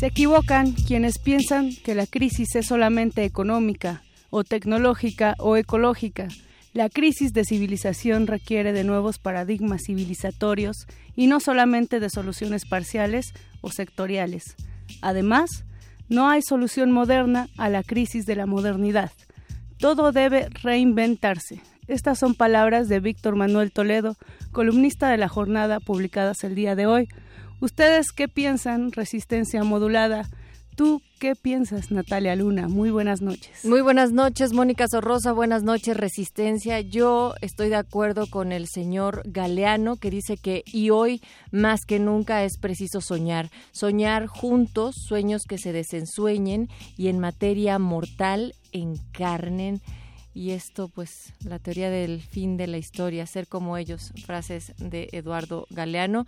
Se equivocan quienes piensan que la crisis es solamente económica, o tecnológica, o ecológica. La crisis de civilización requiere de nuevos paradigmas civilizatorios y no solamente de soluciones parciales o sectoriales. Además, no hay solución moderna a la crisis de la modernidad. Todo debe reinventarse. Estas son palabras de Víctor Manuel Toledo, columnista de la jornada publicadas el día de hoy, ¿Ustedes qué piensan, resistencia modulada? ¿Tú qué piensas, Natalia Luna? Muy buenas noches. Muy buenas noches, Mónica Sorrosa. Buenas noches, Resistencia. Yo estoy de acuerdo con el señor Galeano que dice que y hoy más que nunca es preciso soñar. Soñar juntos, sueños que se desensueñen y en materia mortal encarnen. Y esto, pues, la teoría del fin de la historia, ser como ellos, frases de Eduardo Galeano.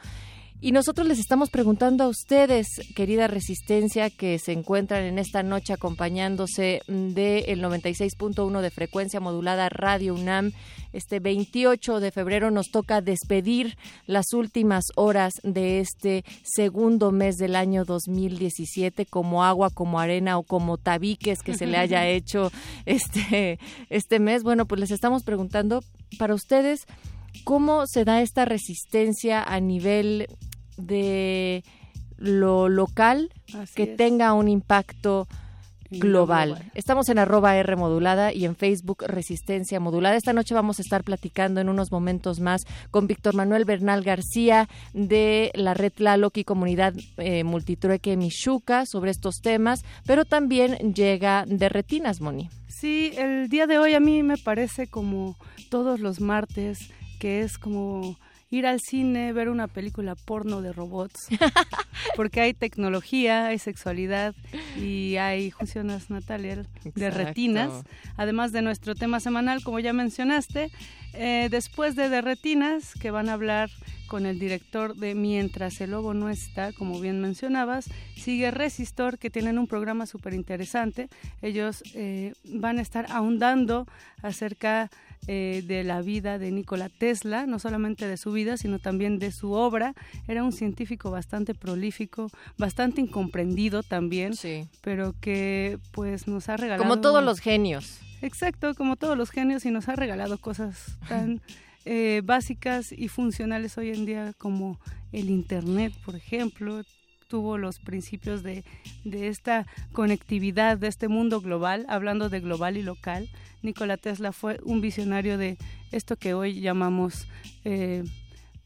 Y nosotros les estamos preguntando a ustedes, querida Resistencia, que se encuentran en esta noche acompañándose del el 96.1 de frecuencia modulada Radio UNAM. Este 28 de febrero nos toca despedir las últimas horas de este segundo mes del año 2017 como agua, como arena o como tabiques que se le haya hecho este, este mes. Bueno, pues les estamos preguntando para ustedes cómo se da esta resistencia a nivel de lo local que tenga un impacto global. Estamos en arroba R modulada y en Facebook Resistencia Modulada. Esta noche vamos a estar platicando en unos momentos más con Víctor Manuel Bernal García de la red Tlaloc y Comunidad eh, Multitrueque Michuca sobre estos temas, pero también llega de Retinas, Moni. Sí, el día de hoy a mí me parece como todos los martes, que es como ir al cine, ver una película porno de robots, porque hay tecnología, hay sexualidad y hay funciones Natalia de retinas, además de nuestro tema semanal, como ya mencionaste, eh, después de de retinas, que van a hablar con el director de Mientras el Lobo no está, como bien mencionabas, sigue Resistor, que tienen un programa súper interesante. Ellos eh, van a estar ahondando acerca eh, de la vida de Nikola Tesla, no solamente de su vida, sino también de su obra. Era un científico bastante prolífico, bastante incomprendido también, pero que pues nos ha regalado... Como todos los genios. Exacto, como todos los genios y nos ha regalado cosas tan eh, básicas y funcionales hoy en día como el Internet, por ejemplo, tuvo los principios de, de, esta conectividad, de este mundo global, hablando de global y local, Nikola Tesla fue un visionario de esto que hoy llamamos eh,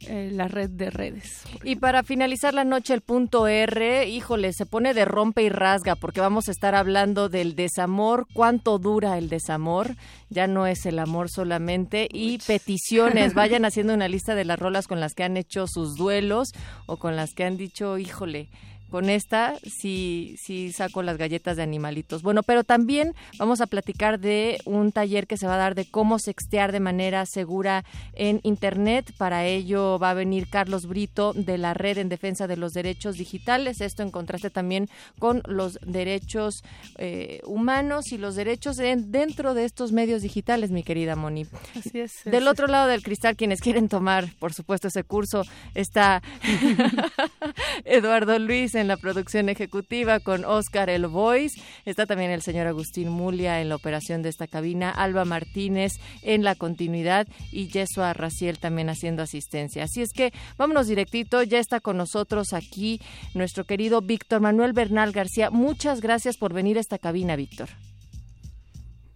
eh, la red de redes. Y para finalizar la noche, el punto R, híjole, se pone de rompe y rasga porque vamos a estar hablando del desamor, cuánto dura el desamor, ya no es el amor solamente, y peticiones, vayan haciendo una lista de las rolas con las que han hecho sus duelos o con las que han dicho, híjole, con esta sí, sí saco las galletas de animalitos. Bueno, pero también vamos a platicar de un taller que se va a dar de cómo sextear de manera segura en Internet. Para ello va a venir Carlos Brito de la Red en Defensa de los Derechos Digitales. Esto en contraste también con los derechos eh, humanos y los derechos dentro de estos medios digitales, mi querida Moni. Así es. Del otro lado del cristal, quienes quieren tomar, por supuesto, ese curso, está Eduardo Luis en la producción ejecutiva con Oscar El Voice. Está también el señor Agustín Mulia en la operación de esta cabina, Alba Martínez en la continuidad y Yesua Raciel también haciendo asistencia. Así es que vámonos directito, ya está con nosotros aquí nuestro querido Víctor Manuel Bernal García. Muchas gracias por venir a esta cabina, Víctor.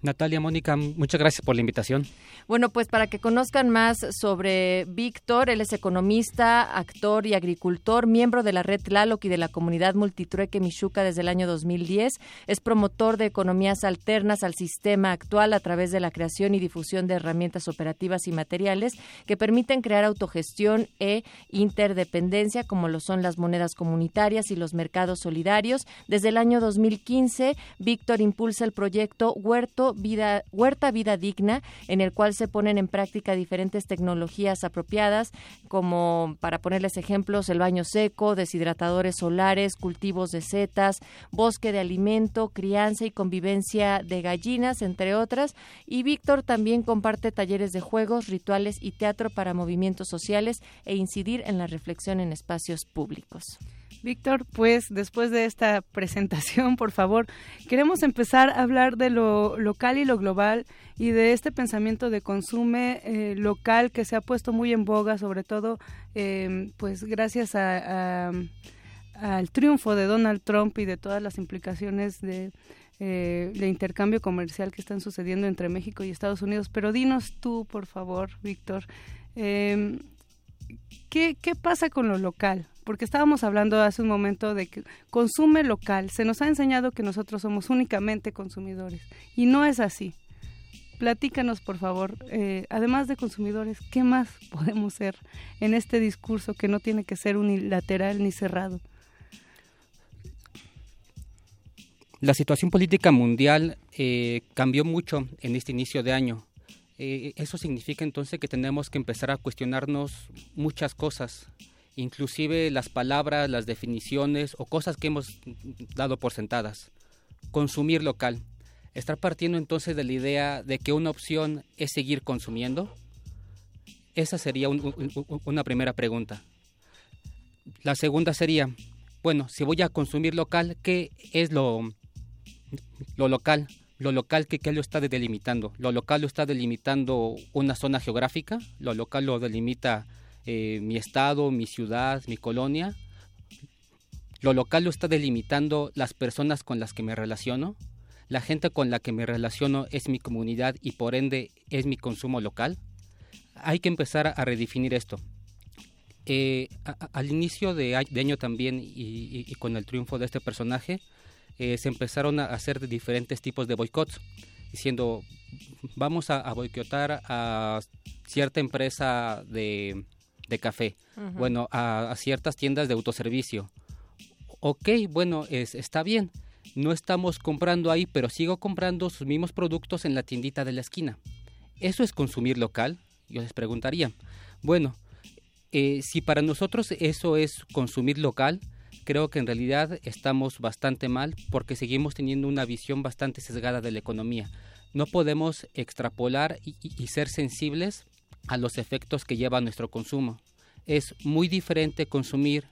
Natalia, Mónica, muchas gracias por la invitación. Bueno, pues para que conozcan más sobre Víctor, él es economista, actor y agricultor, miembro de la red Tlaloc y de la comunidad Multitrueque Michuca desde el año 2010. Es promotor de economías alternas al sistema actual a través de la creación y difusión de herramientas operativas y materiales que permiten crear autogestión e interdependencia, como lo son las monedas comunitarias y los mercados solidarios. Desde el año 2015, Víctor impulsa el proyecto Huerto Vida, Huerta Vida Digna, en el cual se ponen en práctica diferentes tecnologías apropiadas, como para ponerles ejemplos, el baño seco, deshidratadores solares, cultivos de setas, bosque de alimento, crianza y convivencia de gallinas, entre otras. Y Víctor también comparte talleres de juegos, rituales y teatro para movimientos sociales e incidir en la reflexión en espacios públicos. Víctor, pues después de esta presentación, por favor, queremos empezar a hablar de lo local y lo global y de este pensamiento de consumo eh, local que se ha puesto muy en boga, sobre todo, em, pues gracias al triunfo de Donald Trump y de todas las implicaciones de eh, intercambio comercial que están sucediendo entre México y Estados Unidos. Pero dinos tú, por favor, Víctor, em, ¿qué, ¿qué pasa con lo local? Porque estábamos hablando hace un momento de que consume local. Se nos ha enseñado que nosotros somos únicamente consumidores y no es así. Platícanos, por favor, eh, además de consumidores, ¿qué más podemos ser en este discurso que no tiene que ser unilateral ni cerrado? La situación política mundial eh, cambió mucho en este inicio de año. Eh, eso significa entonces que tenemos que empezar a cuestionarnos muchas cosas inclusive las palabras, las definiciones o cosas que hemos dado por sentadas. Consumir local. Estar partiendo entonces de la idea de que una opción es seguir consumiendo. Esa sería una primera pregunta. La segunda sería, bueno, si voy a consumir local, ¿qué es lo, lo local? Lo local, ¿qué, ¿qué, lo está delimitando? ¿Lo local lo está delimitando una zona geográfica? ¿Lo local lo delimita eh, mi estado, mi ciudad, mi colonia. Lo local lo está delimitando las personas con las que me relaciono. La gente con la que me relaciono es mi comunidad y por ende es mi consumo local. Hay que empezar a redefinir esto. Eh, al inicio de, año también y, con el triunfo de este personaje, eh, se empezaron a hacer diferentes tipos de boicots, diciendo, vamos a, a boicotar a cierta empresa de, de café, bueno, a, ciertas tiendas de autoservicio. Ok, bueno, es, está bien, no estamos comprando ahí, pero sigo comprando sus mismos productos en la tiendita de la esquina. ¿Eso es consumir local? Yo les preguntaría. Bueno, eh, si para nosotros eso es consumir local, creo que en realidad estamos bastante mal porque seguimos teniendo una visión bastante sesgada de la economía. No podemos extrapolar y ser sensibles a los efectos que lleva nuestro consumo. Es muy diferente consumir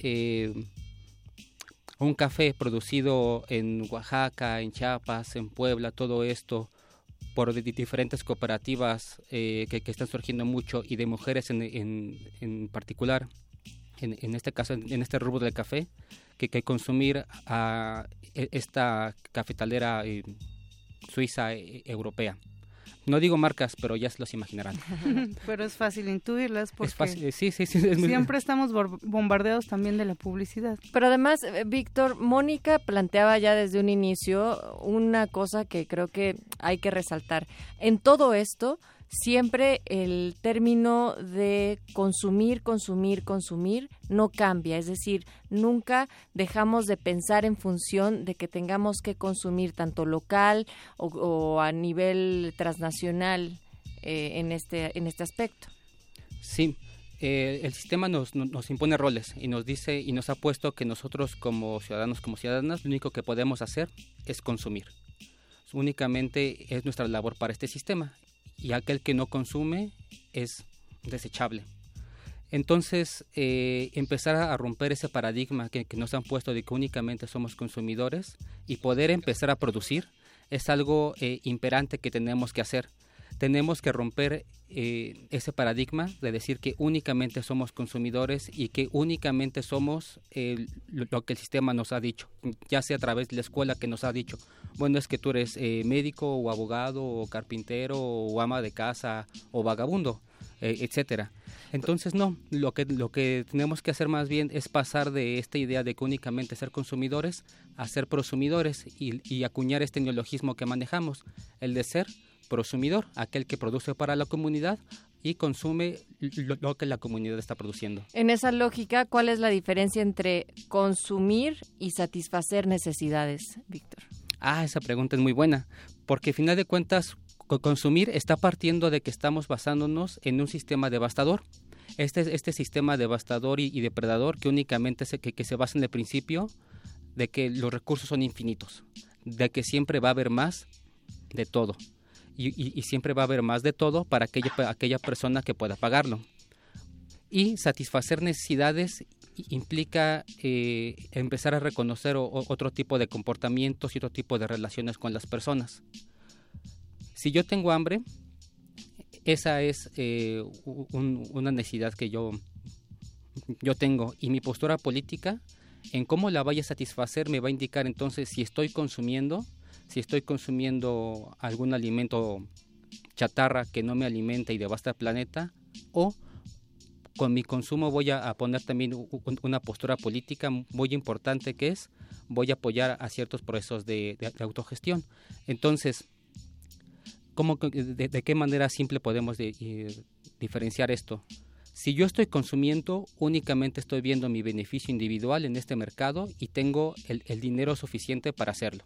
eh, un café producido en Oaxaca, en Chiapas, en Puebla, todo esto por diferentes cooperativas eh, que, están surgiendo mucho y de mujeres en, particular, en, este caso, en, este rubro del café, que, que consumir a e, esta cafetalera eh, suiza europea. No digo marcas, pero ya se los imaginarán. pero es fácil intuirlas porque fácil, sí, sí, siempre estamos bombardeados también de la publicidad. Pero además, eh, Víctor, Mónica planteaba ya desde un inicio una cosa que creo que hay que resaltar. En todo esto, siempre el término de consumir, consumir, consumir no cambia. Es decir, nunca dejamos de pensar en función de que tengamos que consumir tanto local o, a nivel transnacional eh, en, este, en este aspecto. Sí. Eh, el sistema nos, nos, impone roles y nos dice y nos ha puesto que nosotros como ciudadanos, como ciudadanas, lo único que podemos hacer es consumir. Únicamente es nuestra labor para este sistema y aquel que no consume es desechable. Entonces, eh, empezar a romper ese paradigma que, nos han puesto de que únicamente somos consumidores y poder empezar a producir es algo eh, imperante que tenemos que hacer. Tenemos que romper eh, ese paradigma de decir que únicamente somos consumidores y que únicamente somos lo que el sistema nos ha dicho, ya sea a través de la escuela que nos ha dicho, bueno, es que tú eres médico o abogado o carpintero o ama de casa o vagabundo, etcétera. Entonces, no, lo que, lo que tenemos que hacer más bien es pasar de esta idea de que únicamente ser consumidores a ser prosumidores y, acuñar este neologismo que manejamos, el de ser prosumidor, aquel que produce para la comunidad y consume lo, que la comunidad está produciendo. En esa lógica, ¿cuál es la diferencia entre consumir y satisfacer necesidades, Víctor? Ah, esa pregunta es muy buena, porque al final de cuentas, consumir está partiendo de que estamos basándonos en un sistema devastador. Este, este sistema devastador y, depredador que únicamente se, que, se basa en el principio de que los recursos son infinitos, de que siempre va a haber más de todo y, siempre va a haber más de todo para aquella, aquella persona que pueda pagarlo. Y satisfacer necesidades implica eh, empezar a reconocer otro tipo de comportamientos y otro tipo de relaciones con las personas. Si yo tengo hambre, esa es eh, una necesidad que yo, yo tengo y mi postura política en cómo la vaya a satisfacer me va a indicar entonces si estoy consumiendo, si estoy consumiendo algún alimento chatarra que no me alimenta y devasta el planeta o con mi consumo voy a, poner también una postura política muy importante que es voy a apoyar a ciertos procesos de autogestión. Entonces, de, qué manera simple podemos diferenciar esto? Si yo estoy consumiendo, únicamente estoy viendo mi beneficio individual en este mercado y tengo el, dinero suficiente para hacerlo.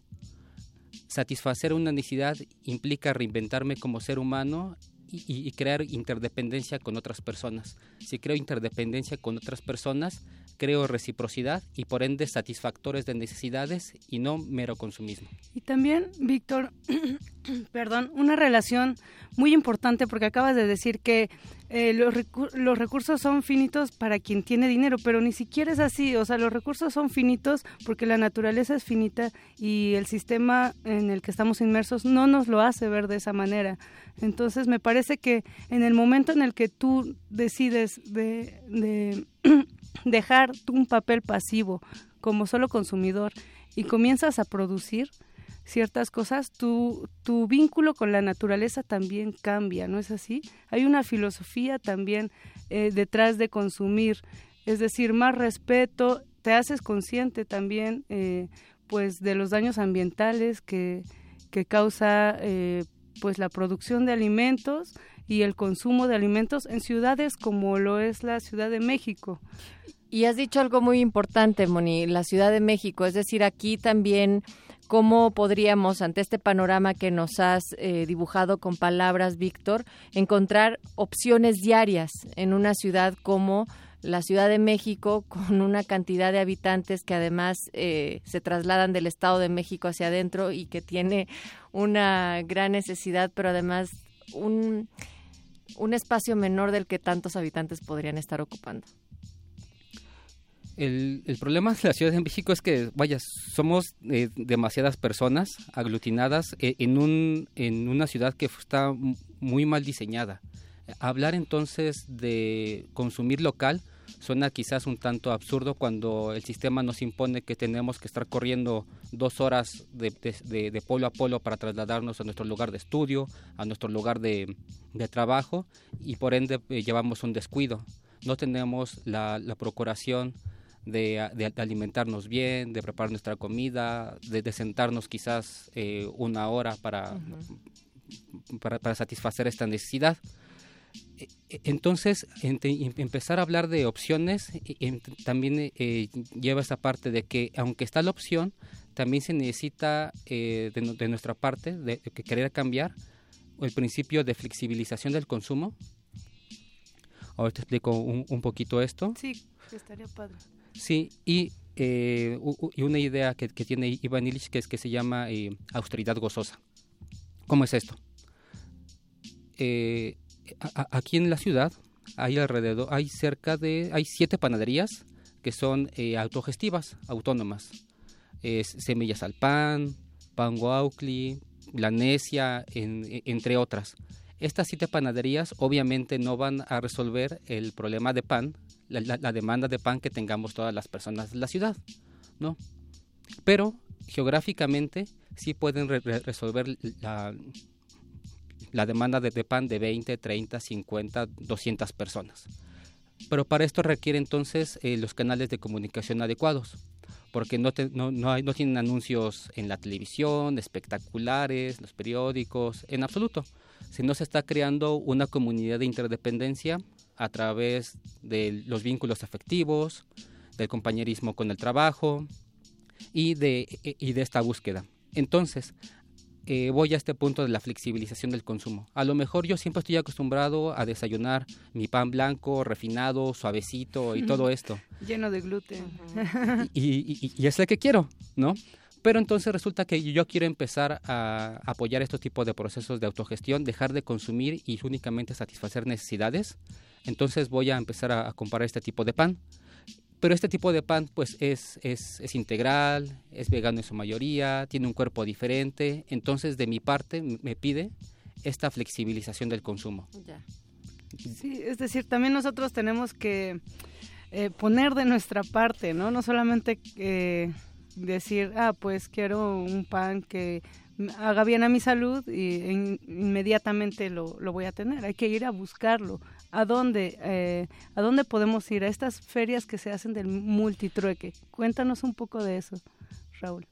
Satisfacer una necesidad implica reinventarme como ser humano y, crear interdependencia con otras personas. Si creo interdependencia con otras personas, creo reciprocidad y por ende satisfactores de necesidades y no mero consumismo. Y también, Víctor, perdón, una relación muy importante porque acabas de decir que eh, los, los recursos son finitos para quien tiene dinero, pero ni siquiera es así, o sea, los recursos son finitos porque la naturaleza es finita y el sistema en el que estamos inmersos no nos lo hace ver de esa manera. Entonces me parece que en el momento en el que tú decides de, de dejar un papel pasivo como solo consumidor y comienzas a producir ciertas cosas, tu, tu vínculo con la naturaleza también cambia, ¿no es así? Hay una filosofía también eh, detrás de consumir, es decir, más respeto, te haces consciente también eh, pues de los daños ambientales que, que causa eh, pues la producción de alimentos y el consumo de alimentos en ciudades como lo es la Ciudad de México. Y has dicho algo muy importante, Moni, la Ciudad de México, es decir, aquí también cómo podríamos, ante este panorama que nos has eh, dibujado con palabras, Víctor, encontrar opciones diarias en una ciudad como la Ciudad de México, con una cantidad de habitantes que además eh, se trasladan del Estado de México hacia adentro y que tiene una gran necesidad, pero además un, un espacio menor del que tantos habitantes podrían estar ocupando. El, el, problema de la Ciudad de México es que, vaya, somos eh, demasiadas personas aglutinadas eh, en, un, en una ciudad que está muy mal diseñada. Hablar entonces de consumir local suena quizás un tanto absurdo cuando el sistema nos impone que tenemos que estar corriendo dos horas de, de, polo a polo para trasladarnos a nuestro lugar de estudio, a nuestro lugar de, trabajo y por ende eh, llevamos un descuido. No tenemos la, la procuración de, alimentarnos bien, de preparar nuestra comida, de, sentarnos quizás eh, una hora para, para, satisfacer esta necesidad. E, e, entonces, empezar a hablar de opciones también eh, lleva esa parte de que, aunque está la opción, también se necesita eh, de, nuestra parte, de, que querer cambiar, el principio de flexibilización del consumo. Ahora te explico un, un poquito esto. Sí, estaría padre. Sí, y, eh, y una idea que, tiene Iván Illich que es que se llama eh, austeridad gozosa. ¿Cómo es esto? Eh, aquí en la ciudad hay alrededor, hay cerca de, hay siete panaderías que son autogestivas, autónomas. Semillas al Pan, Pan Guaucli, La Necia, entre otras. Estas siete panaderías obviamente no van a resolver el problema de pan, la, demanda de pan que tengamos todas las personas de la ciudad, ¿no? Pero geográficamente sí pueden resolver la, demanda de, pan de 20, 30, 50, 200 personas. Pero para esto requiere entonces eh, los canales de comunicación adecuados, porque no, no, no, hay, no tienen anuncios en la televisión, espectaculares, los periódicos, en absoluto, sino se está creando una comunidad de interdependencia a través de los vínculos afectivos, del compañerismo con el trabajo y de, y de esta búsqueda. Entonces, eh, voy a este punto de la flexibilización del consumo. A lo mejor yo siempre estoy acostumbrado a desayunar mi pan blanco, refinado, suavecito y todo esto. Lleno de gluten. Y, y, es el que quiero, ¿no? Pero entonces resulta que yo quiero empezar a apoyar estos tipos de procesos de autogestión, dejar de consumir y únicamente satisfacer necesidades. Entonces voy a empezar a, a comprar este tipo de pan pero este tipo de pan pues es, es, es, integral, es vegano en su mayoría, tiene un cuerpo diferente, entonces de mi parte me pide esta flexibilización del consumo. Sí, es decir, también nosotros tenemos que eh, poner de nuestra parte, ¿no? No solamente eh, decir, ah, pues quiero un pan que haga bien a mi salud y inmediatamente lo, lo, voy a tener. Hay que ir a buscarlo, ¿A dónde, eh, ¿A dónde podemos ir? A estas ferias que se hacen del multitrueque. Cuéntanos un poco de eso, Raúl.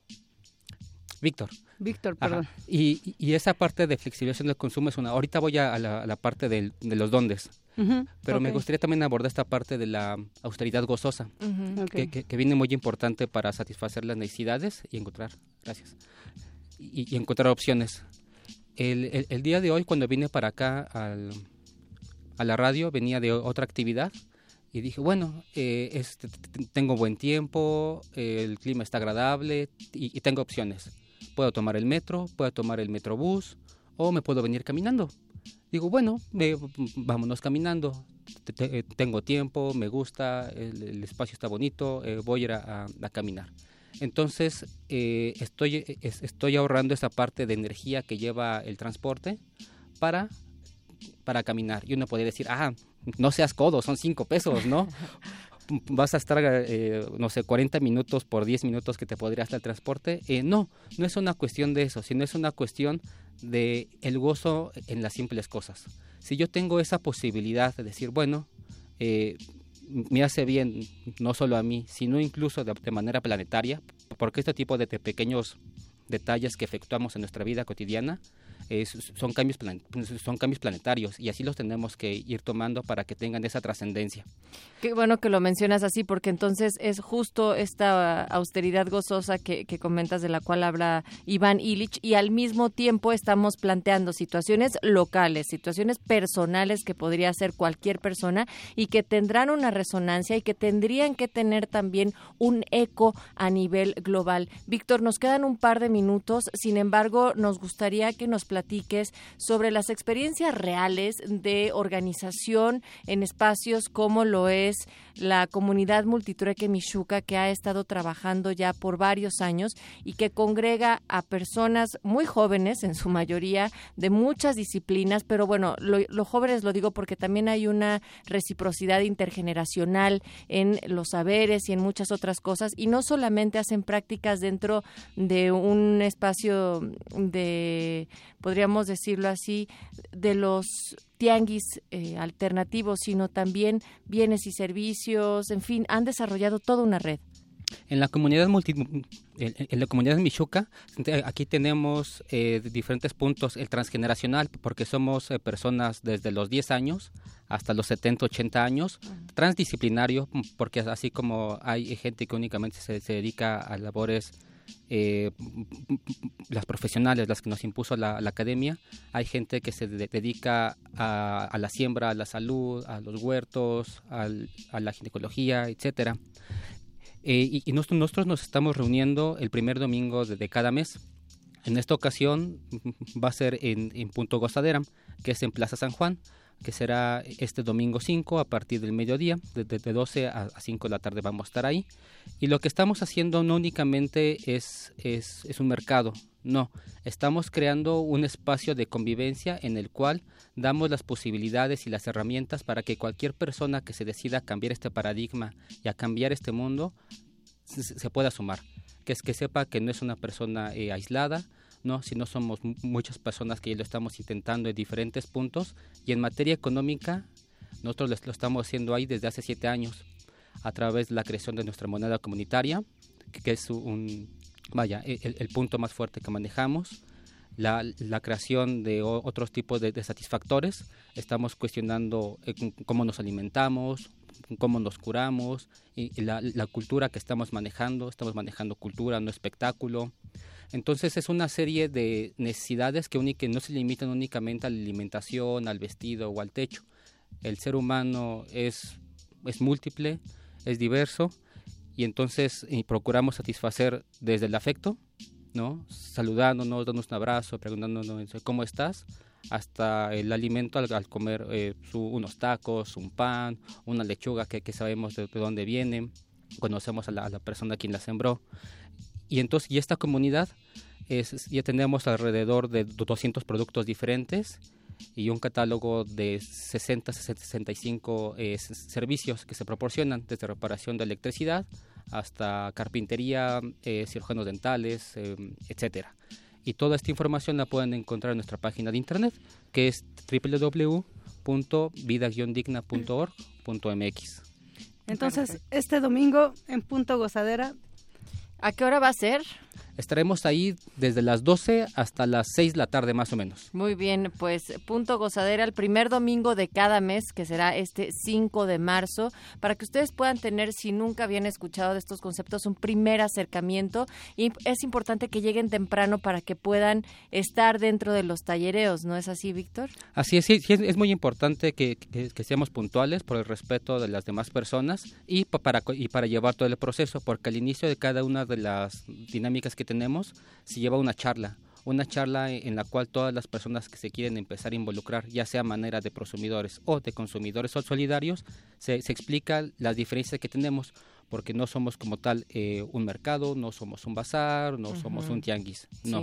Víctor. Víctor, perdón. Y, y, esa parte de flexibilización del consumo es una... Ahorita voy a la, parte de los dondes, pero me gustaría también abordar esta parte de la austeridad gozosa, que, viene muy importante para satisfacer las necesidades y encontrar, gracias, y, encontrar opciones. El, el, día de hoy, cuando vine para acá al, a la radio, venía de otra actividad y dije, bueno, eh, este, tengo buen tiempo, el clima está agradable y, tengo opciones. Puedo tomar el metro, puedo tomar el metrobús o me puedo venir caminando. Digo, bueno, vámonos caminando. Eh, tengo tiempo, me gusta, el, espacio está bonito, eh, voy a ir a, caminar. Entonces, estoy, estoy ahorrando esa parte de energía que lleva el transporte para para caminar. Y uno podría decir, ah, no seas codo, son cinco pesos, ¿no? vas a estar, eh, no sé, 40 minutos por 10 minutos que te podría estar el transporte. Eh, no, no es una cuestión de eso, sino es una cuestión de el gozo en las simples cosas. Si yo tengo esa posibilidad de decir, bueno, eh, me hace bien no solo a mí, sino incluso de, de manera planetaria, porque este tipo de pequeños detalles que efectuamos en nuestra vida cotidiana son, cambios son cambios planetarios y así los tenemos que ir tomando para que tengan esa trascendencia. Qué bueno que lo mencionas así, porque entonces es justo esta austeridad gozosa que, comentas de la cual habla Iván Illich y al mismo tiempo estamos planteando situaciones locales, situaciones personales que podría hacer cualquier persona y que tendrán una resonancia y que tendrían que tener también un eco a nivel global. Víctor, nos quedan un par de minutos, sin embargo, nos gustaría que nos platiques sobre las experiencias reales de organización en espacios como lo es la comunidad Multitrueque Michuca, que ha estado trabajando ya por varios años y que congrega a personas muy jóvenes, en su mayoría, de muchas disciplinas, pero bueno, los jóvenes lo digo porque también hay una reciprocidad intergeneracional en los saberes y en muchas otras cosas, y no solamente hacen prácticas dentro de un espacio de, podríamos decirlo así, de los tianguis eh, alternativos, sino también bienes y servicios, en fin, han desarrollado toda una red. En la comunidad multi, en la comunidad Michuca, aquí tenemos eh, diferentes puntos, el transgeneracional, porque somos eh, personas desde los 10 años hasta los 70, 80 años, transdisciplinario, porque así como hay gente que únicamente se, se dedica a labores eh, las profesionales, las que nos impuso la, academia, hay gente que se dedica a, la siembra, a la salud, a los huertos, a la ginecología, etcétera. Eh, y, nosotros, nos estamos reuniendo el primer domingo de, cada mes. En esta ocasión va a ser en, Punto Gozadera, que es en Plaza San Juan, que será este domingo 5 a partir del mediodía, desde 12 a 5 de la tarde vamos a estar ahí. Y lo que estamos haciendo no únicamente es, es, es un mercado, no, estamos creando un espacio de convivencia en el cual damos las posibilidades y las herramientas para que cualquier persona que se decida a cambiar este paradigma y a cambiar este mundo se, pueda sumar, que es que sepa que no es una persona eh, aislada, no, sino somos muchas personas que lo estamos intentando en diferentes puntos y en materia económica nosotros lo estamos haciendo ahí desde hace siete años a través de la creación de nuestra moneda comunitaria, que es un, vaya, e, el, punto más fuerte que manejamos. La, la creación de otros tipos de, satisfactores. Estamos cuestionando eh, cómo nos alimentamos, cómo nos curamos, y, la, cultura que estamos manejando. Estamos manejando cultura, no espectáculo. Entonces es una serie de necesidades que, no se limitan únicamente a la alimentación, al vestido o al techo. El ser humano es, múltiple, es diverso y entonces procuramos satisfacer desde el afecto, ¿no? saludándonos, dándonos un abrazo, preguntándonos cómo estás, hasta el alimento al, comer eh, unos tacos, un pan, una lechuga que, sabemos de, dónde viene, conocemos a la, a persona quien la sembró. Y entonces, y esta comunidad, es, ya tenemos alrededor de 200 productos diferentes y un catálogo de 60, 65 eh, servicios que se proporcionan, desde reparación de electricidad hasta carpintería, eh, cirujanos dentales, eh, etcétera. Y toda esta información la pueden encontrar en nuestra página de internet, que es www.vida-digna.org.mx. Entonces, este domingo en Punto Gozadera. ¿A qué hora va a ser? Estaremos ahí desde las 12 hasta las 6 de la tarde más o menos. Muy bien, pues punto gozadera el primer domingo de cada mes, que será este 5 de marzo, para que ustedes puedan tener, si nunca habían escuchado de estos conceptos, un primer acercamiento. Y es importante que lleguen temprano para que puedan estar dentro de los tallereos, ¿no es así, Víctor? Así es, sí, es, muy importante que, que, seamos puntuales por el respeto de las demás personas y para, y para llevar todo el proceso, porque al inicio de cada una de las dinámicas que tenemos se lleva una charla, una charla en la cual todas las personas que se quieren empezar a involucrar, ya sea manera de prosumidores o de consumidores o solidarios, se, se las diferencias que tenemos porque no somos como tal eh, un mercado, no somos un bazar, no somos un tianguis, no,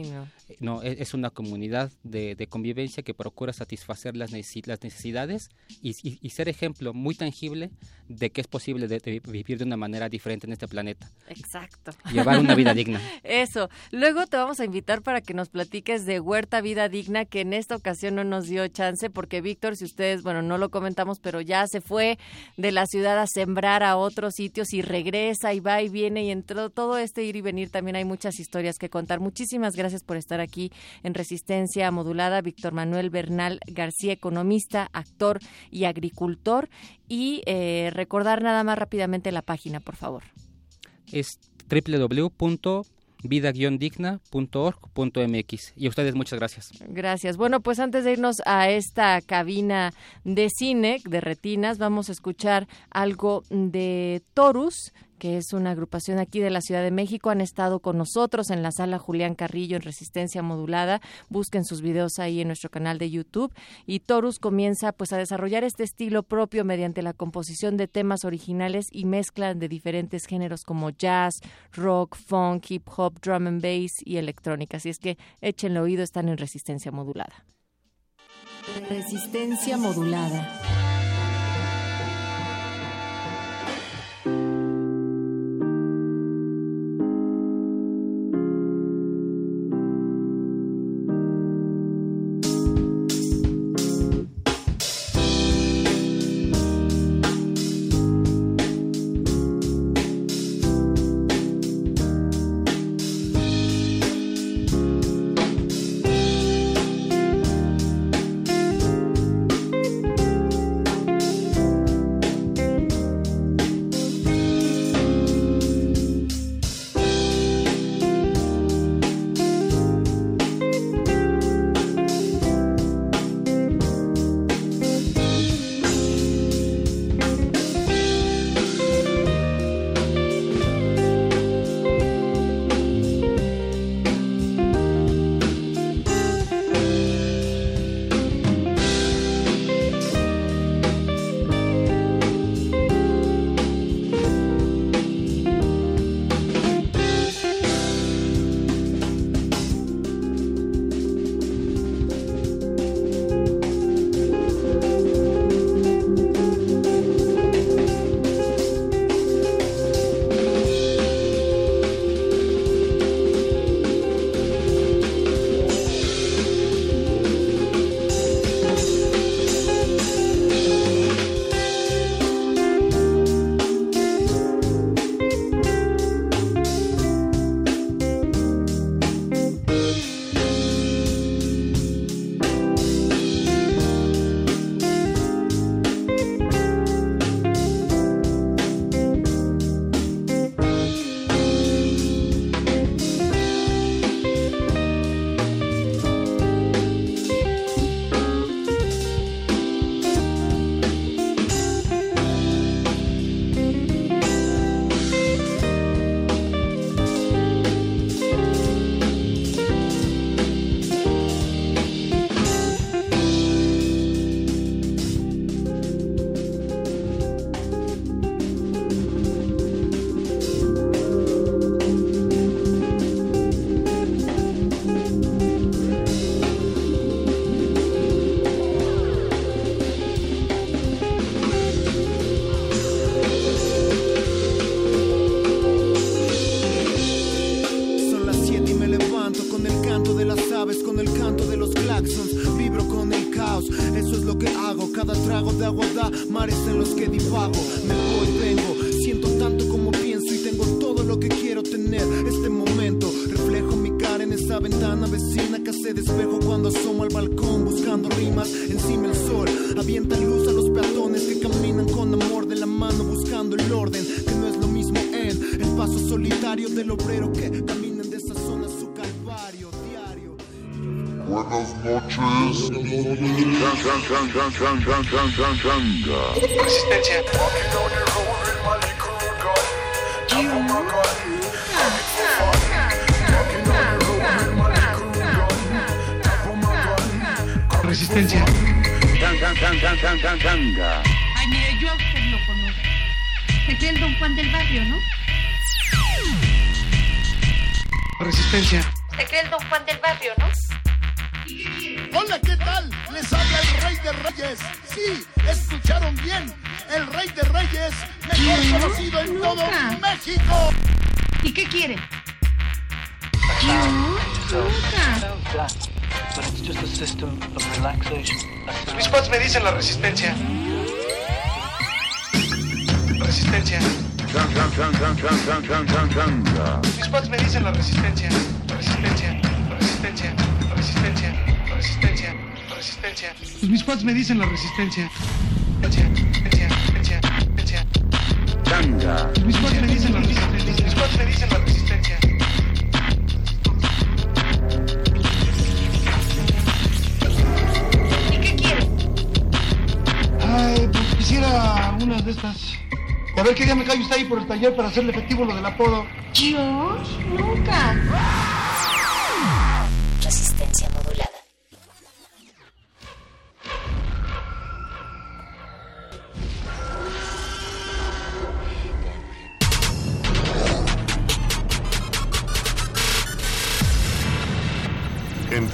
no. Eh, es una comunidad de, convivencia que procura satisfacer las, necesidades y, ser ejemplo muy tangible de que es posible vivir de una manera diferente en este planeta. Exacto. Llevar una vida digna. Eso. Luego te vamos a invitar para que nos platiques de Huerta Vida Digna, que en esta ocasión no nos dio chance, porque Víctor, si ustedes, bueno, no lo comentamos, pero ya se fue de la ciudad a sembrar a otros sitios y regresa y va y viene y entre todo este ir y venir también hay muchas historias que contar. Muchísimas gracias por estar aquí en Resistencia Modulada. Víctor Manuel Bernal García, economista, actor y agricultor. Y eh, recordar nada más rápidamente la página, por favor. Es www vida-digna.org.mx. Y a ustedes muchas gracias. Gracias. Bueno, pues antes de irnos a esta cabina de cine de retinas, vamos a escuchar algo de Torus que es una agrupación aquí de la Ciudad de México, han estado con nosotros en la sala Julián Carrillo en Resistencia Modulada. Busquen sus videos ahí en nuestro canal de YouTube. Y Torus comienza pues a desarrollar este estilo propio mediante la composición de temas originales y mezcla de diferentes géneros como jazz, rock, funk, hip hop, drum and bass y electrónica. Así es que échenle oído, están en Resistencia Modulada. Resistencia Modulada. Resistencia. Resistencia. Ay, mire, yo a usted lo conozco. Es el don Juan del barrio, ¿no? Resistencia. Se cree el don Juan del barrio, ¿no? Hola, ¿qué tal? Les habla el Rey de Reyes. Sí, escucharon bien. El Rey de Reyes, mejor ¿Qué? conocido en todo Nunca. México. ¿Y qué quiere? Nunca. Mis spots me dicen la resistencia. Resistencia. Mis spots me dicen la resistencia. Resistencia. Resistencia. Resistencia. Resistencia. Pues mis spots me dicen la resistencia. Resistencia. Resistencia. Mis spots me dicen la resistencia. Mis spots me dicen la resistencia. ¿Y qué quiere? Ay, pues quisiera una de estas. A ver qué día me cae usted ahí por el taller para hacerle efectivo lo del apodo. Yo nunca. Resistencia modulada.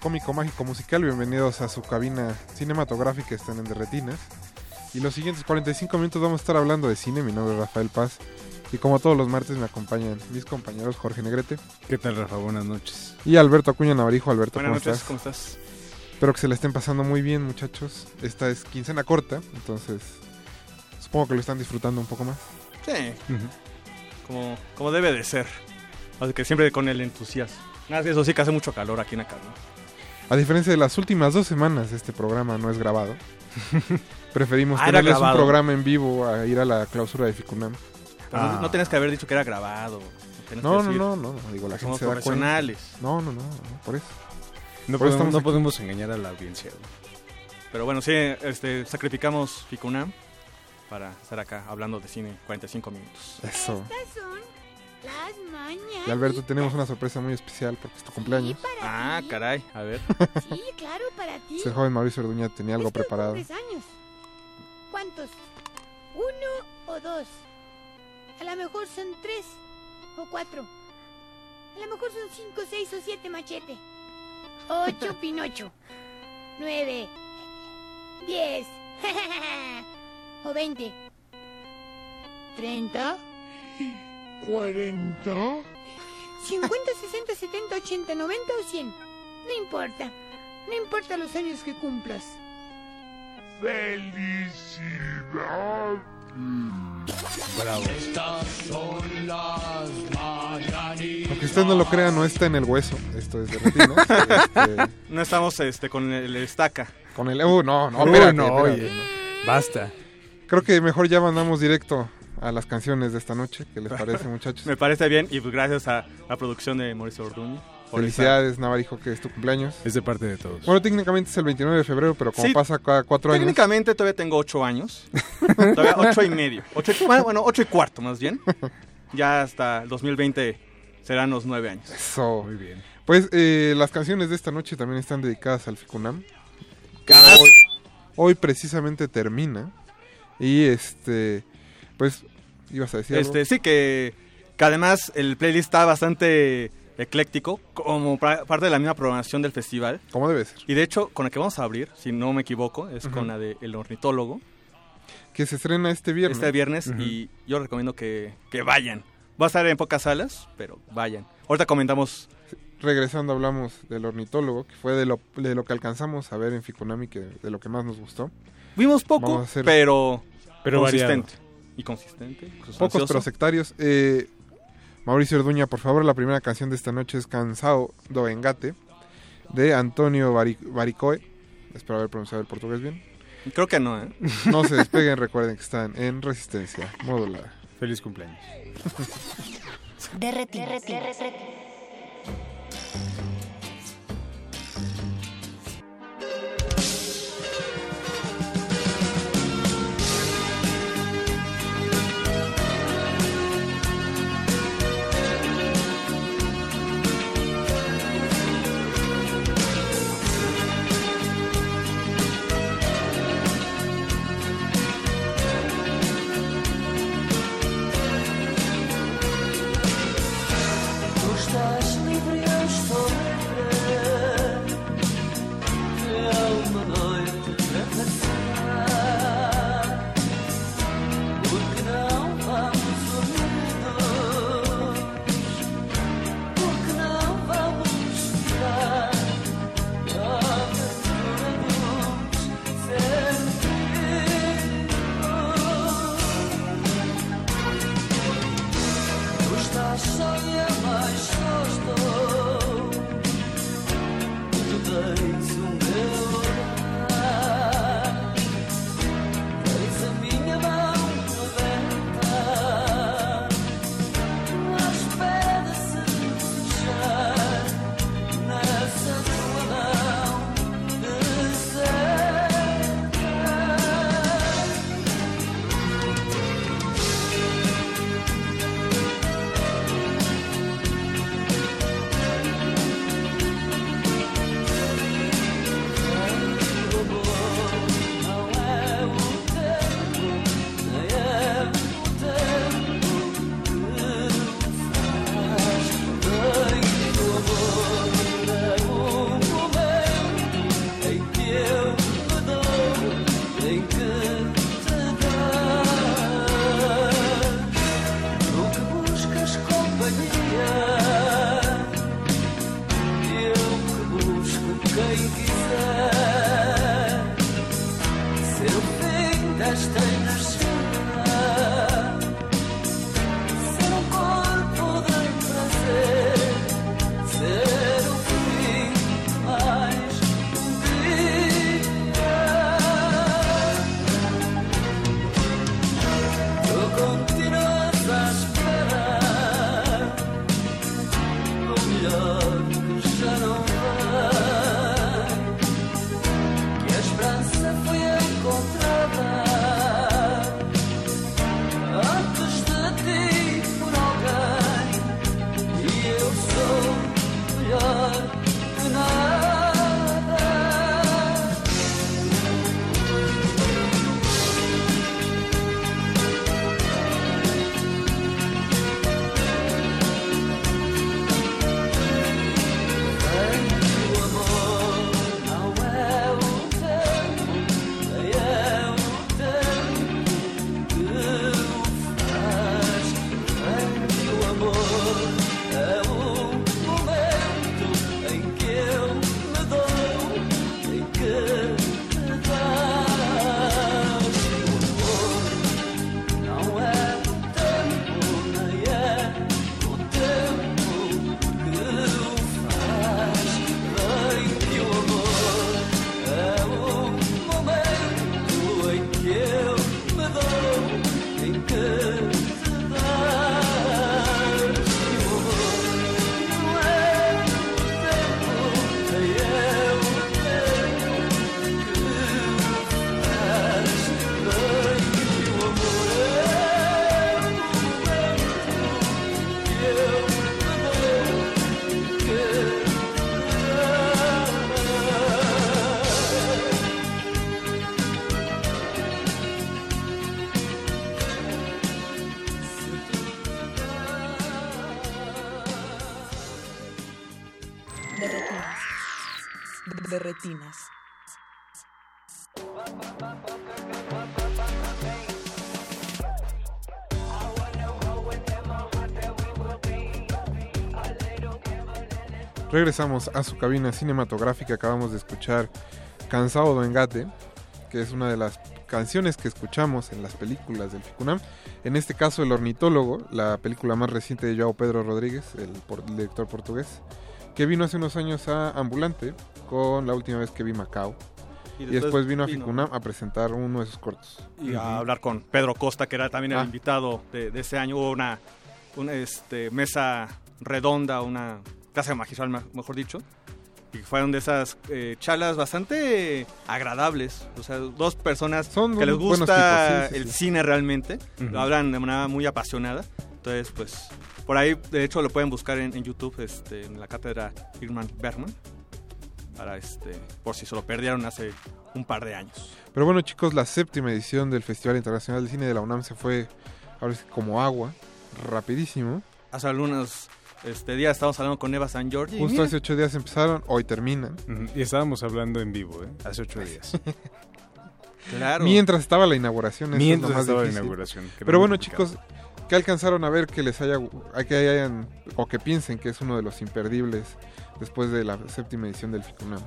Cómico Mágico Musical, bienvenidos a su cabina cinematográfica, están en Derretinas. Y los siguientes 45 minutos vamos a estar hablando de cine, mi nombre es Rafael Paz. Y como todos los martes me acompañan mis compañeros Jorge Negrete ¿Qué tal, Rafa? Buenas noches. y Alberto Acuña Navarijo. Alberto, Buenas ¿cómo noches, estás? ¿cómo estás? Espero que se la estén pasando muy bien, muchachos. Esta es quincena corta, entonces supongo que lo están disfrutando un poco más. Sí. como, como debe de ser. Así que siempre con el entusiasmo. Nada, eso sí que hace mucho calor aquí en acá. ¿no? A diferencia de las últimas dos semanas, este programa no es grabado. Preferimos Ah, tenerles un programa en vivo a ir a la clausura de Ficunam. Pero no- no tenías que haber dicho que era grabado. No, no, no, no, no, digo, la gente se da cuenta. profesionales. No, no, no, no, por eso. No, Por podemos, no podemos engañar a la audiencia. Pero bueno, sí, este, sacrificamos Ficunam para estar acá hablando de cine 45 minutos. Eso. Estas son las mañanas. Y Alberto, tenemos una sorpresa muy especial porque es tu cumpleaños. Ah, caray, a ver. Sí, claro, para ti. El joven Mauricio Orduña tenía algo preparado. años. ¿Cuántos? ¿Uno o dos? A lo mejor son tres o cuatro. A lo mejor son cinco, seis o siete machete. Ocho Pinocho. Nueve. Diez. o veinte. Treinta. Cuarenta. Cincuenta, sesenta, setenta, ochenta, noventa o cien. No importa. No importa los años que cumplas. Felicidad. Bravo. Estas son las mañanitas. Aunque usted no lo crea, no está en el hueso. Esto es de. Este, No estamos este, con el estaca. con el. Uh, no, no, Uh, espérate, no, espérate, oye. no. Basta. Creo que mejor ya mandamos directo a las canciones de esta noche. ¿Qué les parece, muchachos? Me parece bien y pues gracias a la producción de Mauricio Orduña. por Felicidades, Navarijo, que es tu cumpleaños. Es de parte de todos. Bueno, técnicamente es el 29 de febrero, pero como Sí, pasa cada cuatro años. Técnicamente todavía tengo ocho años. todavía ocho y medio. Ocho y- bueno, bueno, ocho y cuarto más bien. Ya hasta el 2020 serán los nueve años. Eso. Muy bien. Pues eh, las canciones de esta noche también están dedicadas al Ficunam. Hoy, hoy precisamente termina. Y este. Pues. Ibas a decir. algo? Este, sí que, que además el playlist está bastante ecléctico, como parte de la misma programación del festival. Como debe ser. Y de hecho, con la que vamos a abrir, si no me equivoco, es con la de El Ornitólogo. Que se estrena este viernes. Este viernes y yo recomiendo que, que vayan. Va a estar en pocas salas, pero vayan. Ahorita comentamos Regresando hablamos del ornitólogo, que fue de lo, de lo que alcanzamos a ver en Ficunami, que de lo que más nos gustó. Vimos poco, hacer- pero, Pero consistente. Y consistente. Pocos sustancioso. pero sectarios. Eh, Mauricio Orduña, por favor, la primera canción de esta noche es Cansado do Engate, de Antonio Bari- Baricoe. Espero haber pronunciado el portugués bien. Creo que no, ¿eh? No se despeguen, recuerden que están en resistencia modulada. Feliz cumpleaños. Regresamos a su cabina cinematográfica. Acabamos de escuchar Cansado do Engate, que es una de las canciones que escuchamos en las películas del Ficunam. En este caso, El Ornitólogo, la película más reciente de Joao Pedro Rodríguez, el, por- el director portugués, que vino hace unos años a Ambulante con la última vez que vi Macao. Y Y después vino a Ficunam a presentar uno de sus cortos. y a hablar con Pedro Costa, que era también el Ah. invitado de, de ese año. Hubo una, una este, mesa redonda, una clase magistral, me- mejor dicho. Y fueron de esas eh, charlas bastante agradables. O sea, dos personas Son que les gusta tipos, sí, sí, el sí. cine realmente. Lo hablan de manera muy apasionada. Entonces, pues, por ahí, de hecho, lo pueden buscar en, en YouTube, este, en la cátedra Irman Bergman. Para este, por si se lo perdieron hace un par de años. Pero bueno, chicos, la séptima edición del Festival Internacional de Cine de la UNAM se fue ahora sí como agua, rapidísimo. hace algunos este, días estábamos hablando con Eva San y Justo hace ocho días empezaron, hoy terminan. Y estábamos hablando en vivo, ¿eh? Hace ocho días. claro. Mientras estaba la inauguración. es Mientras más estaba la difícil. inauguración, que era Pero bueno, complicado. chicos, ¿qué alcanzaron a ver que les haya, que hayan, o que piensen que es uno de los imperdibles después de la séptima edición del FICUNAM?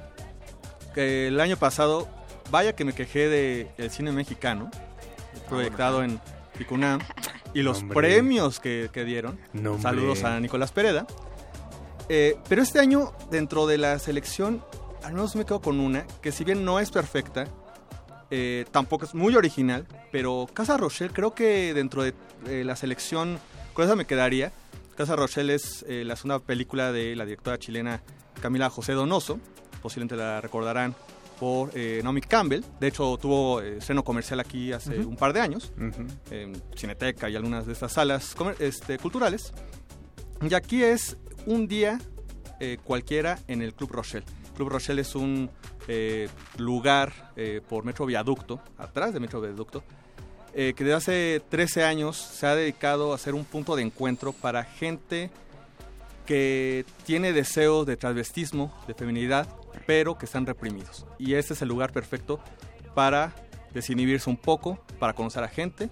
que el año pasado, vaya que me quejé del el cine mexicano, proyectado en Ficunam, y los Hombre. premios que, que dieron. Saludos a Nicolás Pereda. Eh, pero este año, dentro de la selección, al menos me quedo con una, que si bien no es perfecta, eh, tampoco es muy original, pero Casa Rochelle creo que dentro de eh, la selección, con esa me quedaría. Casa Rochelle es la segunda película de la directora chilena Camila José Donoso, posiblemente la recordarán por eh, Naomi Campbell. De hecho, tuvo eh, estreno comercial aquí hace Ujú. un par de años, Ujú. en Cineteca y algunas de estas salas este, culturales. Y aquí es un día eh, cualquiera en el Club Rochelle. Club Rochelle es un eh, lugar eh, por Metro Viaducto, atrás de Metro Viaducto, eh, que desde hace 13 años se ha dedicado a ser un punto de encuentro para gente que tiene deseos de transvestismo, de feminidad, pero que están reprimidos. Y este es el lugar perfecto para desinhibirse un poco, para conocer a gente.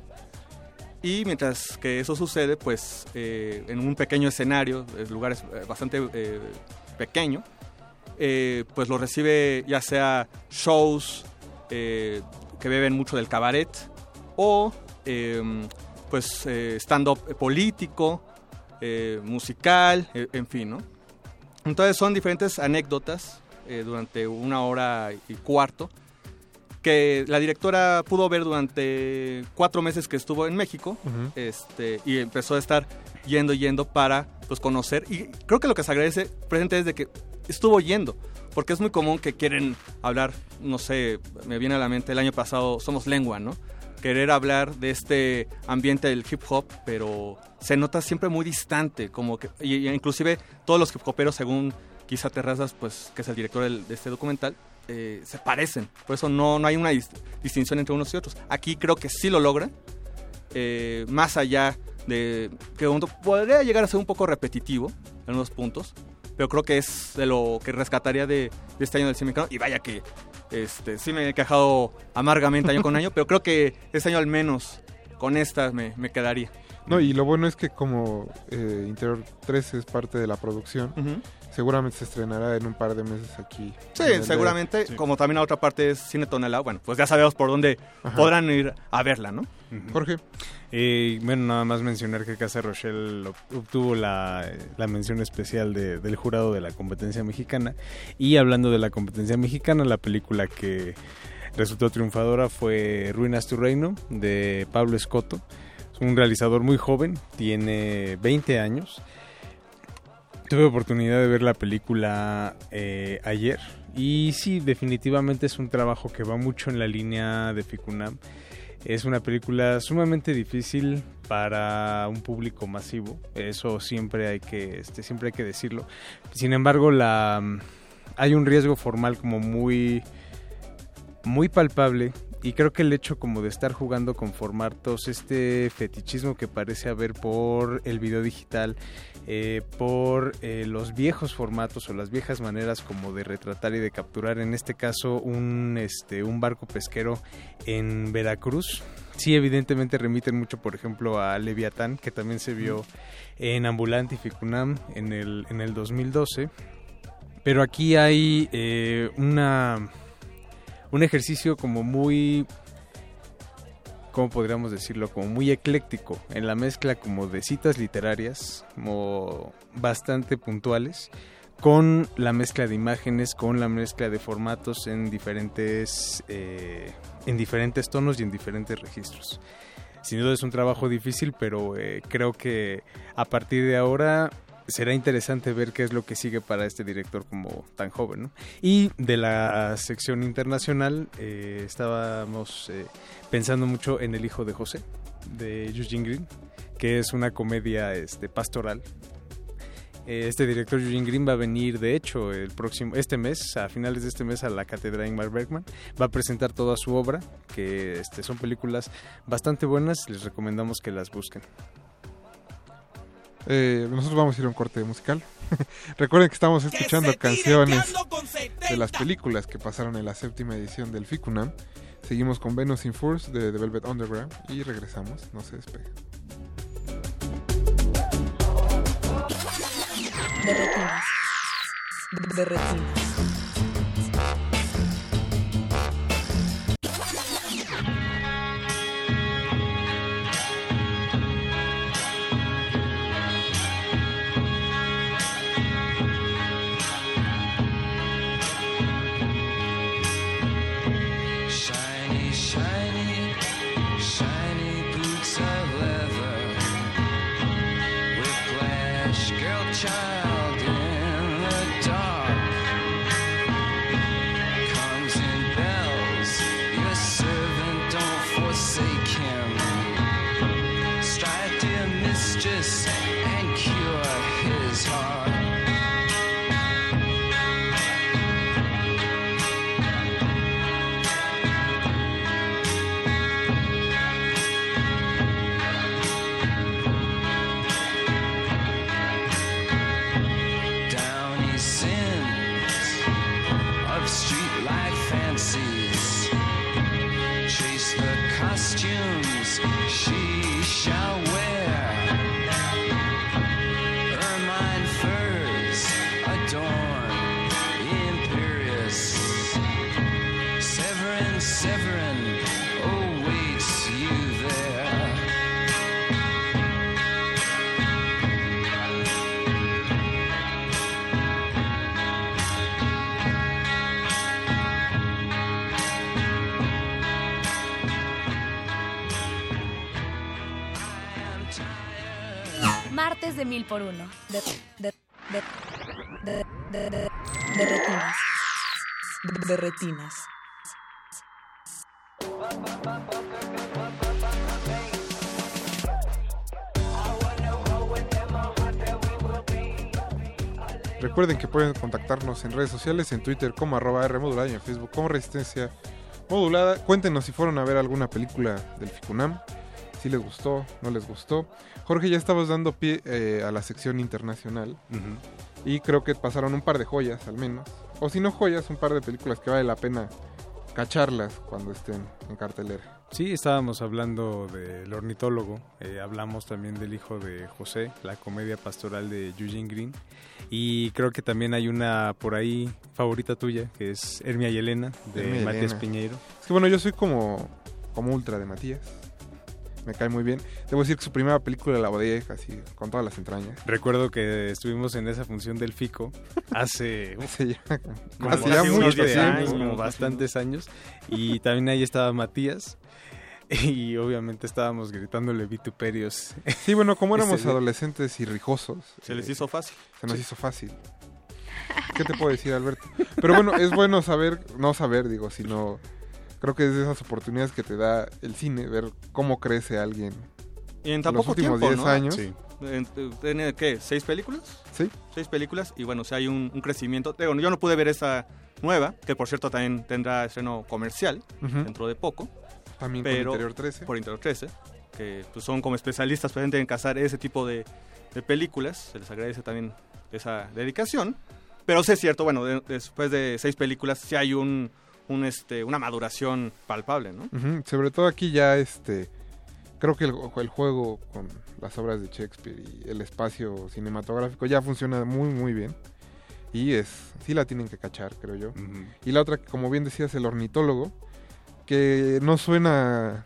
Y mientras que eso sucede, pues eh, en un pequeño escenario, el lugar es eh, bastante eh, pequeño, eh, pues lo recibe ya sea shows eh, que beben mucho del cabaret o eh, pues eh, stand-up político, musical, eh, en fin, ¿no? Entonces son diferentes anécdotas eh, durante una hora y cuarto que la directora pudo ver durante cuatro meses que estuvo en México Ujú. este, y empezó a estar yendo yendo para pues, conocer. Y creo que lo que se agradece presente es de que estuvo yendo, porque es muy común que quieren hablar, no sé, me viene a la mente el año pasado Somos Lengua, ¿no? Querer hablar de este ambiente del hip hop, pero se nota siempre muy distante, como que, y, y inclusive todos los hip hoperos, según Quizá Terrazas, pues, que es el director del- de este documental, eh, se parecen. Por eso no, no hay una dis- distinción entre unos y otros. Aquí creo que sí lo logra. eh, más allá de que un- podría llegar a ser un poco repetitivo en unos puntos. Pero creo que es de lo que rescataría de, de este año del cine mexicano. Y vaya que este, sí me he quejado amargamente año con año. pero creo que este año al menos con esta me, me quedaría. No, y lo bueno es que como eh, Interior 3 es parte de la producción, Ujú. Seguramente se estrenará en un par de meses aquí. Sí, seguramente, DF. como también la otra parte es Cine Tonelada, bueno, pues ya sabemos por dónde Ajá. podrán ir a verla, ¿no? Jorge. Eh, bueno, nada más mencionar que Casa Rochelle ob- obtuvo la, la mención especial de- del jurado de la competencia mexicana. Y hablando de la competencia mexicana, la película que resultó triunfadora fue Ruinas tu Reino, de Pablo Escoto. Es un realizador muy joven, tiene 20 años. Tuve oportunidad de ver la película eh, ayer y sí, definitivamente es un trabajo que va mucho en la línea de Ficunam. Es una película sumamente difícil para un público masivo, eso siempre hay que, este, siempre hay que decirlo. Sin embargo, la, hay un riesgo formal como muy, muy palpable y creo que el hecho como de estar jugando con formatos, este fetichismo que parece haber por el video digital, eh, por eh, los viejos formatos o las viejas maneras como de retratar y de capturar, en este caso un, este, un barco pesquero en Veracruz. Sí, evidentemente remiten mucho, por ejemplo, a Leviatán, que también se vio en Ambulante y Ficunam en el, en el 2012. Pero aquí hay eh, una un ejercicio como muy ¿cómo podríamos decirlo? Como muy ecléctico en la mezcla como de citas literarias, como bastante puntuales, con la mezcla de imágenes, con la mezcla de formatos en diferentes, eh, en diferentes tonos y en diferentes registros. Sin duda es un trabajo difícil, pero eh, creo que a partir de ahora será interesante ver qué es lo que sigue para este director como tan joven. ¿no? Y de la sección internacional eh, estábamos eh, pensando mucho en El hijo de José, de Eugene Green, que es una comedia este, pastoral. Eh, Este director Eugene Green va a venir, de hecho, el próximo este mes, a finales de este mes, a la cátedra Ingmar Bergman. Va a presentar toda su obra, que este, son películas bastante buenas. Les recomendamos que las busquen. Eh, nosotros vamos a ir a un corte musical. Recuerden que estamos escuchando canciones de las películas que pasaron en la séptima edición del FICUNAM. Seguimos con Venus in Force de The Velvet Underground y regresamos. No se despeguen. De retinas. De retinas. De mil por uno. De, de, de, de, de, de, de retinas. De retinas. Recuerden que pueden contactarnos en redes sociales, en Twitter como arroba R modulada y en Facebook como Resistencia Modulada. Cuéntenos si fueron a ver alguna película del FICUNAM, si les gustó, no les gustó. Jorge, ya estabas dando pie eh, a la sección internacional y creo que pasaron un par de joyas al menos. O si no joyas, un par de películas que vale la pena cacharlas cuando estén en cartelera. Sí, estábamos hablando del ornitólogo, eh, hablamos también del hijo de José, la comedia pastoral de Eugene Green, y creo que también hay una por ahí favorita tuya, que es Hermia y Elena, de Hermia Matías Elena. Piñeiro. Es que bueno, yo soy como, como ultra de Matías. Me cae muy bien. Debo decir que su primera película la odié así, con todas las entrañas. Recuerdo que estuvimos en esa función del FICO hace, Hace ya- como hace ya unos mucho 10 tiempo. años, como bastantes años, y también ahí estaba Matías. Y obviamente estábamos gritándole vituperios. Sí, bueno, como éramos adolescentes y rijosos. Se les eh, hizo fácil. Se nos Sí. hizo fácil. ¿Qué te puedo decir, Alberto? Pero bueno, es bueno saber, no saber, digo, sino creo que es de esas oportunidades que te da el cine, ver cómo crece alguien. Y en los tan poco últimos tiempo, 10 ¿no? años. En- ¿Tiene qué? ¿Seis películas? Sí. Seis películas y bueno, o sea, hay un, un crecimiento. Digo, yo no pude ver esa, nueva, que por cierto también tendrá estreno comercial dentro de poco. También pero, Interior 13. Por Interior 13, que pues, son como especialistas pues, en cazar ese tipo de, de películas. Se les agradece también esa dedicación. Pero sí es cierto, bueno, de- después de seis películas sí hay un, un, este, una maduración palpable, ¿no? Sobre todo aquí ya este creo que el, el juego con las obras de Shakespeare y el espacio cinematográfico ya funciona muy muy bien. Y es sí la tienen que cachar, creo yo. Y la otra, como bien decías, el ornitólogo, que no suena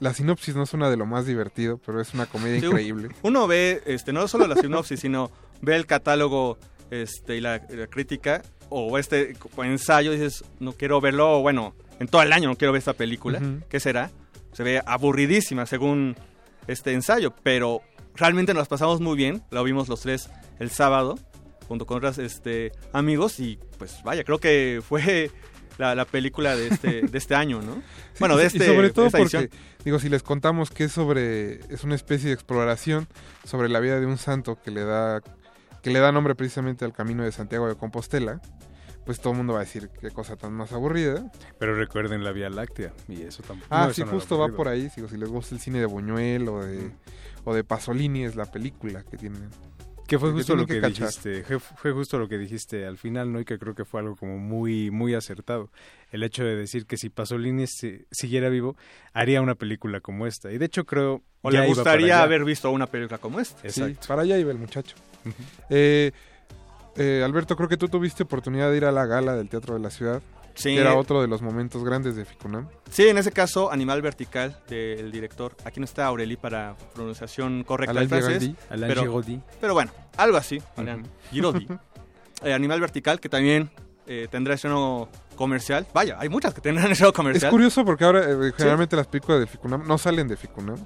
la sinopsis no suena de lo más divertido, pero es una comedia Sí, increíble. Uno ve, este, no solo la sinopsis, sino ve el catálogo este, y la, la crítica o este ensayo y dices, no quiero verlo, o bueno, en todo el año no quiero ver esta película. ¿Qué será? Se ve aburridísima según este ensayo, pero realmente nos pasamos muy bien. Lo vimos los tres el sábado junto con otros este, amigos y pues vaya, creo que fue la, la película de este, de este año, ¿no? bueno, de y este sobre de todo porque edición. digo si les contamos que es sobre es una especie de exploración sobre la vida de un santo que le da que le da nombre precisamente al camino de Santiago de Compostela pues todo el mundo va a decir qué cosa tan más aburrida Pero recuerden la Vía Láctea y eso tampoco. ah no, sí justo va por ahí digo si les gusta el cine de Buñuel o de o de Pasolini es la película que tienen Que fue justo lo que, dijiste, fue, fue justo lo que dijiste al final, ¿no? Y que creo que fue algo como muy, muy acertado. El hecho de decir que si Pasolini si- siguiera vivo, haría una película como esta. Y de hecho creo... O le gustaría haber visto una película como esta. Sí, para allá iba el muchacho. Eh, eh, Alberto, creo que tú tuviste oportunidad de ir a la gala del Teatro de la Ciudad. Sí. Que era otro de los momentos grandes de Ficunam. Sí, en ese caso, Animal Vertical del director. Aquí no está Aureli para pronunciación correcta Alain del francés. Alain pero, pero bueno, algo así. Alain Giraudy. Eh, Animal Vertical, que también eh, tendrá estreno comercial. Vaya, hay muchas que tendrán estreno comercial. Es curioso porque ahora eh, generalmente las películas de Ficunam no salen de Ficunam.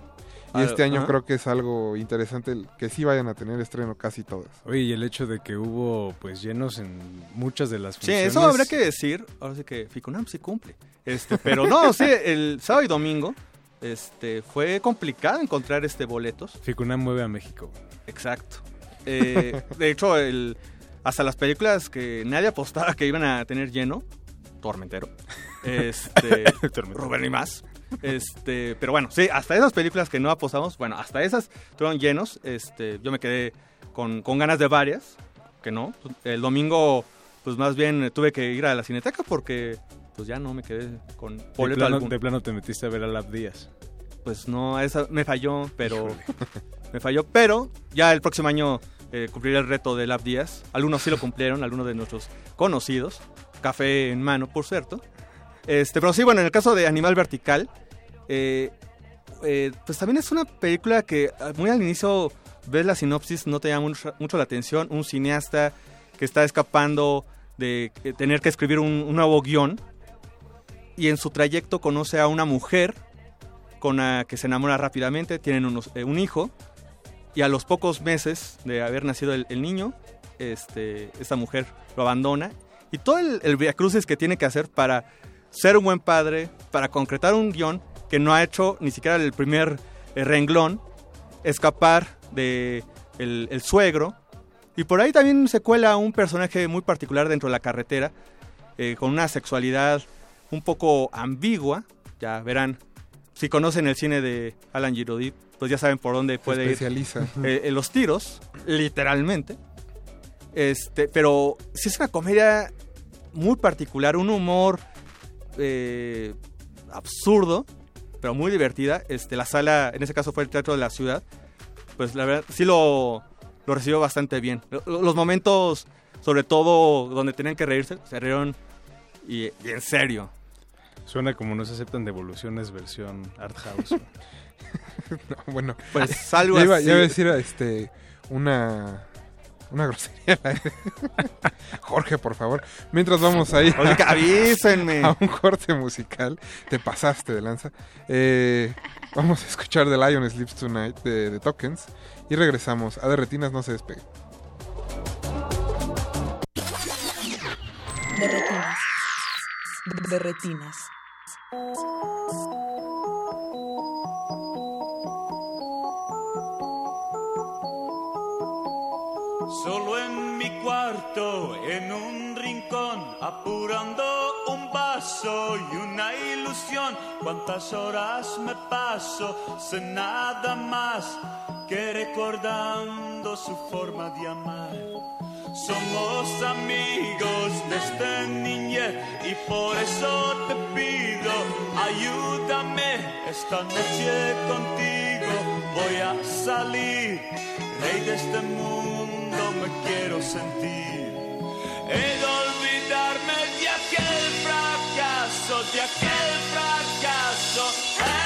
Y Ah, este año ajá. creo que es algo interesante que sí vayan a tener estreno casi todas. Oye, y el hecho de que hubo pues llenos en muchas de las Sí, funciones. eso habrá que decir. Ahora sí que Ficunam sí cumple. Este, pero no, sí, el sábado y domingo este, fue complicado encontrar este boletos. Ficunam mueve a México. Exacto. Eh, de hecho, el, hasta las películas que nadie apostaba que iban a tener lleno, Tormentero, este, Rubén y más. Este, pero bueno, sí, hasta esas películas que no apostamos, bueno, hasta esas fueron llenos. Este, yo me quedé con, con ganas de varias, que no. El domingo, pues más bien tuve que ir a la cineteca porque pues ya no me quedé con De boleto plano, alguno. de plano te metiste a ver a Lab Díaz. Pues no, esa me falló, pero me falló, pero ya el próximo año eh, cumpliré el reto de Lab Díaz. Algunos sí lo cumplieron, algunos de nuestros conocidos. Café en mano, por cierto. Este, pero sí, bueno, en el caso de Animal Vertical, eh, eh, pues también es una película que ah, muy al inicio ves la sinopsis, no te llama mucho, la atención. Un cineasta que está escapando de tener que escribir un, nuevo guion y en su trayecto conoce a una mujer con la que se enamora rápidamente, tienen eh, un hijo y a los pocos meses de haber nacido el, el niño, este, esta mujer lo abandona y todo el, el viacrucis que tiene que hacer para ser un buen padre, para concretar un guion que no ha hecho ni siquiera el primer eh, renglón, escapar de el, el suegro y por ahí también se cuela un personaje muy particular dentro de la carretera eh, con una sexualidad un poco ambigua, ya verán si conocen el cine de Alan Giraudy, pues ya saben por dónde puede especializa. ir eh, eh, los tiros, literalmente. Este, pero sí es una comedia muy particular, un humor eh, absurdo, pero muy divertida. Este, la sala, en ese caso fue el Teatro de la Ciudad, pues la verdad sí lo, lo recibió bastante bien. Lo- Los momentos, sobre todo donde tenían que reírse, se rieron y, y en serio. Suena como no se aceptan devoluciones versión art house. No, bueno, Pues, algo ya iba, así. ya iba a decir este una una grosería. Jorge, por favor. Mientras vamos a ir Oiga, avísenme. a un corte musical, te pasaste de lanza. Eh, vamos a escuchar The Lion Sleeps Tonight de, de Tokens y regresamos. A de retinas no se despegue. De retinas. De retinas. Solo en mi cuarto en un rincón, apurando un vaso y una ilusión. Cuántas horas me paso sin nada más que recordando su forma de amar. Somos amigos desde niñez y por eso te pido, ayúdame esta noche contigo. Voy a salir, rey de este mundo quiero sentir. He de olvidarme de aquel fracaso, de aquel fracaso.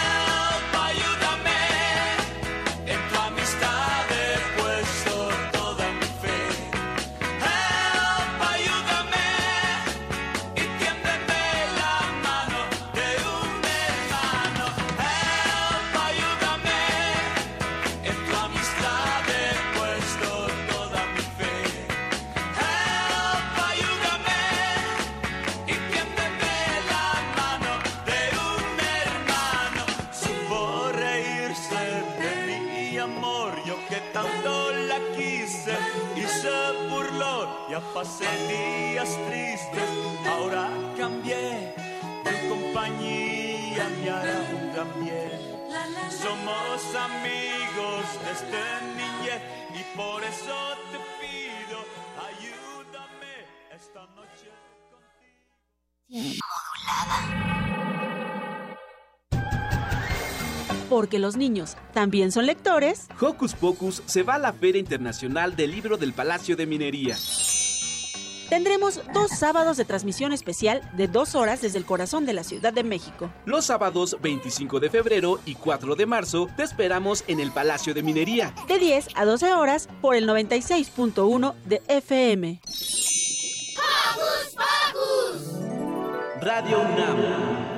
Días tristes, ahora cambié. Tu compañía me hará un gran bien. Somos amigos desde niñez y por eso te pido, ayúdame esta noche. Porque los niños también son lectores. Hocus Pocus se va a la Feria Internacional del Libro del Palacio de Minería. Tendremos dos sábados de transmisión especial de dos horas desde el corazón de la Ciudad de México. Los sábados 25 de febrero y 4 de marzo te esperamos en el Palacio de Minería. De 10 a 12 horas por el 96.1 de FM. Radio UNAM.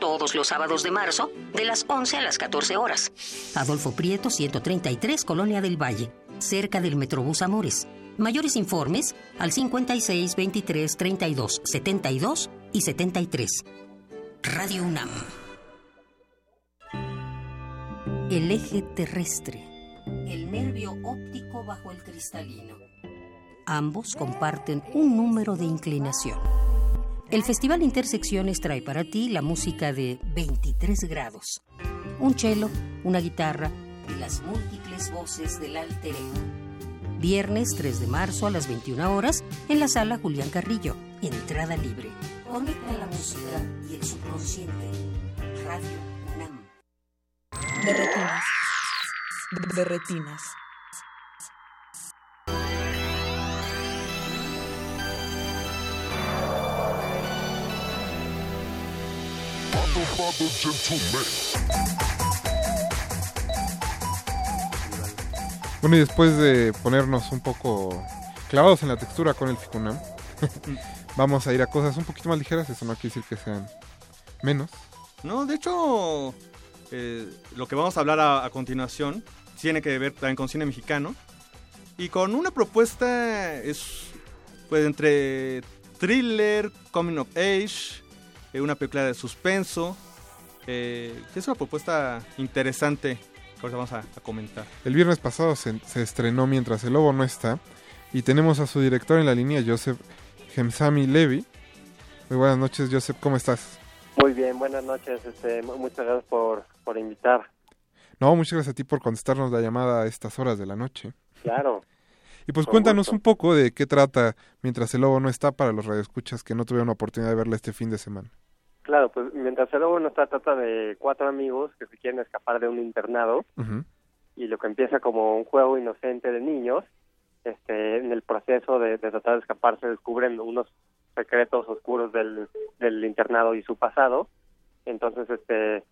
todos los sábados de marzo, de las 11 a las 14 horas. Adolfo Prieto, 133, Colonia del Valle, cerca del Metrobús Amores. Mayores informes al 56 23 32 72 y 73. Radio UNAM. El eje terrestre. El nervio óptico bajo el cristalino. Ambos comparten un número de inclinación. El Festival Intersecciones trae para ti la música de 23 grados. Un cello, una guitarra y las múltiples voces del alter ego. Viernes 3 de marzo a las 21 horas en la sala Julián Carrillo. Entrada libre. Conecta la música y el subconsciente. Radio UNAM. De retinas. Bueno, y después de ponernos un poco clavados en la textura con el Ficunam, vamos a ir a cosas un poquito más ligeras. Eso no quiere decir que sean menos. No, de hecho, eh, lo que vamos a hablar a, a continuación tiene que ver también con cine mexicano. Y con una propuesta es pues entre thriller, coming of age, eh, una película de suspenso. eh, que es una propuesta interesante que ahorita vamos a, a comentar. El viernes pasado se, se estrenó Mientras el Lobo no está. Y tenemos a su director en la línea, Joseph Gemsami Levy. Muy buenas noches, Joseph, ¿cómo estás? Muy bien, buenas noches. Este, mu- muchas gracias por, por invitar. No, muchas gracias a ti por contestarnos la llamada a estas horas de la noche. Claro. Y pues Con cuéntanos gusto. un poco de qué trata Mientras el Lobo no está para los radioescuchas que no tuvieron la oportunidad de verla este fin de semana. Claro, pues mientras el lobo no está, trata de cuatro amigos que se quieren escapar de un internado y lo que empieza como un juego inocente de niños, este, en el proceso de, de tratar de escaparse descubren unos secretos oscuros del, del internado y su pasado. Entonces, este,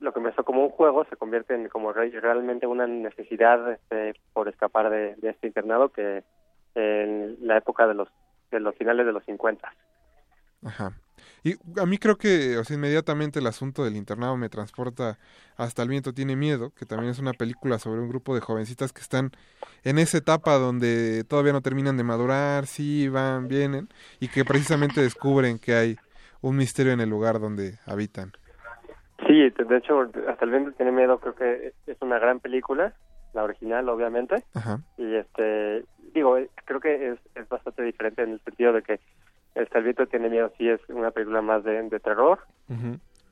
lo que empezó como un juego se convierte en como re- realmente una necesidad este, por escapar de, de este internado que en la época de los de los finales de los 50. Ajá. Y a mí creo que, o sea, inmediatamente el asunto del internado me transporta hasta el viento tiene miedo, que también es una película sobre un grupo de jovencitas que están en esa etapa donde todavía no terminan de madurar, sí, van, vienen, y que precisamente descubren que hay un misterio en el lugar donde habitan. Sí, de hecho, hasta el viento tiene miedo, creo que es una gran película, la original, obviamente. Ajá. Y este, digo, eh, creo que es, es bastante diferente en el sentido de que hasta el viento tiene miedo, sí es una película más de, de terror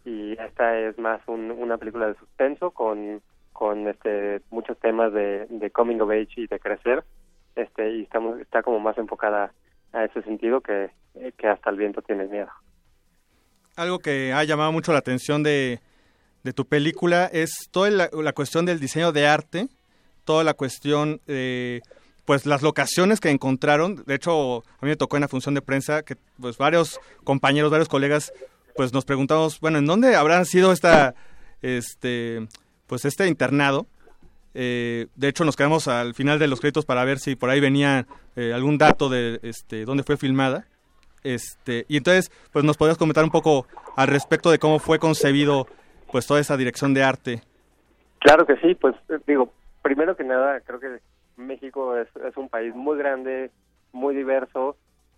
y esta es más un- una película de suspenso con, con este muchos temas de, de coming of age y de crecer, este y estamos está como más enfocada a ese sentido que, que hasta el viento tiene miedo. Algo que ha llamado mucho la atención de, de tu película es toda la, cuestión del diseño de arte, toda la cuestión de pues las locaciones que encontraron. De hecho, a mí me tocó en la función de prensa que pues varios compañeros, varios colegas pues nos preguntamos, bueno, ¿en dónde habrán sido esta este pues este internado? Eh, de hecho, nos quedamos al final de los créditos para ver si por ahí venía eh, algún dato de este dónde fue filmada. Este, y entonces, pues nos podrías comentar un poco al respecto de cómo fue concebido pues toda esa dirección de arte. Claro que sí, pues eh, digo, primero que nada, creo que México es, un país muy grande, muy diverso,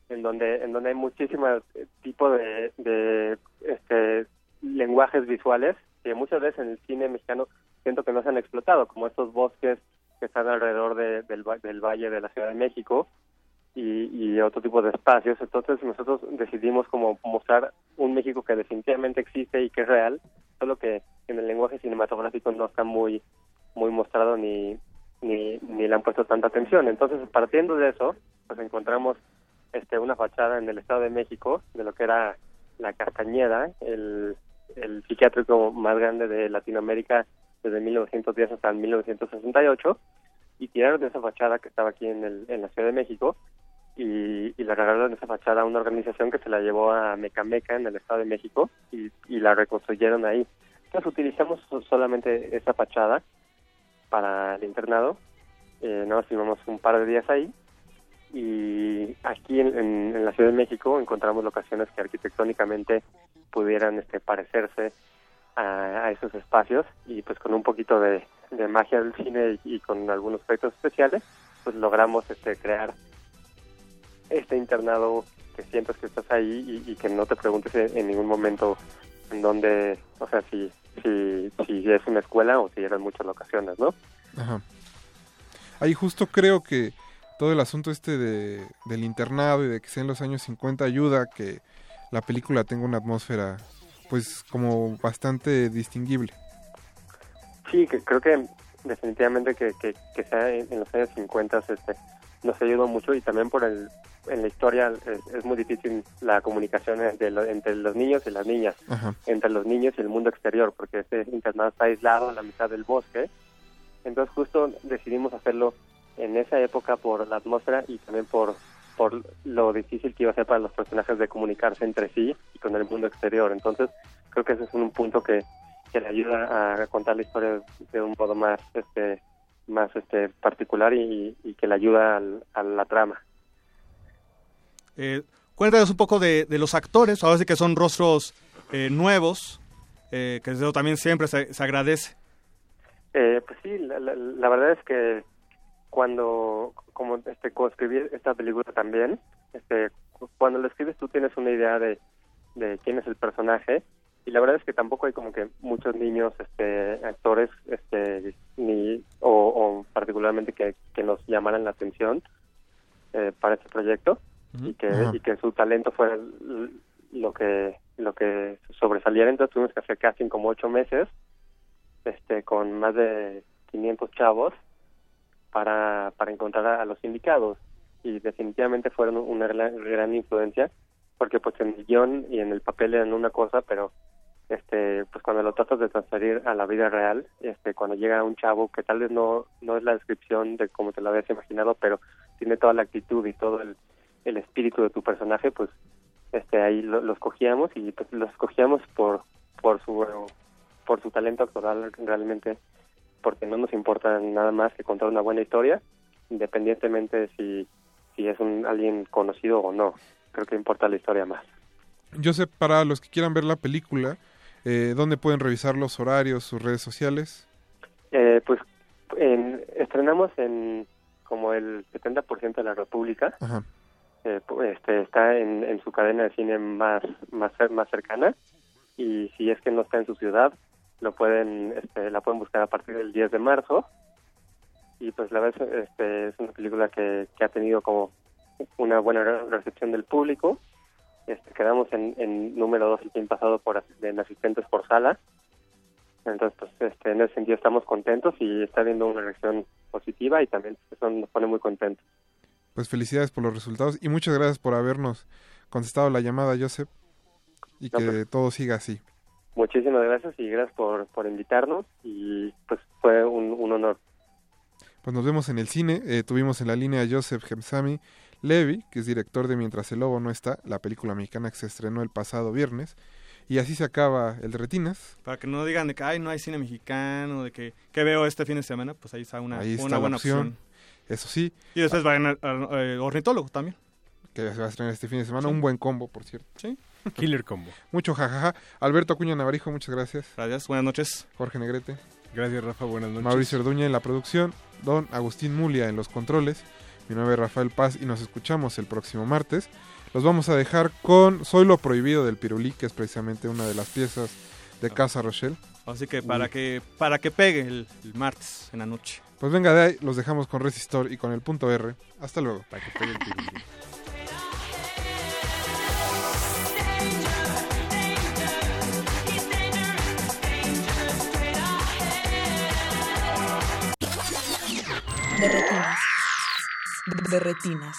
en donde en donde hay muchísimos eh, tipos de, de este, lenguajes visuales que muchas veces en el cine mexicano siento que no se han explotado, como estos bosques que están alrededor de- del, del valle de la Ciudad de México y, y otro tipo de espacios. Entonces nosotros decidimos como mostrar un México que definitivamente existe y que es real, solo que en el lenguaje cinematográfico no está muy muy mostrado ni, ni, ni le han puesto tanta atención. Entonces, partiendo de eso, pues encontramos este una fachada en el Estado de México de lo que era la Castañeda, el, el psiquiátrico más grande de Latinoamérica desde 1910 hasta el 1968, y tiraron de esa fachada que estaba aquí en, el, en la Ciudad de México y, y le regalaron esa fachada a una organización que se la llevó a Mecameca en el Estado de México y, la reconstruyeron ahí. Entonces utilizamos so- solamente esa fachada para el internado, eh, nos filmamos un par de días ahí. Y aquí en, la Ciudad de México encontramos locaciones que arquitectónicamente pudieran este, parecerse a, esos espacios. Y pues con un poquito de, magia del cine y, y con algunos efectos especiales pues logramos este crear este internado que sientes que estás ahí y, y que no te preguntes en, en ningún momento en dónde, o sea, si, si, si es una escuela o si eran muchas locaciones, ¿no? Ajá. Ahí justo creo que todo el asunto este de, del internado y de que sea en los años 50 ayuda a que la película tenga una atmósfera pues como bastante distinguible. Sí, que creo que definitivamente que, que, que sea en, en los años 50 este, nos ayudó mucho y también por el en la historia es, es muy difícil la comunicación entre, lo- entre los niños y las niñas, Ajá. entre los niños y el mundo exterior, porque este internado está aislado en la mitad del bosque. Entonces justo decidimos hacerlo en esa época por la atmósfera y también por por lo difícil que iba a ser para los personajes de comunicarse entre sí y con el mundo exterior. Entonces creo que ese es un punto que, que le ayuda a contar la historia de un modo más este más este particular y, y que le ayuda al- a la trama. Eh, cuéntanos un poco de, de los actores, ahora sí que son rostros eh, nuevos, eh, que eso también siempre se, se agradece. Eh, pues sí, la, la- verdad es que cuando como este coescribí esta película también, este cu- cuando lo escribes tú tienes una idea de, de quién es el personaje y la verdad es que tampoco hay como que muchos niños este actores este ni o, o particularmente que, que nos llamaran la atención eh, para este proyecto y que Ajá. y que su talento fuera lo que lo que sobresaliera. Entonces tuvimos que hacer casting como ocho meses este con más de 500 chavos para, para encontrar a, los indicados. Y definitivamente fueron una gran, gran influencia porque pues en el guion y en el papel eran una cosa pero este pues cuando lo tratas de transferir a la vida real este cuando llega un chavo que tal vez no no es la descripción de cómo te lo habías imaginado pero tiene toda la actitud y todo el, el espíritu de tu personaje pues este ahí lo, los cogíamos y pues los cogíamos por por su por su talento actoral realmente porque no nos importa nada más que contar una buena historia independientemente de si si es un alguien conocido o no creo que importa la historia más Yo sé, para los que quieran ver la película, eh, ¿dónde pueden revisar los horarios, sus redes sociales? Eh, pues en- estrenamos en como el 70% de la República. Ajá. Eh, este, está en, su cadena de cine más, más, más cercana y si es que no está en su ciudad, lo pueden, este, la pueden buscar a partir del 10 de marzo. Y pues la verdad es, este, es una película que, ha tenido como una buena re- recepción del público. Este, quedamos en, número 2 el tiempo pasado por, en asistentes por sala. Entonces, pues, este, en ese sentido estamos contentos y está habiendo una reacción positiva y también eso nos pone muy contentos. Pues felicidades por los resultados y muchas gracias por habernos contestado la llamada, Joseph, y No, que pues- todo siga así. Muchísimas gracias y gracias por, por invitarnos y pues fue un, un honor. Pues nos vemos en el cine. Eh, tuvimos en la línea a Joseph Hemsami Levy, que es director de Mientras el Lobo no está, la película mexicana que se estrenó el pasado viernes. Y así se acaba el de Retinas. Para que no digan de que Ay, no hay cine mexicano, de que ¿qué veo este fin de semana, pues ahí está una, Ahí está una buena opción. opción. Eso sí. Y después vayan al al- al ornitólogo también. Que se va a estrenar este fin de semana. Sí. Un buen combo, por cierto. Sí. Killer combo. Mucho jajaja. Alberto Acuña Navarijo, muchas gracias. Gracias, buenas noches. Jorge Negrete. Gracias, Rafa, buenas noches. Mauricio Orduña en la producción. Don Agustín Mulia en los controles. Mi nombre es Rafael Paz y nos escuchamos el próximo martes. Los vamos a dejar con Soy lo prohibido del Pirulí, que es precisamente una de las piezas de Casa Rochelle. Así que para que para que pegue el, el martes en la noche. Pues venga de ahí, los dejamos con Resistor y con el punto R. Hasta luego. Para que el pirulí. De retinas. De retinas.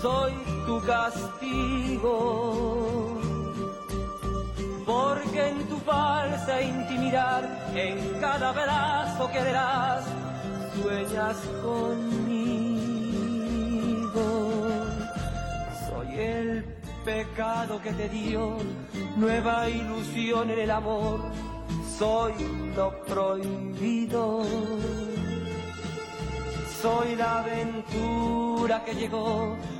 Soy tu castigo. Porque en tu falsa intimidad, en cada abrazo que darás, sueñas conmigo. Soy el pecado que te dio nueva ilusión en el amor. Soy lo prohibido. Soy la aventura que llegó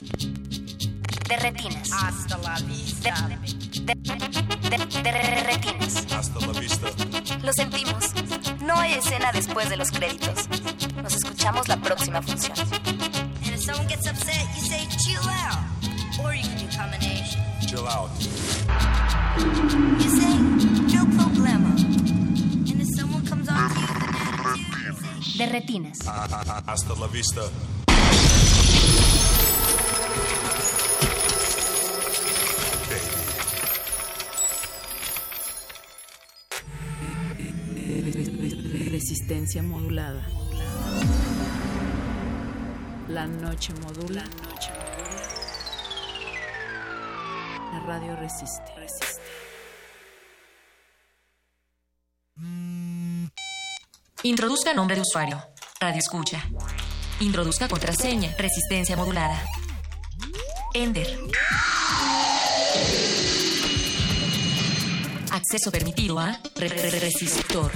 De retinas. Hasta la vista. De, de- de- de retinas. Hasta la vista. Lo sentimos. No hay escena después de los créditos. Nos escuchamos la próxima función. And if someone gets upset, you say chill out. Or you can do combination. Chill out. You say no problema. And if someone comes on to you, De retinas. Hasta la vista. Resistencia modulada. La noche modula. La radio resiste. Introduzca nombre de usuario. Radio escucha. Introduzca contraseña. Resistencia modulada. Ender. Acceso permitido a re- re- re- resistor.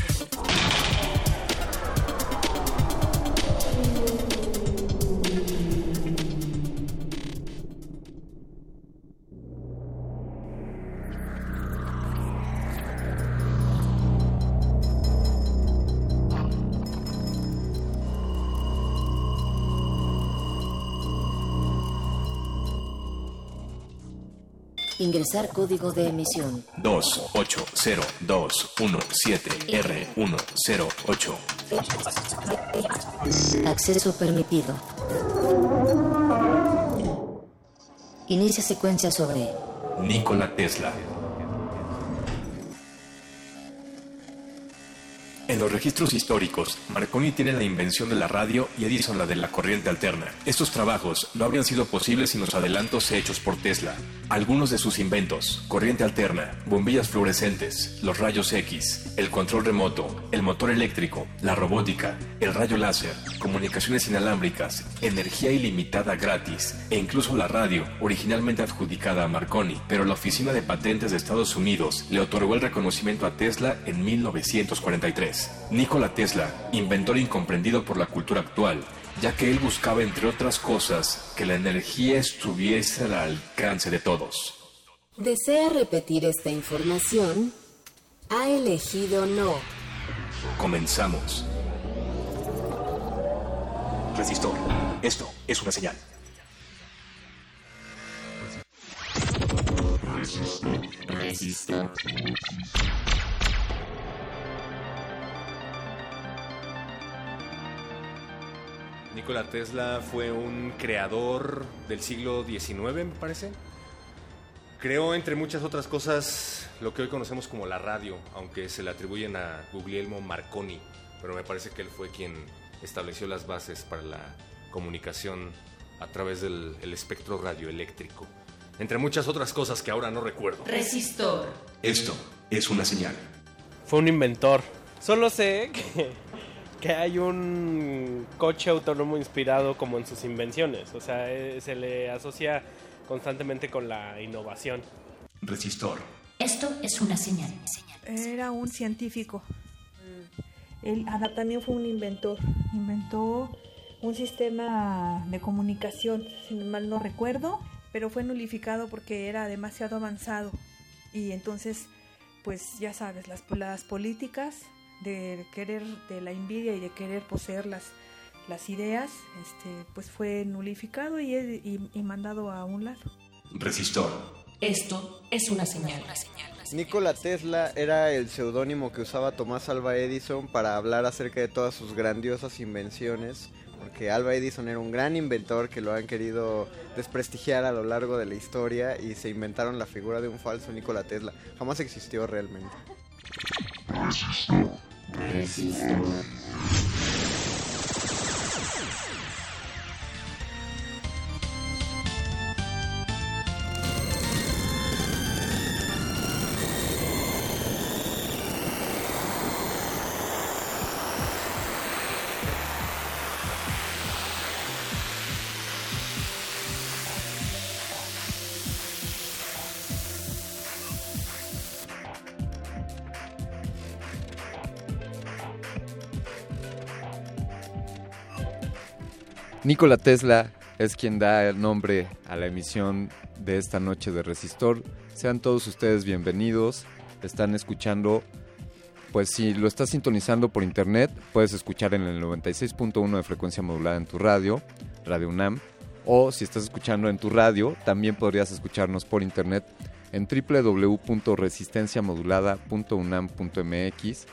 Ingresar código de emisión. 280217R108. Acceso permitido. Inicia secuencia sobre Nikola Tesla. En los registros históricos, Marconi tiene la invención de la radio y Edison la de la corriente alterna. Estos trabajos no habrían sido posibles sin los adelantos hechos por Tesla. Algunos de sus inventos, corriente alterna, bombillas fluorescentes, los rayos X, el control remoto, el motor eléctrico, la robótica, el rayo láser, comunicaciones inalámbricas, energía ilimitada gratis e incluso la radio, originalmente adjudicada a Marconi, pero la Oficina de Patentes de Estados Unidos le otorgó el reconocimiento a Tesla en 1943. Nikola Tesla, inventor incomprendido por la cultura actual, ya que él buscaba, entre otras cosas, que la energía estuviese al alcance de todos. ¿Desea repetir esta información? Ha elegido no. Comenzamos. Resistor. Esto es una señal. Nikola Tesla fue un creador del siglo XIX, me parece. Creó, entre muchas otras cosas, lo que hoy conocemos como la radio, aunque se le atribuyen a Guglielmo Marconi, pero me parece que él fue quien estableció las bases para la comunicación a través del el espectro radioeléctrico, entre muchas otras cosas que ahora no recuerdo. Resistor. Esto es una señal. Fue un inventor. Solo sé que, que hay un coche autónomo inspirado como en sus invenciones. O sea, eh, se le asocia constantemente con la innovación. Resistor. Esto es una señal. Era un científico. Él también fue un inventor. Inventó un sistema de comunicación, si mal no recuerdo, pero fue nulificado porque era demasiado avanzado. Y entonces, pues ya sabes, las, las políticas de querer, de la envidia y de querer poseer las, las ideas, este, pues fue nulificado y, y, y mandado a un lado. Resistor. Esto es una señal. Nikola Tesla era el seudónimo que usaba Tomás Alva Edison para hablar acerca de todas sus grandiosas invenciones, porque Alva Edison era un gran inventor que lo han querido desprestigiar a lo largo de la historia y se inventaron la figura de un falso Nikola Tesla. Jamás existió realmente. Resistão. Resistão. Nikola Tesla es quien da el nombre a la emisión de esta noche de Resistor. Sean todos ustedes bienvenidos. Están escuchando, pues si lo estás sintonizando por internet, puedes escuchar en el 96.1 de frecuencia modulada en tu radio, Radio UNAM. O si estás escuchando en tu radio, también podrías escucharnos por internet en www.resistenciamodulada.unam.mx.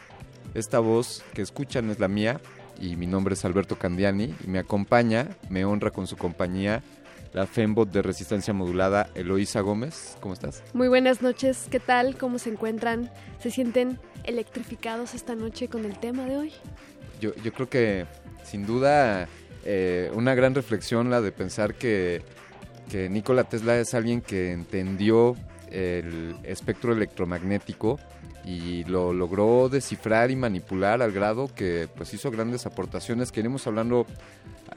Esta voz que escuchan es la mía, y mi nombre es Alberto Candiani y me acompaña, me honra con su compañía la Fembot de Resistencia Modulada, Eloísa Gómez. ¿Cómo estás? Muy buenas noches, ¿qué tal? ¿Cómo se encuentran? ¿Se sienten electrificados esta noche con el tema de hoy? yo, yo creo que sin duda eh, una gran reflexión la de pensar que, que Nikola Tesla es alguien que entendió el espectro electromagnético y lo logró descifrar y manipular al grado que pues hizo grandes aportaciones que iremos hablando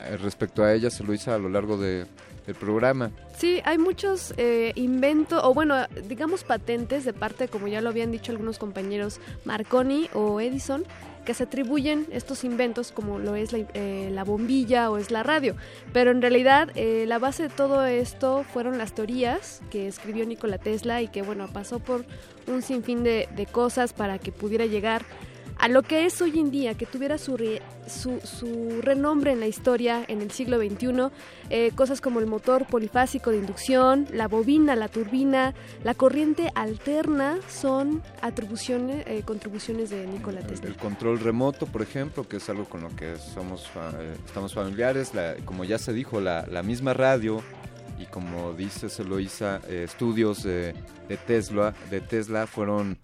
eh, respecto a ella se lo hizo a lo largo de, del programa. Sí, hay muchos eh, inventos, o bueno, digamos patentes de parte, como ya lo habían dicho algunos compañeros, Marconi o Edison, que se atribuyen estos inventos como lo es la, eh, la bombilla o es la radio. Pero en realidad eh, la base de todo esto fueron las teorías que escribió Nikola Tesla y que bueno, pasó por un sinfín de, de cosas para que pudiera llegar a lo que es hoy en día, que tuviera su, re- su, su renombre en la historia en el siglo XXI, eh, cosas como el motor polifásico de inducción, la bobina, la turbina, la corriente alterna son atribuciones, eh, contribuciones de Nikola Tesla. El control remoto, por ejemplo, que es algo con lo que somos eh, estamos familiares, la- como ya se dijo, la, la misma radio y como dice Celoisa, eh, estudios de Tesla, de Tesla fueron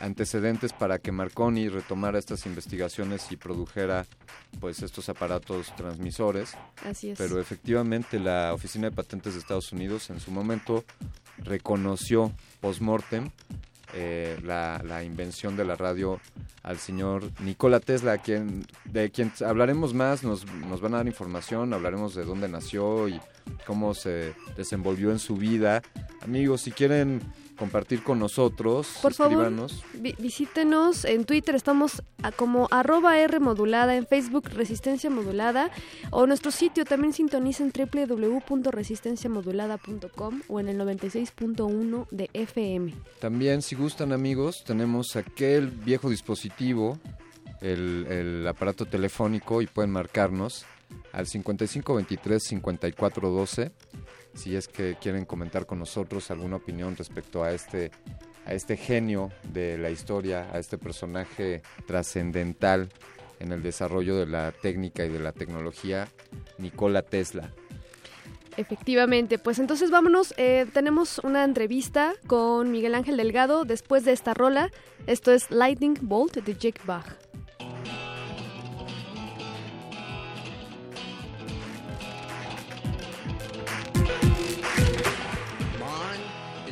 antecedentes para que Marconi retomara estas investigaciones y produjera pues estos aparatos transmisores. Así es. Pero efectivamente la Oficina de Patentes de Estados Unidos en su momento reconoció post-mortem eh, la, la invención de la radio al señor Nikola Tesla, quien, de quien hablaremos más, nos, nos van a dar información, hablaremos de dónde nació y cómo se desenvolvió en su vida. Amigos, si quieren compartir con nosotros, Por favor, escríbanos. vi- visítenos en Twitter, estamos a como arroba R modulada, en Facebook Resistencia Modulada, o nuestro sitio también sintonicen www.resistenciamodulada.com o en el 96.1 de FM. También, si gustan amigos, tenemos aquel viejo dispositivo, el, el aparato telefónico, y pueden marcarnos al 5523-5412, si es que quieren comentar con nosotros alguna opinión respecto a este, a este genio de la historia, a este personaje trascendental en el desarrollo de la técnica y de la tecnología, Nikola Tesla. Efectivamente, pues entonces vámonos, eh, tenemos una entrevista con Miguel Ángel Delgado después de esta rola, esto es Lightning Bolt de Jake Bach.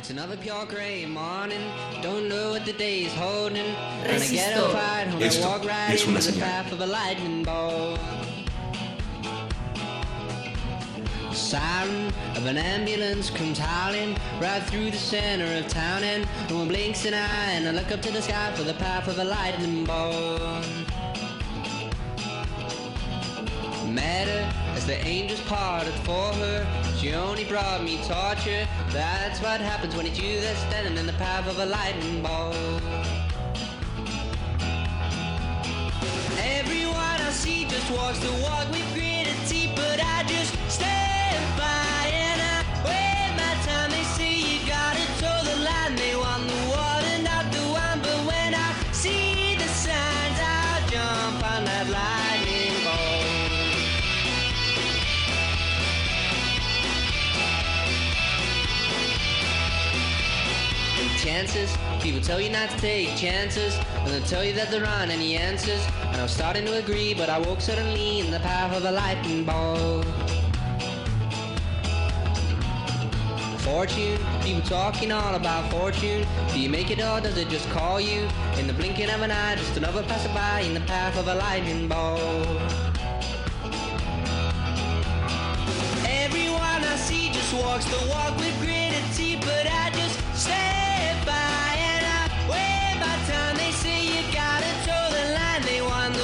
It's another pure gray morning. Don't know what the day is holding. Gonna get Resistor. up right when I Esto walk right es into the path of a lightning bolt. Siren of an ambulance comes howling right through the center of town, and no one blinks an eye. And I look up to the sky for the path of a lightning bolt. Matter as the angels parted for her. She only brought me torture. That's what happens when it's you that's standing in the path of a lightning bolt. Everyone I see just walks the walk with gritted teeth, but I just stand chances. People tell you not to take chances, and they'll tell you that there aren't any answers. And I was starting to agree, but I woke suddenly in the path of a lightning bolt. Fortune, people talking all about fortune. Do you make it or does it just call you? In the blinking of an eye, just another passerby in the path of a lightning bolt. Everyone I see just walks the walk with gritted teeth, but I just stand by and I wait my time. They say you gotta toe the line. They want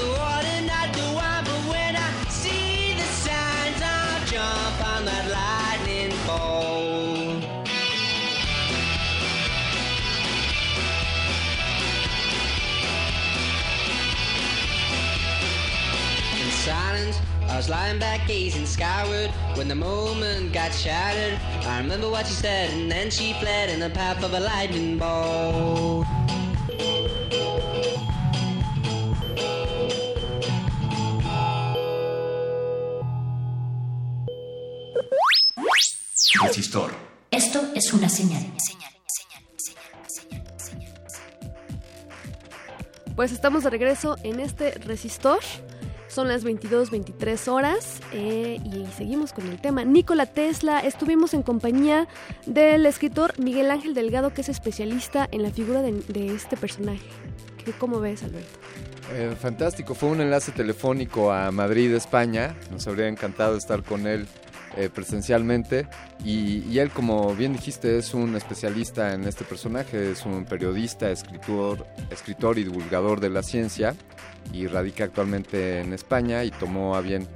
was lying back gazing skyward when the moment got shattered. I remember what she said, and then she fled in the path of a lightning bolt. Resistor. Esto es una señal. Pues estamos de regreso en este resistor. Son las 22, 23 horas eh, y seguimos con el tema. Nikola Tesla, estuvimos en compañía del escritor Miguel Ángel Delgado, que es especialista en la figura de, este personaje. ¿Qué- ¿Cómo ves, Alberto? Eh, fantástico, fue un enlace telefónico a Madrid, España. Nos habría encantado estar con él eh, presencialmente. Y, y él, como bien dijiste, es un especialista en este personaje, es un periodista, escritor, escritor y divulgador de la ciencia. Y radica actualmente en España y tomó a bien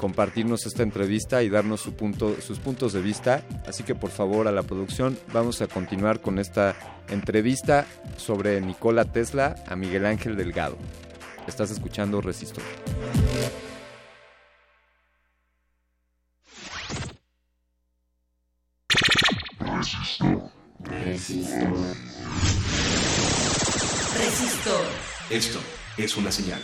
compartirnos esta entrevista y darnos su punto, sus puntos de vista. Así que por favor a la producción vamos a continuar con esta entrevista sobre Nikola Tesla a Miguel Ángel Delgado. Estás escuchando Resistor. Resistor. Esto es una señal.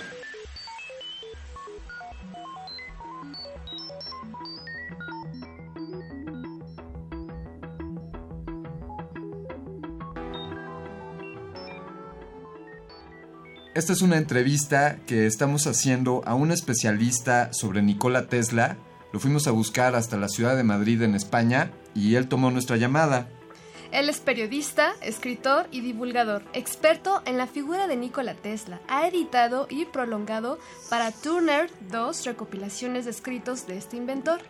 Esta es una entrevista que estamos haciendo a un especialista sobre Nikola Tesla. Lo fuimos a buscar hasta la ciudad de Madrid en España y él tomó nuestra llamada. Él es periodista, escritor y divulgador, experto en la figura de Nikola Tesla. Ha editado y prolongado para Turner dos recopilaciones de escritos de este inventor.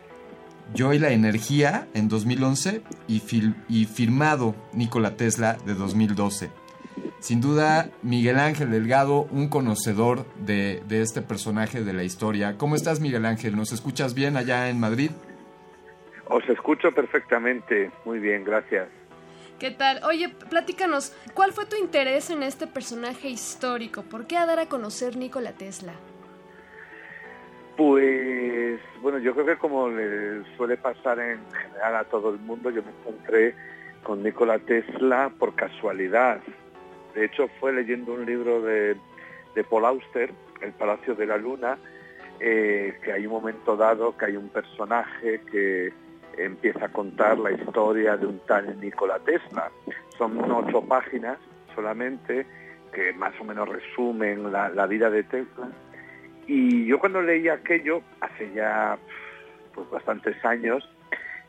Yo y la energía en 2011 y, fil- y firmado Nikola Tesla de 2012. Sin duda, Miguel Ángel Delgado, un conocedor de, de este personaje de la historia. ¿Cómo estás, Miguel Ángel? ¿Nos escuchas bien allá en Madrid? Os escucho perfectamente. Muy bien, gracias. ¿Qué tal? Oye, platícanos, ¿cuál fue tu interés en este personaje histórico? ¿Por qué a dar a conocer Nikola Tesla? Pues bueno, yo creo que como le suele pasar en general a todo el mundo, yo me encontré con Nikola Tesla por casualidad. De hecho, fue leyendo un libro de, de Paul Auster, El Palacio de la Luna, eh, que hay un momento dado que hay un personaje que empieza a contar la historia de un tal Nikola Tesla. Son ocho páginas solamente que más o menos resumen la, vida de Tesla. Y yo cuando leí aquello, hace ya pues bastantes años,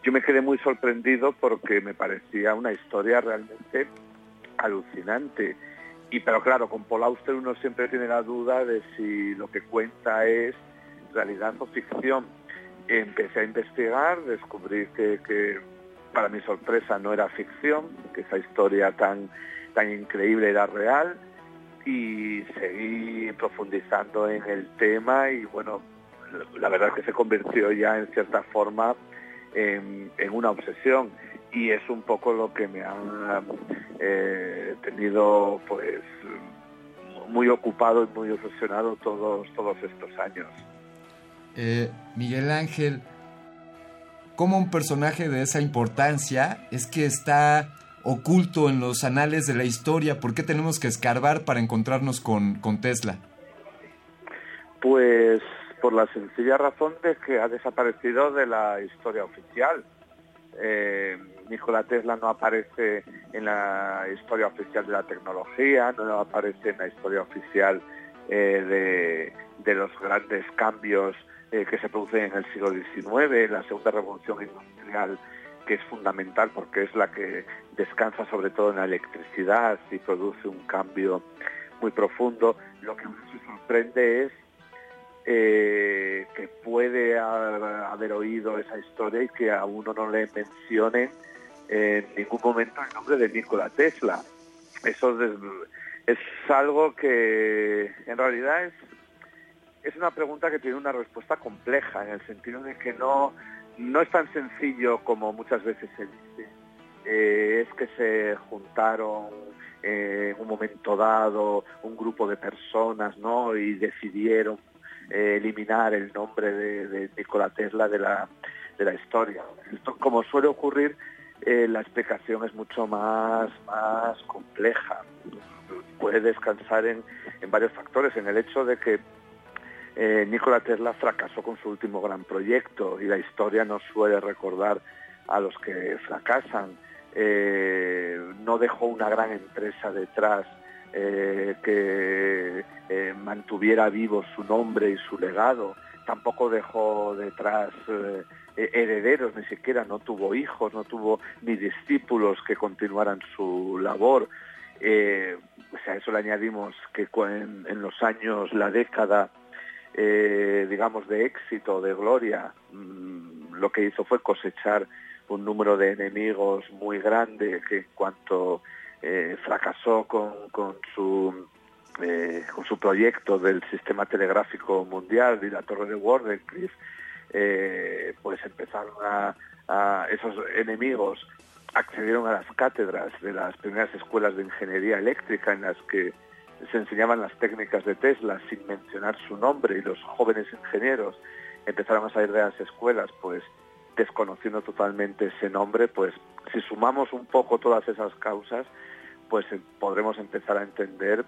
yo me quedé muy sorprendido porque me parecía una historia realmente alucinante. Y pero claro, con Paul Auster uno siempre tiene la duda de si lo que cuenta es realidad o ficción. Empecé a investigar, descubrí que, para mi sorpresa no era ficción, que esa historia tan, tan increíble era real y seguí profundizando en el tema y bueno, la verdad es que se convirtió ya en cierta forma en, en una obsesión y es un poco lo que me ha eh, tenido pues muy ocupado y muy obsesionado todos, todos estos años. Eh, Miguel Ángel, ¿cómo un personaje de esa importancia es que está oculto en los anales de la historia? ¿Por qué tenemos que escarbar para encontrarnos con, Tesla? Pues por la sencilla razón de que ha desaparecido de la historia oficial. Eh, Nikola Tesla no aparece en la historia oficial de la tecnología, no aparece en la historia oficial eh, de, los grandes cambios eh, que se producen en el siglo XIX, la segunda revolución industrial, que es fundamental porque es la que descansa sobre todo en la electricidad y produce un cambio muy profundo. Lo que se sorprende es eh, que puede haber oído esa historia y que a uno no le mencionen en ningún momento el nombre de Nikola Tesla. Eso es, es algo que en realidad es, es una pregunta que tiene una respuesta compleja, en el sentido de que no, no es tan sencillo como muchas veces se dice. Eh, es que se juntaron en un momento dado un grupo de personas ¿no? y decidieron eh, eliminar el nombre de, de, Nikola Tesla de la, de la historia. Esto, como suele ocurrir, eh, la explicación es mucho más, más compleja. Puede descansar en, en varios factores, en el hecho de que eh, Nikola Tesla fracasó con su último gran proyecto y la historia no suele recordar a los que fracasan. Eh, no dejó una gran empresa detrás eh, que eh, mantuviera vivo su nombre y su legado. Tampoco dejó detrás herederos, ni siquiera no tuvo hijos, no tuvo ni discípulos que continuaran su labor. A eso le añadimos que en los años, la década, eh, digamos, de éxito, de gloria, mm, lo que hizo fue cosechar un número de enemigos muy grande que en cuanto eh, fracasó con, con su eh, con su proyecto del sistema telegráfico mundial y la torre de Wardenclyffe, eh, pues empezaron a, a esos enemigos accedieron a las cátedras de las primeras escuelas de ingeniería eléctrica en las que se enseñaban las técnicas de Tesla sin mencionar su nombre y los jóvenes ingenieros empezaron a salir de las escuelas pues desconociendo totalmente ese nombre pues si sumamos un poco todas esas causas pues eh, podremos empezar a entender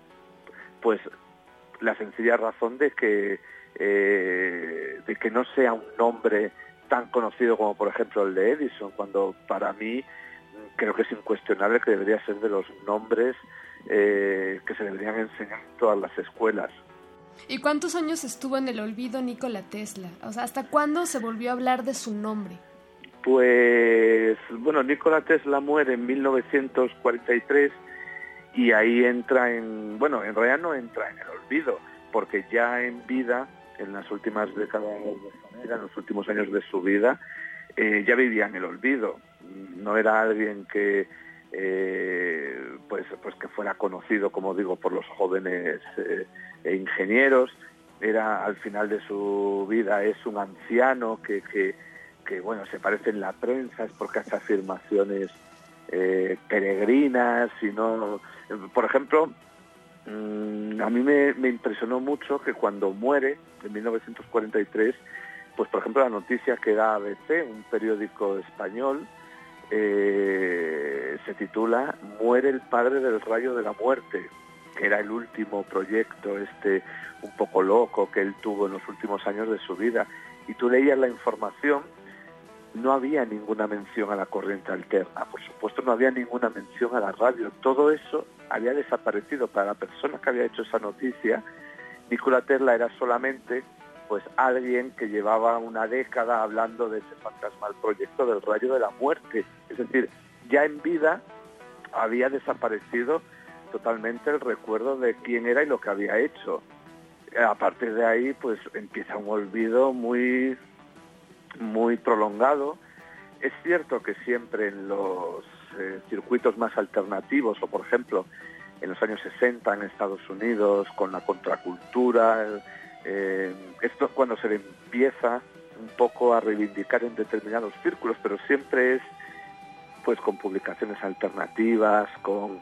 pues la sencilla razón de que eh, de que no sea un nombre tan conocido como por ejemplo el de Edison cuando para mí mm, creo que es incuestionable que debería ser de los nombres eh, que se deberían enseñar en todas las escuelas ¿Y cuántos años estuvo en el olvido Nikola Tesla? O sea, ¿hasta cuándo se volvió a hablar de su nombre? Pues bueno, Nikola Tesla muere en 1943 y ahí entra en, bueno, en realidad no entra en el olvido, porque ya en vida, en las últimas décadas de su vida, en los últimos años de su vida, eh, ya vivía en el olvido. No era alguien que, eh, pues, pues que fuera conocido, como digo, por los jóvenes eh, e ingenieros. Era al final de su vida es un anciano que, que, bueno se parece en la prensa es porque hace afirmaciones eh, peregrinas y no por ejemplo mm, a mí me, me impresionó mucho que cuando muere en 1943 pues por ejemplo la noticia que da ABC un periódico español eh, se titula Muere el padre del rayo de la muerte que era el último proyecto este un poco loco que él tuvo en los últimos años de su vida. Y tú leías la información no había ninguna mención a la corriente alterna, por supuesto no había ninguna mención a la radio, todo eso había desaparecido. Para la persona que había hecho esa noticia. Nikola Tesla era solamente pues alguien que llevaba una década hablando de ese fantasmal proyecto del rayo de la muerte, es decir, ya en vida había desaparecido totalmente el recuerdo de quién era y lo que había hecho. A partir de ahí, pues empieza un olvido muy muy prolongado. Es cierto que siempre en los eh, circuitos más alternativos, o por ejemplo en los años 60 en Estados Unidos, con la contracultura, eh, esto es cuando se le empieza un poco a reivindicar en determinados círculos, pero siempre es pues con publicaciones alternativas, con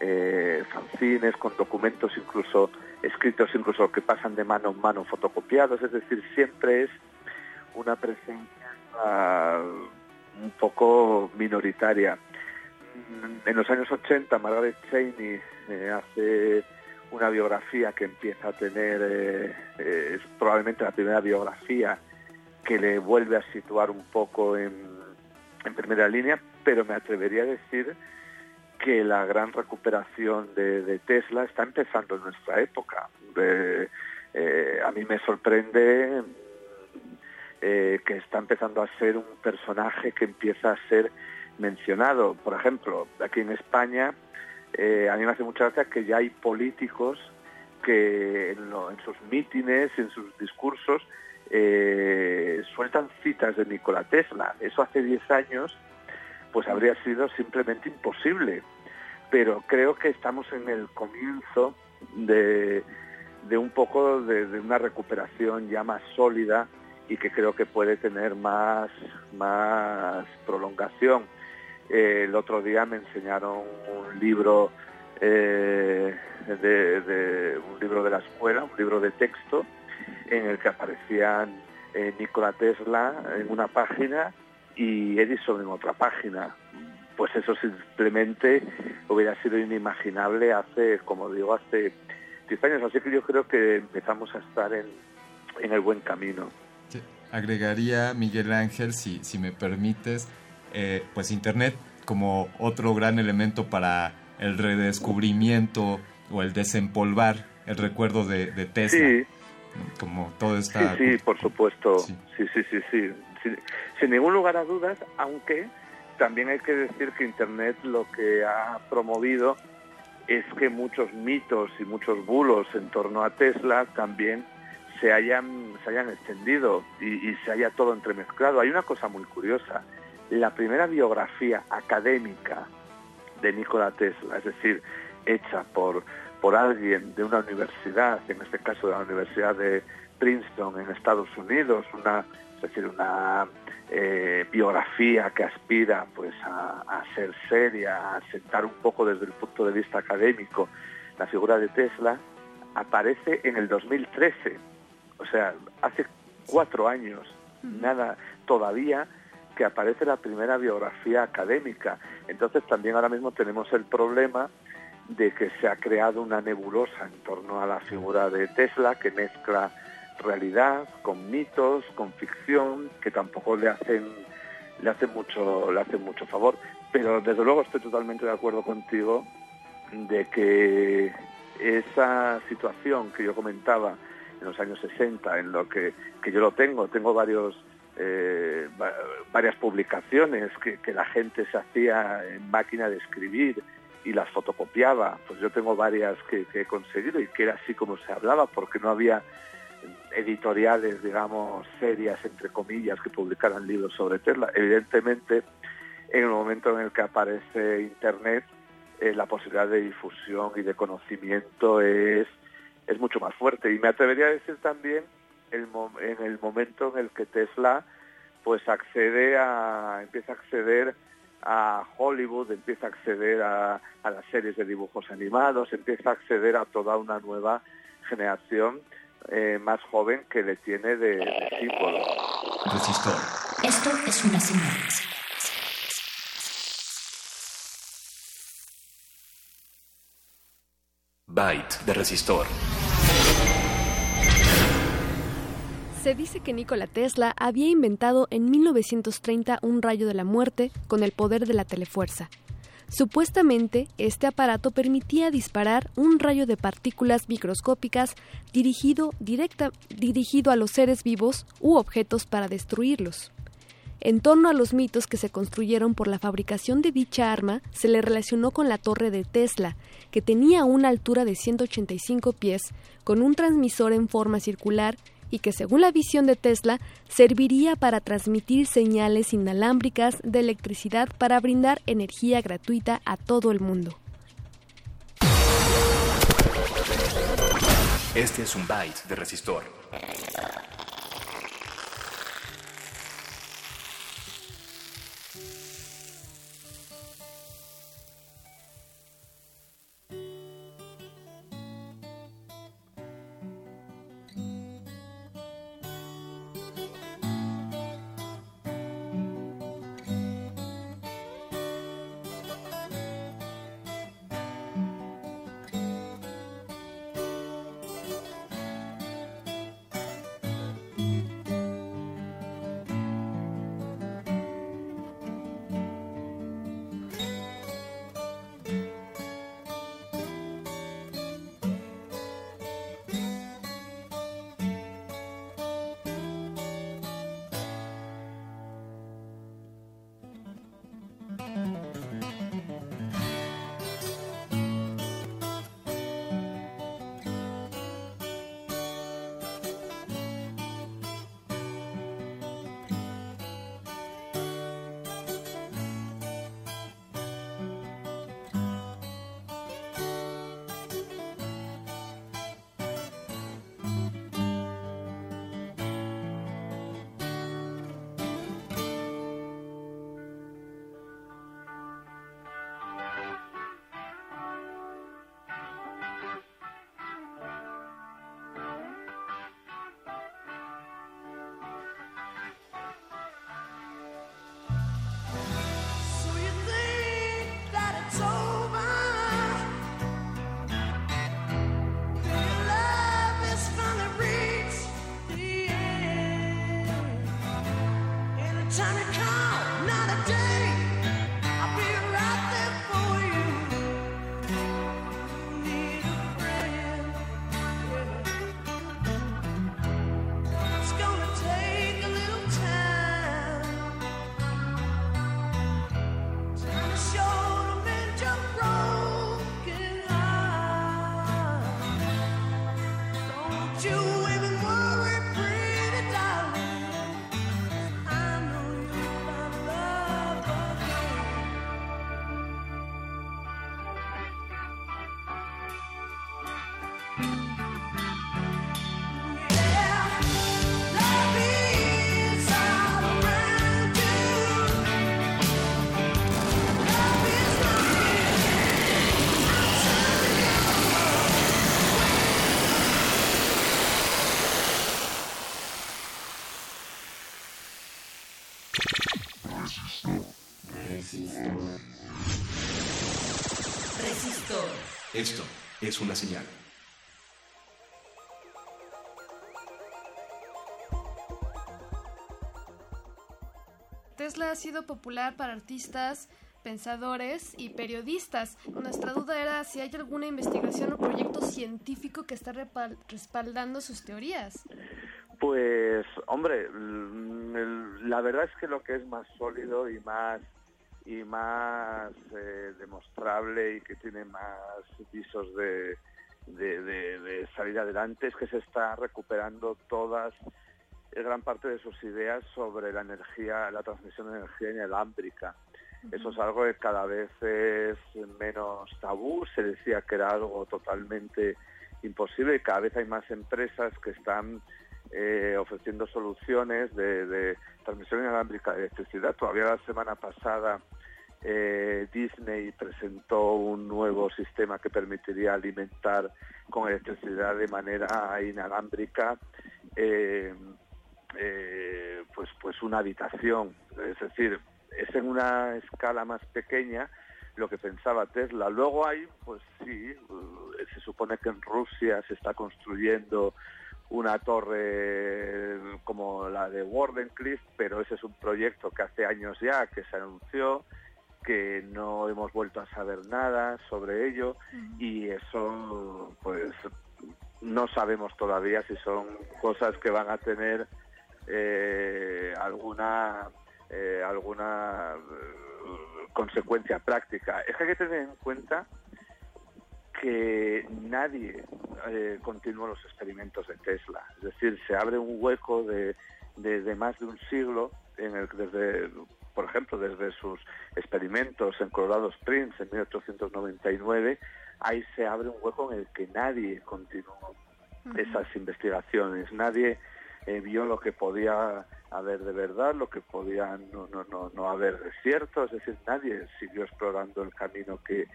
eh, fanzines, con documentos incluso escritos incluso que pasan de mano en mano fotocopiados, es decir, siempre es una presencia un poco minoritaria. En los años 80, Margaret Cheney eh, hace una biografía que empieza a tener, eh, eh, es probablemente la primera biografía que le vuelve a situar un poco en, en, primera línea, pero me atrevería a decir que la gran recuperación de, Tesla está empezando en nuestra época. a mí me sorprende eh, que está empezando a ser un personaje que empieza a ser mencionado. Por ejemplo, aquí en España, eh, a mí me hace mucha gracia que ya hay políticos que en, sus mítines, en sus discursos, eh, sueltan citas de Nikola Tesla. Eso hace 10 años pues habría sido simplemente imposible. Pero creo que estamos en el comienzo de, de un poco de, de una recuperación ya más sólida y que creo que puede tener más, más prolongación. Eh, el otro día me enseñaron un libro eh, de, un libro de la escuela, un libro de texto, en el que aparecían eh, Nikola Tesla en una página y Edison en otra página. Pues eso simplemente hubiera sido inimaginable hace, como digo, hace 10 años. Así que yo creo que empezamos a estar en, en el buen camino agregaría Miguel Ángel, si, si me permites, eh, pues Internet como otro gran elemento para el redescubrimiento o el desempolvar el recuerdo de, de Tesla. Sí. Como todo Sí, esta... sí, por supuesto. Sí, sí, sí, sí. Sin, sin ningún lugar a dudas, aunque también hay que decir que Internet lo que ha promovido es que muchos mitos y muchos bulos en torno a Tesla también se hayan, se hayan extendido y, y se haya todo entremezclado. Hay una cosa muy curiosa. La primera biografía académica de Nikola Tesla, es decir, hecha por, por alguien de una universidad, en este caso de la Universidad de Princeton en Estados Unidos, una, es decir, una eh, biografía que aspira pues a, a, ser seria, a sentar un poco desde el punto de vista académico la figura de Tesla, aparece en el 2013, o sea, hace cuatro años, nada todavía que aparece la primera biografía académica. Entonces también ahora mismo tenemos el problema de que se ha creado una nebulosa en torno a la figura de Tesla que mezcla realidad con mitos, con ficción, que tampoco le hacen le hacen mucho le hacen mucho favor. Pero desde luego estoy totalmente de acuerdo contigo de que esa situación que yo comentaba en los años 60, en lo que, que yo lo tengo, tengo varios eh, va- varias publicaciones que, la gente se hacía en máquina de escribir y las fotocopiaba. Pues yo tengo varias que, que he conseguido y que era así como se hablaba, porque no había editoriales, digamos, serias, entre comillas, que publicaran libros sobre Tesla. Evidentemente, en el momento en el que aparece Internet, eh, la posibilidad de difusión y de conocimiento es, es mucho más fuerte. Y me atrevería a decir también el en el momento en el que Tesla pues accede a empieza a acceder a Hollywood, empieza a acceder a, a las series de dibujos animados, empieza a acceder a toda una nueva generación eh, más joven que le tiene de, de símbolo. Resistor. Esto es una señal. Byte de resistor. Se dice que Nikola Tesla había inventado en 1930 un rayo de la muerte con el poder de la telefuerza. Supuestamente, este aparato permitía disparar un rayo de partículas microscópicas dirigido, directa, dirigido a los seres vivos u objetos para destruirlos. En torno a los mitos que se construyeron por la fabricación de dicha arma, se le relacionó con la torre de Tesla, que tenía una altura de 185 pies, con un transmisor en forma circular y que, según la visión de Tesla, serviría para transmitir señales inalámbricas de electricidad para brindar energía gratuita a todo el mundo. Este es un byte de resistor. Esto es una señal. Tesla ha sido popular para artistas, pensadores y periodistas. Nuestra duda era si hay alguna investigación o proyecto científico que está respaldando sus teorías. Pues, hombre, la verdad es que lo que es más sólido y más y más eh, demostrable y que tiene más visos de, de, de- de salir adelante es que se está recuperando todas eh, gran parte de sus ideas sobre la energía, la transmisión de energía inalámbrica. Eso es algo que cada vez es menos tabú. Se decía que era algo totalmente imposible y cada vez hay más empresas que están eh, ofreciendo soluciones de, transmisión inalámbrica de electricidad. Todavía la semana pasada eh, Disney presentó un nuevo sistema que permitiría alimentar con electricidad de manera inalámbrica eh, eh, pues pues una habitación es decir es en una escala más pequeña lo que pensaba Tesla luego hay pues sí se supone que en Rusia se está construyendo una torre como la de Wardenclyffe pero ese es un proyecto que hace años ya que se anunció que no hemos vuelto a saber nada sobre ello y eso pues no sabemos todavía si son cosas que van a tener eh, alguna eh, alguna eh, consecuencia práctica. Es que hay que tener en cuenta que nadie eh, continúa los experimentos de Tesla. Es decir, se abre un hueco de, de- de más de un siglo en el desde por ejemplo, desde sus experimentos en Colorado Springs en 1899, ahí se abre un hueco en el que nadie continuó esas investigaciones. Nadie eh, vio lo que podía haber de verdad, lo que podía no, no, no, no haber de cierto, es decir, nadie siguió explorando el camino que,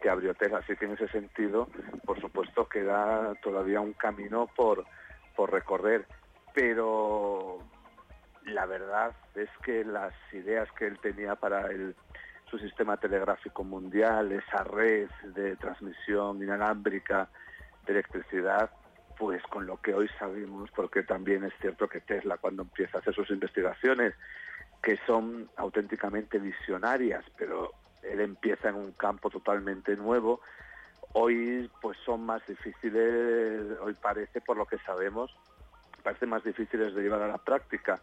que abrió Tesla. Así que en ese sentido, por supuesto, queda todavía un camino por, por recorrer. Pero la verdad es que las ideas que él tenía para el, su sistema telegráfico mundial, esa red de transmisión inalámbrica de electricidad, pues con lo que hoy sabemos, porque también es cierto que Tesla cuando empieza a hacer sus investigaciones, que son auténticamente visionarias, pero él empieza en un campo totalmente nuevo, hoy pues son más difíciles, hoy parece por lo que sabemos, parece más difíciles de llevar a la práctica.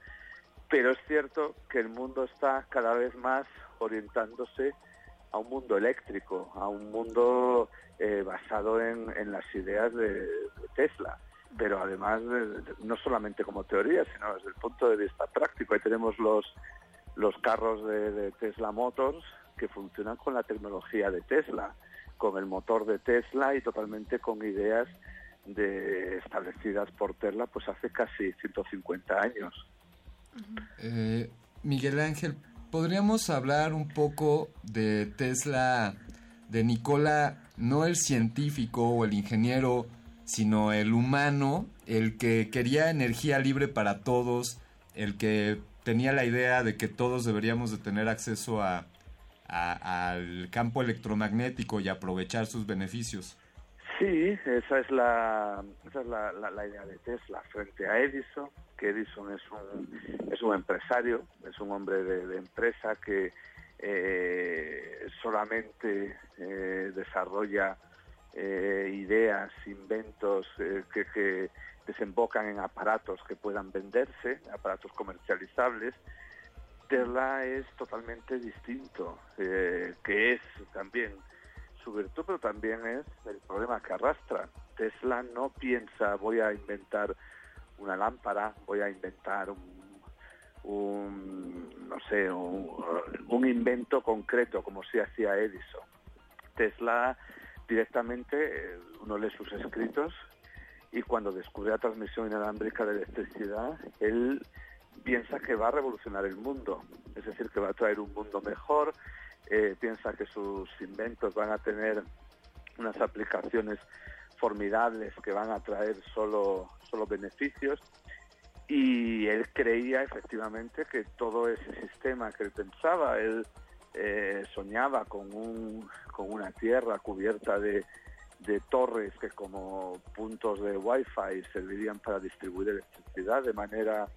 Pero es cierto que el mundo está cada vez más orientándose a un mundo eléctrico, a un mundo eh, basado en, las ideas de, Tesla, pero además de- de- no solamente como teoría, sino desde el punto de vista práctico. Ahí tenemos los, los carros de, de Tesla Motors que funcionan con la tecnología de Tesla, con el motor de Tesla y totalmente con ideas de, establecidas por Tesla pues hace casi 150 años. Eh, Miguel Ángel, ¿podríamos hablar un poco de Tesla, de Nicola, no el científico o el ingeniero, sino el humano, el que quería energía libre para todos, el que tenía la idea de que todos deberíamos de tener acceso a, al campo electromagnético y aprovechar sus beneficios? Sí, esa es la, esa es la idea de Tesla frente a Edison, que Edison es un, es un empresario, es un hombre de, empresa que eh, solamente eh, desarrolla eh, ideas, inventos que, desembocan en aparatos que puedan venderse, aparatos comercializables. Tesla es totalmente distinto, que es también su virtud, pero también es el problema que arrastra. Tesla no piensa, voy a inventar una lámpara, voy a inventar un, no sé, un, un invento concreto, como si hacía Edison. Tesla directamente, eh, uno lee sus escritos y cuando descubre la transmisión inalámbrica de electricidad, él piensa que va a revolucionar el mundo, es decir, que va a traer un mundo mejor, eh, piensa que sus inventos van a tener unas aplicaciones formidables que van a traer solo, solo beneficios y él creía efectivamente que todo ese sistema que él pensaba, él eh, soñaba con, un, con una tierra cubierta de, de torres que como puntos de wifi servirían para distribuir electricidad de manera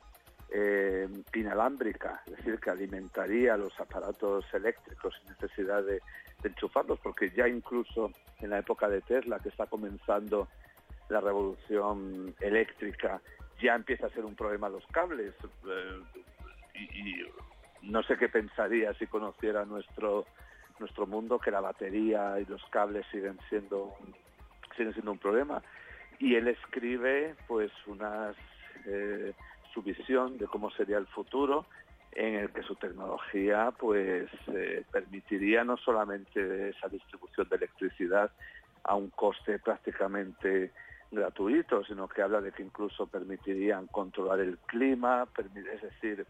eh, inalámbrica, es decir, que alimentaría los aparatos eléctricos sin necesidad de, de enchufarlos, porque ya incluso en la época de Tesla, que está comenzando la revolución eléctrica, ya empieza a ser un problema los cables. eh, y, no sé qué pensaría si conociera nuestro nuestro mundo que la batería y los cables siguen siendo siguen siendo un problema y él escribe pues unas eh, su visión de cómo sería el futuro en el que su tecnología pues eh, permitiría no solamente esa distribución de electricidad a un coste prácticamente gratuito, sino que habla de que incluso permitirían controlar el clima, es decir,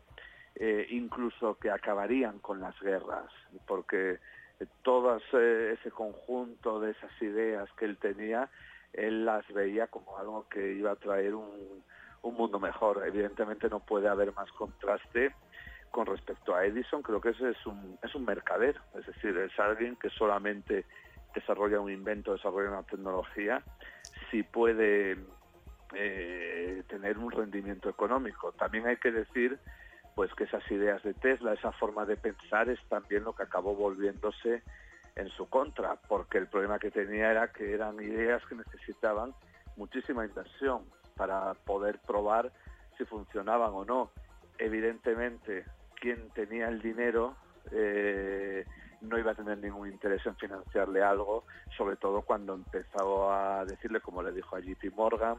eh, incluso que acabarían con las guerras, porque eh, todo ese conjunto de esas ideas que él tenía, él las veía como algo que iba a traer un, un mundo mejor. Evidentemente no puede haber más contraste con respecto a Edison, creo que ese es un, es un mercader, es decir, es alguien que solamente desarrolla un invento, desarrolla una tecnología, si puede eh, tener un rendimiento económico. También hay que decir pues que esas ideas de Tesla, esa forma de pensar es también lo que acabó volviéndose en su contra, porque el problema que tenía era que eran ideas que necesitaban muchísima inversión para poder probar si funcionaban o no. Evidentemente, quien tenía el dinero eh, no iba a tener ningún interés en financiarle algo, sobre todo cuando empezó a decirle, como le dijo a JP Morgan,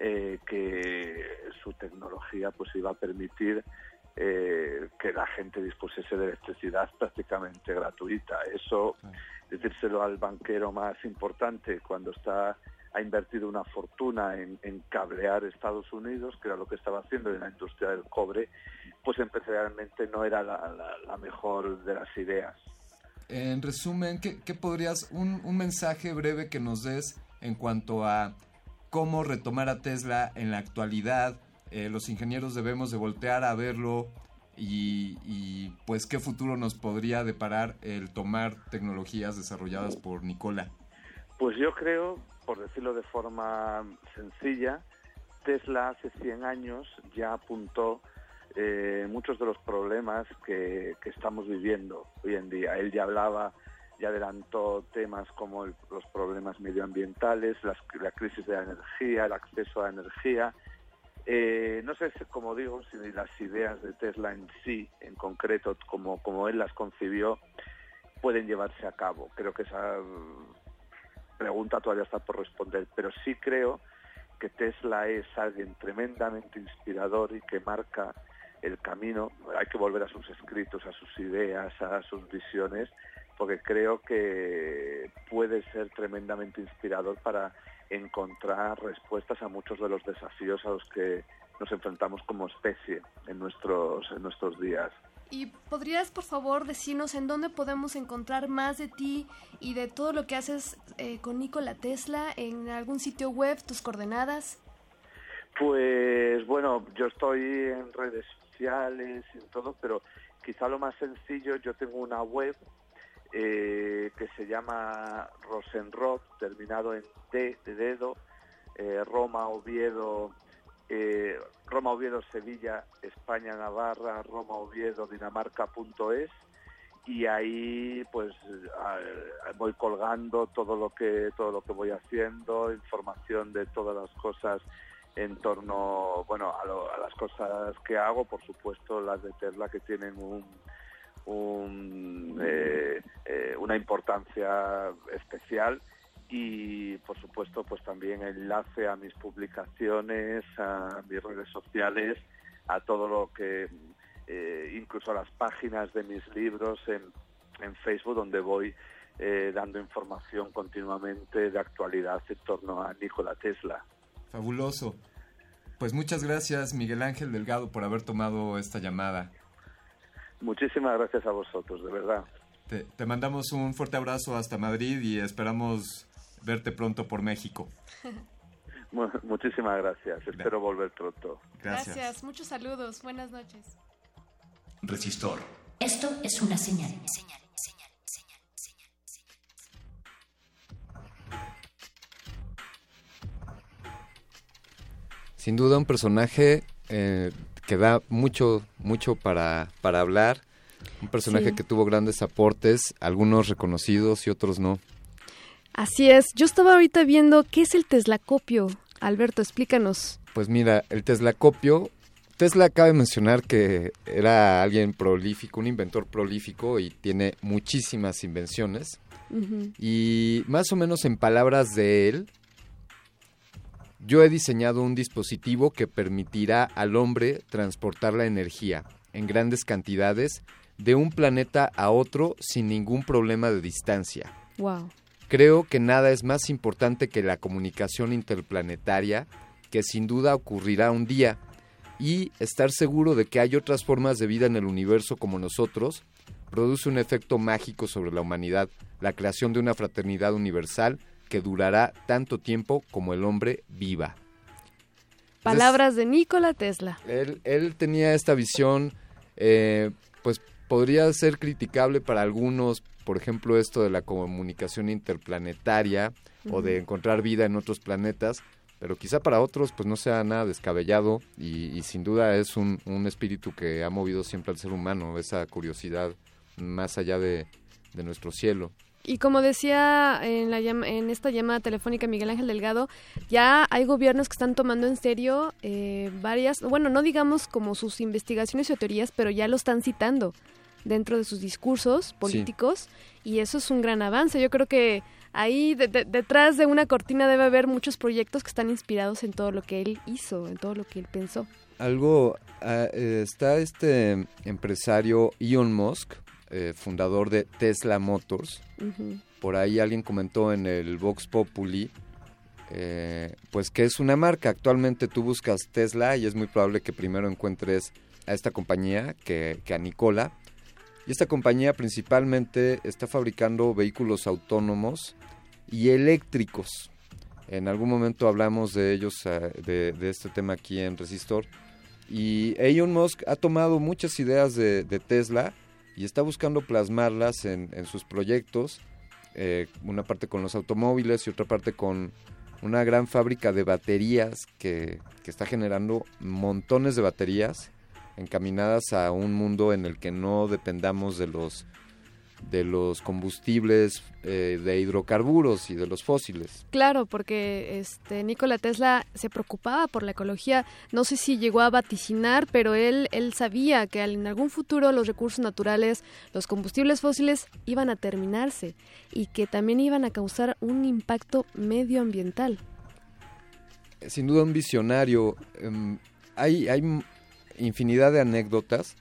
eh, que su tecnología pues iba a permitir eh, que la gente dispusiese de electricidad prácticamente gratuita. Eso, decírselo al banquero más importante cuando está ha invertido una fortuna en, en cablear Estados Unidos, que era lo que estaba haciendo en la industria del cobre, pues empresarialmente no era la, la- la mejor de las ideas. En resumen, ¿qué, qué podrías, un, un mensaje breve que nos des en cuanto a cómo retomar a Tesla en la actualidad? Eh, los ingenieros debemos de voltear a verlo y, y, pues qué futuro nos podría deparar el tomar tecnologías desarrolladas por Nicola. Pues yo creo, por decirlo de forma sencilla, Tesla hace 100 años ya apuntó eh, muchos de los problemas que, estamos viviendo hoy en día. Él ya hablaba, ya adelantó temas como el- los problemas medioambientales, las- la crisis de la energía, el acceso a la energía. Eh, no sé, si, como digo, si las ideas de Tesla en sí, en concreto, como, como él las concibió, pueden llevarse a cabo. Creo que esa pregunta todavía está por responder, pero sí creo que Tesla es alguien tremendamente inspirador y que marca el camino. Hay que volver a sus escritos, a sus ideas, a sus visiones, porque creo que puede ser tremendamente inspirador para encontrar respuestas a muchos de los desafíos a los que nos enfrentamos como especie en nuestros, en nuestros días. ¿Y podrías, por favor, decirnos en dónde podemos encontrar más de ti y de todo lo que haces eh, con Nikola Tesla? ¿En algún sitio web, tus coordenadas? Pues bueno, yo estoy en redes sociales y en todo, pero quizá lo más sencillo, yo tengo una web eh, que se llama Rosenrod, terminado en D de dedo, eh, Roma, Oviedo, eh, Roma, Oviedo, Sevilla, España, Navarra, Roma, Oviedo, Dinamarca.es y ahí pues a- voy colgando todo lo que todo lo que voy haciendo, información de todas las cosas en torno, bueno, a, las cosas que hago, por supuesto las de Tesla que tienen eh, eh, una importancia especial y por supuesto pues también enlace a mis publicaciones, a mis redes sociales, a todo lo que, eh, incluso a las páginas de mis libros en, en Facebook donde voy dando información continuamente de actualidad en torno a Nikola Tesla. Fabuloso. Pues muchas gracias Miguel Ángel Delgado por haber tomado esta llamada. Muchísimas gracias a vosotros, de verdad. Te, te mandamos un fuerte abrazo hasta Madrid y esperamos verte pronto por México. Mu- Muchísimas gracias. Espero volver pronto. Gracias. Muchos saludos. Buenas noches. Resistor. Esto es una señal. Sin duda un personaje eh, que da mucho, mucho para, para hablar. Un personaje Sí. que tuvo grandes aportes, algunos reconocidos y otros no. Así es. Yo estaba ahorita viendo qué es el teslacopio. Alberto, explícanos. Pues mira, el Teslacopio, Tesla cabe mencionar que era alguien prolífico, un inventor prolífico y tiene muchísimas invenciones. Y más o menos en palabras de él, yo he diseñado un dispositivo que permitirá al hombre transportar la energía en grandes cantidades de un planeta a otro sin ningún problema de distancia. Wow. Creo que nada es más importante que la comunicación interplanetaria, que sin duda ocurrirá un día, y estar seguro de que hay otras formas de vida en el universo como nosotros, produce un efecto mágico sobre la humanidad, la creación de una fraternidad universal que durará tanto tiempo como el hombre viva. Palabras de Nikola Tesla. Él, él tenía esta visión, eh, pues podría ser criticable para algunos, por ejemplo, esto de la comunicación interplanetaria o de encontrar vida en otros planetas, pero quizá para otros pues no sea nada descabellado y, y sin duda es un, un espíritu que ha movido siempre al ser humano, esa curiosidad más allá de, de nuestro cielo. Y como decía en, la llama- en esta llamada telefónica Miguel Ángel Delgado, ya hay gobiernos que están tomando en serio eh, varias, bueno, no digamos como sus investigaciones o teorías, pero ya lo están citando dentro de sus discursos políticos y eso es un gran avance. Yo creo que ahí de- de- detrás de una cortina debe haber muchos proyectos que están inspirados en todo lo que él hizo, en todo lo que él pensó. Algo, eh, está este empresario Elon Musk, eh, fundador de Tesla Motors. Por ahí alguien comentó en el Vox Populi, eh, pues que es una marca. Actualmente tú buscas Tesla y es muy probable que primero encuentres a esta compañía que, que a Nicola. Y esta compañía principalmente está fabricando vehículos autónomos y eléctricos. En algún momento hablamos de ellos, eh, de, de este tema aquí en Resistor. Y Elon Musk ha tomado muchas ideas de, de Tesla y está buscando plasmarlas en, en sus proyectos. eh, una parte con los automóviles y otra parte con una gran fábrica de baterías que, que está generando montones de baterías encaminadas a un mundo en el que no dependamos de los de los combustibles eh, de hidrocarburos y de los fósiles. Claro, porque este Nikola Tesla se preocupaba por la ecología. No sé si llegó a vaticinar, pero él él sabía que en algún futuro los recursos naturales, los combustibles fósiles iban a terminarse y que también iban a causar un impacto medioambiental. Sin duda un visionario. em, hay, hay infinidad de anécdotas.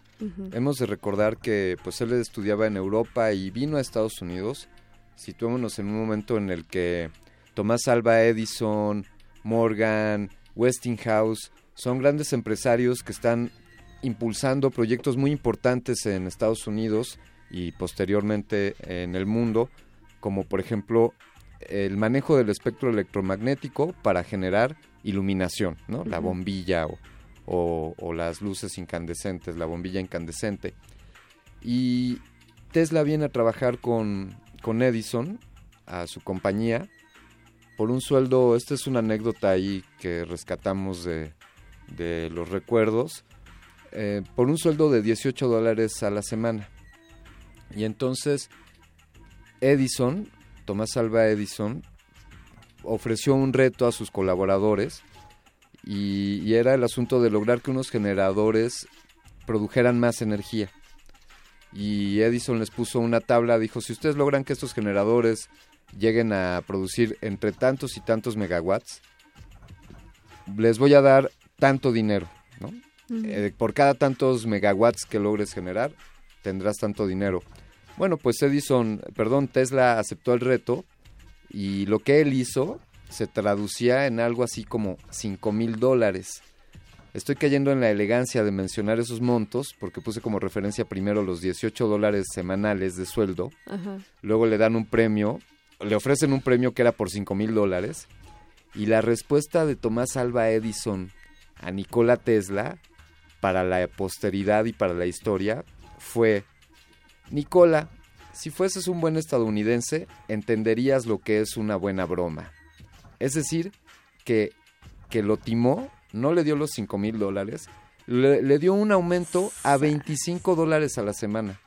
Hemos de recordar que pues él estudiaba en Europa y vino a Estados Unidos. Situémonos en un momento en el que Tomás Alba Edison, Morgan, Westinghouse son grandes empresarios que están impulsando proyectos muy importantes en Estados Unidos y posteriormente en el mundo, como por ejemplo el manejo del espectro electromagnético para generar iluminación, ¿no? La bombilla o, o- las luces incandescentes, la bombilla incandescente. Y Tesla viene a trabajar con, con Edison, a su compañía, por un sueldo, esta es una anécdota ahí que rescatamos de, de los recuerdos, eh, por un sueldo de 18 dólares a la semana. Y entonces Edison, Tomás Alba Edison, ofreció un reto a sus colaboradores y, y era el asunto de lograr que unos generadores produjeran más energía. Y Edison les puso una tabla, dijo, si ustedes logran que estos generadores lleguen a producir entre tantos y tantos megawatts, les voy a dar tanto dinero, ¿no? Eh, por cada tantos megawatts que logres generar, tendrás tanto dinero. Bueno, pues Edison, perdón, Tesla aceptó el reto y lo que él hizo se traducía en algo así como 5 mil dólares. Estoy cayendo en la elegancia de mencionar esos montos porque puse como referencia primero los 18 dólares semanales de sueldo, Ajá. luego le dan un premio, le ofrecen un premio que era por 5 mil dólares Y la respuesta de Tomás Alba Edison a Nikola Tesla para la posteridad y para la historia fue, Nikola, si fueses un buen estadounidense, entenderías lo que es una buena broma. Es decir, que, que lo timó, no le dio los 5 mil dólares, le, le dio un aumento a 25 dólares a la semana.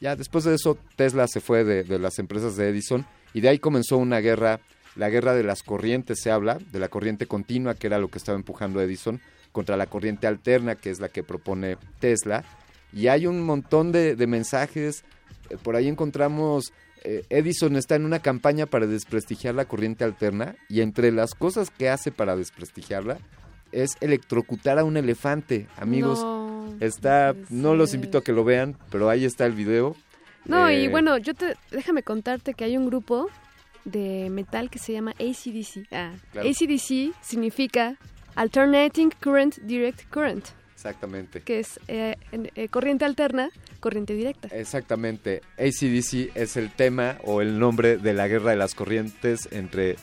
Ya después de eso, Tesla se fue de, de las empresas de Edison y de ahí comenzó una guerra, la guerra de las corrientes se habla, de la corriente continua, que era lo que estaba empujando Edison, contra la corriente alterna, que es la que propone Tesla. Y hay un montón de, de mensajes, eh, por ahí encontramos, eh, Edison está en una campaña para desprestigiar la corriente alterna y entre las cosas que hace para desprestigiarla es electrocutar a un elefante, amigos. No, está, no los invito a que lo vean, pero ahí está el video. No, y Eh, bueno, yo te déjame contarte que hay un grupo de metal que se llama ACDC. Ah, Claro. ACDC significa Alternating Current Direct Current, Exactamente. que es eh, en- eh, corriente alterna, corriente directa. Exactamente. ACDC es el tema o el nombre de la guerra de las corrientes entre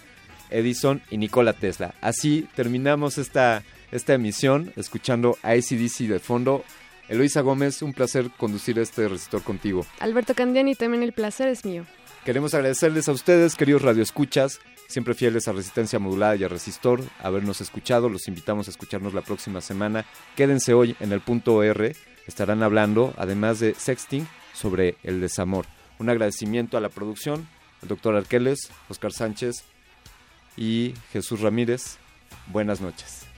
Edison y Nikola Tesla. Así terminamos esta, esta emisión escuchando a ACDC de fondo. Eloisa Gómez, un placer conducir este resistor contigo. Alberto Candiani, también el placer es mío. Queremos agradecerles a ustedes, queridos radioescuchas, siempre fieles a Resistencia Modulada y a Resistor, habernos escuchado. Los invitamos a escucharnos la próxima semana. Quédense hoy en el punto R. Estarán hablando, además de sexting, sobre el desamor. Un agradecimiento a la producción, al doctor Arqueles, Oscar Sánchez y Jesús Ramírez. Buenas noches.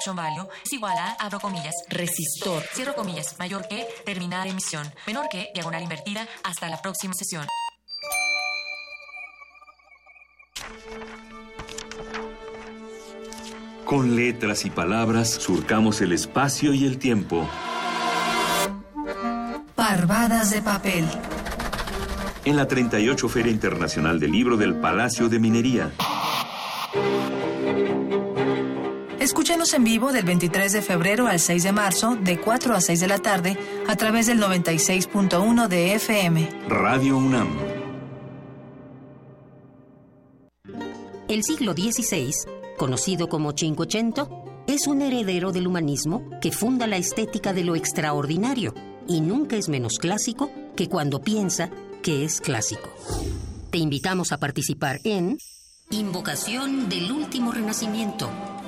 Option value es igual a, abro comillas, resistor, cierro comillas, mayor que, terminar emisión, menor que, diagonal invertida, hasta la próxima sesión. Con letras y palabras surcamos el espacio y el tiempo. Parvadas de papel. En la 38 Feria Internacional del Libro del Palacio de Minería. Escúchanos en vivo del 23 de febrero al 6 de marzo, de 4 a 6 de la tarde, a través del 96.1 de FM. Radio UNAM. El siglo XVI, conocido como Cinquecento, es un heredero del humanismo que funda la estética de lo extraordinario y nunca es menos clásico que cuando piensa que es clásico. Te invitamos a participar en Invocación del Último Renacimiento,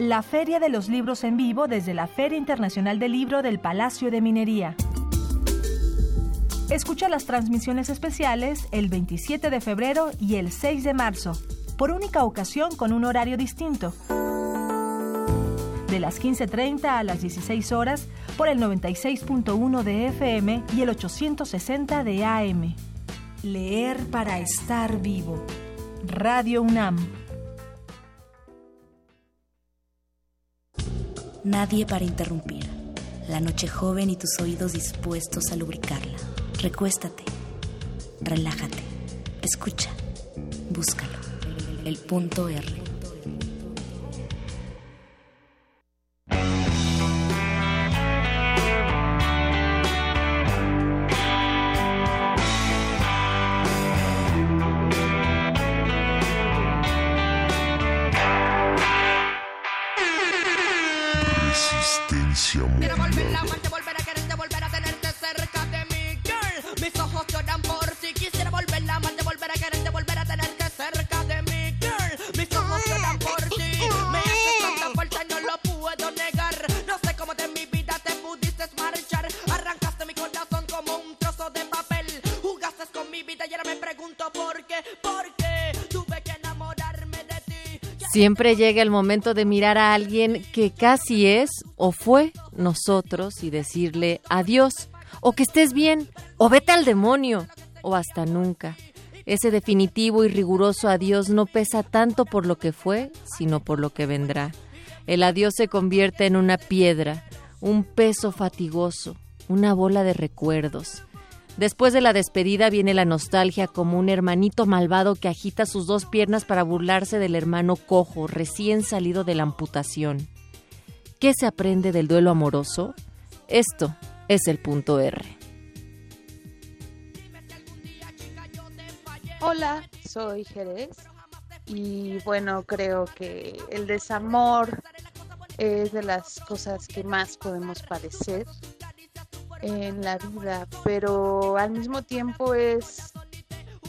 La Feria de los Libros en Vivo desde la Feria Internacional del Libro del Palacio de Minería. Escucha las transmisiones especiales el 27 de febrero y el 6 de marzo, por única ocasión con un horario distinto. De las 15.30 a las 16 horas por el 96.1 de FM y el 860 de AM. Leer para estar vivo. Radio UNAM. Nadie para interrumpir. La noche joven y tus oídos dispuestos a lubricarla. Recuéstate. Relájate. Escucha. Búscalo. El punto R. Siempre llega el momento de mirar a alguien que casi es o fue nosotros y decirle adiós, o que estés bien, o vete al demonio, o hasta nunca. Ese definitivo y riguroso adiós no pesa tanto por lo que fue, sino por lo que vendrá. El adiós se convierte en una piedra, un peso fatigoso, una bola de recuerdos. Después de la despedida viene la nostalgia como un hermanito malvado que agita sus dos piernas para burlarse del hermano cojo recién salido de la amputación. ¿Qué se aprende del duelo amoroso? Esto es el punto R. Hola, soy Jerez y bueno, creo que el desamor es de las cosas que más podemos padecer en la vida, pero al mismo tiempo es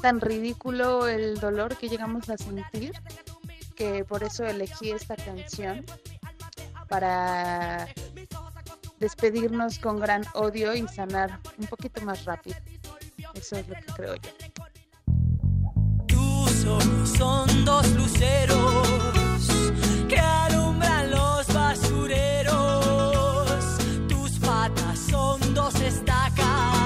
tan ridículo el dolor que llegamos a sentir que por eso elegí esta canción para despedirnos con gran odio y sanar un poquito más rápido. Eso es lo que creo yo. Tus ojos son dos luceros que dos estacas para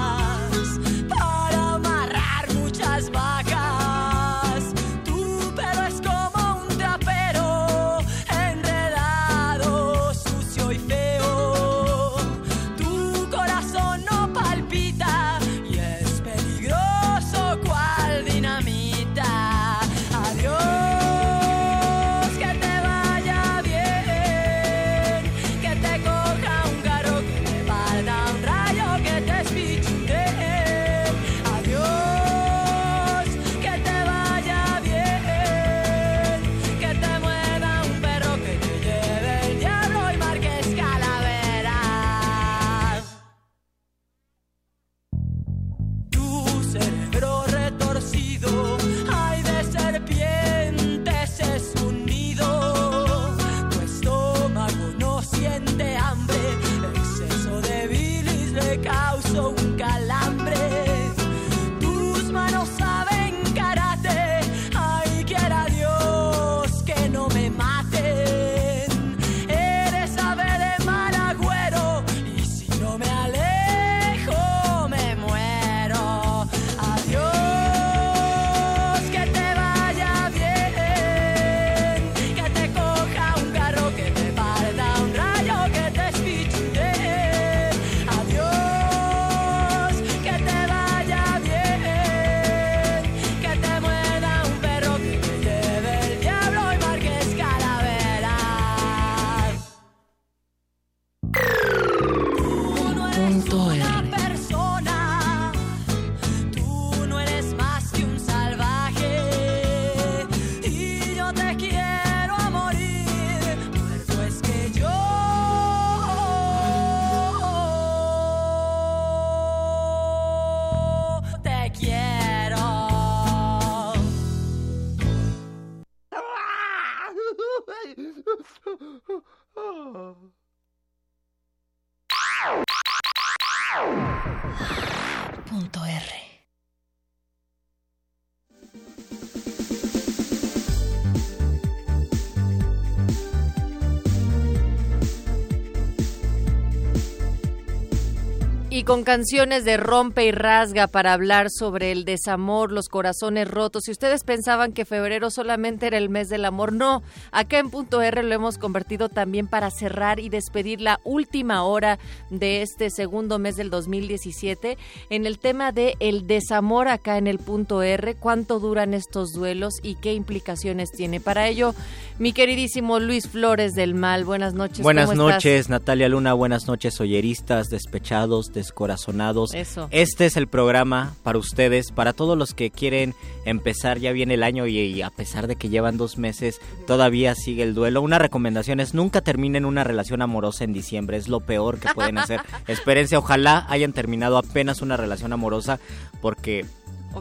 Y con canciones de rompe y rasga para hablar sobre el desamor, los corazones rotos. Si ustedes pensaban que febrero solamente era el mes del amor, no. Acá en Punto R lo hemos convertido también para cerrar y despedir la última hora de este segundo mes del 2017 en el tema de el desamor acá en el Punto R. ¿Cuánto duran estos duelos y qué implicaciones tiene? Para ello, mi queridísimo Luis Flores del Mal, buenas noches. Buenas ¿cómo estás? noches, Natalia Luna. Buenas noches, oyeristas, despechados, descorazonados. Eso. Este es el programa para ustedes, para todos los que quieren empezar. Ya viene el año y, y a pesar de que llevan dos meses, todavía sigue el duelo. Una recomendación es nunca terminen una relación amorosa en diciembre. Es lo peor que pueden hacer. Espérense, ojalá hayan terminado apenas una relación amorosa porque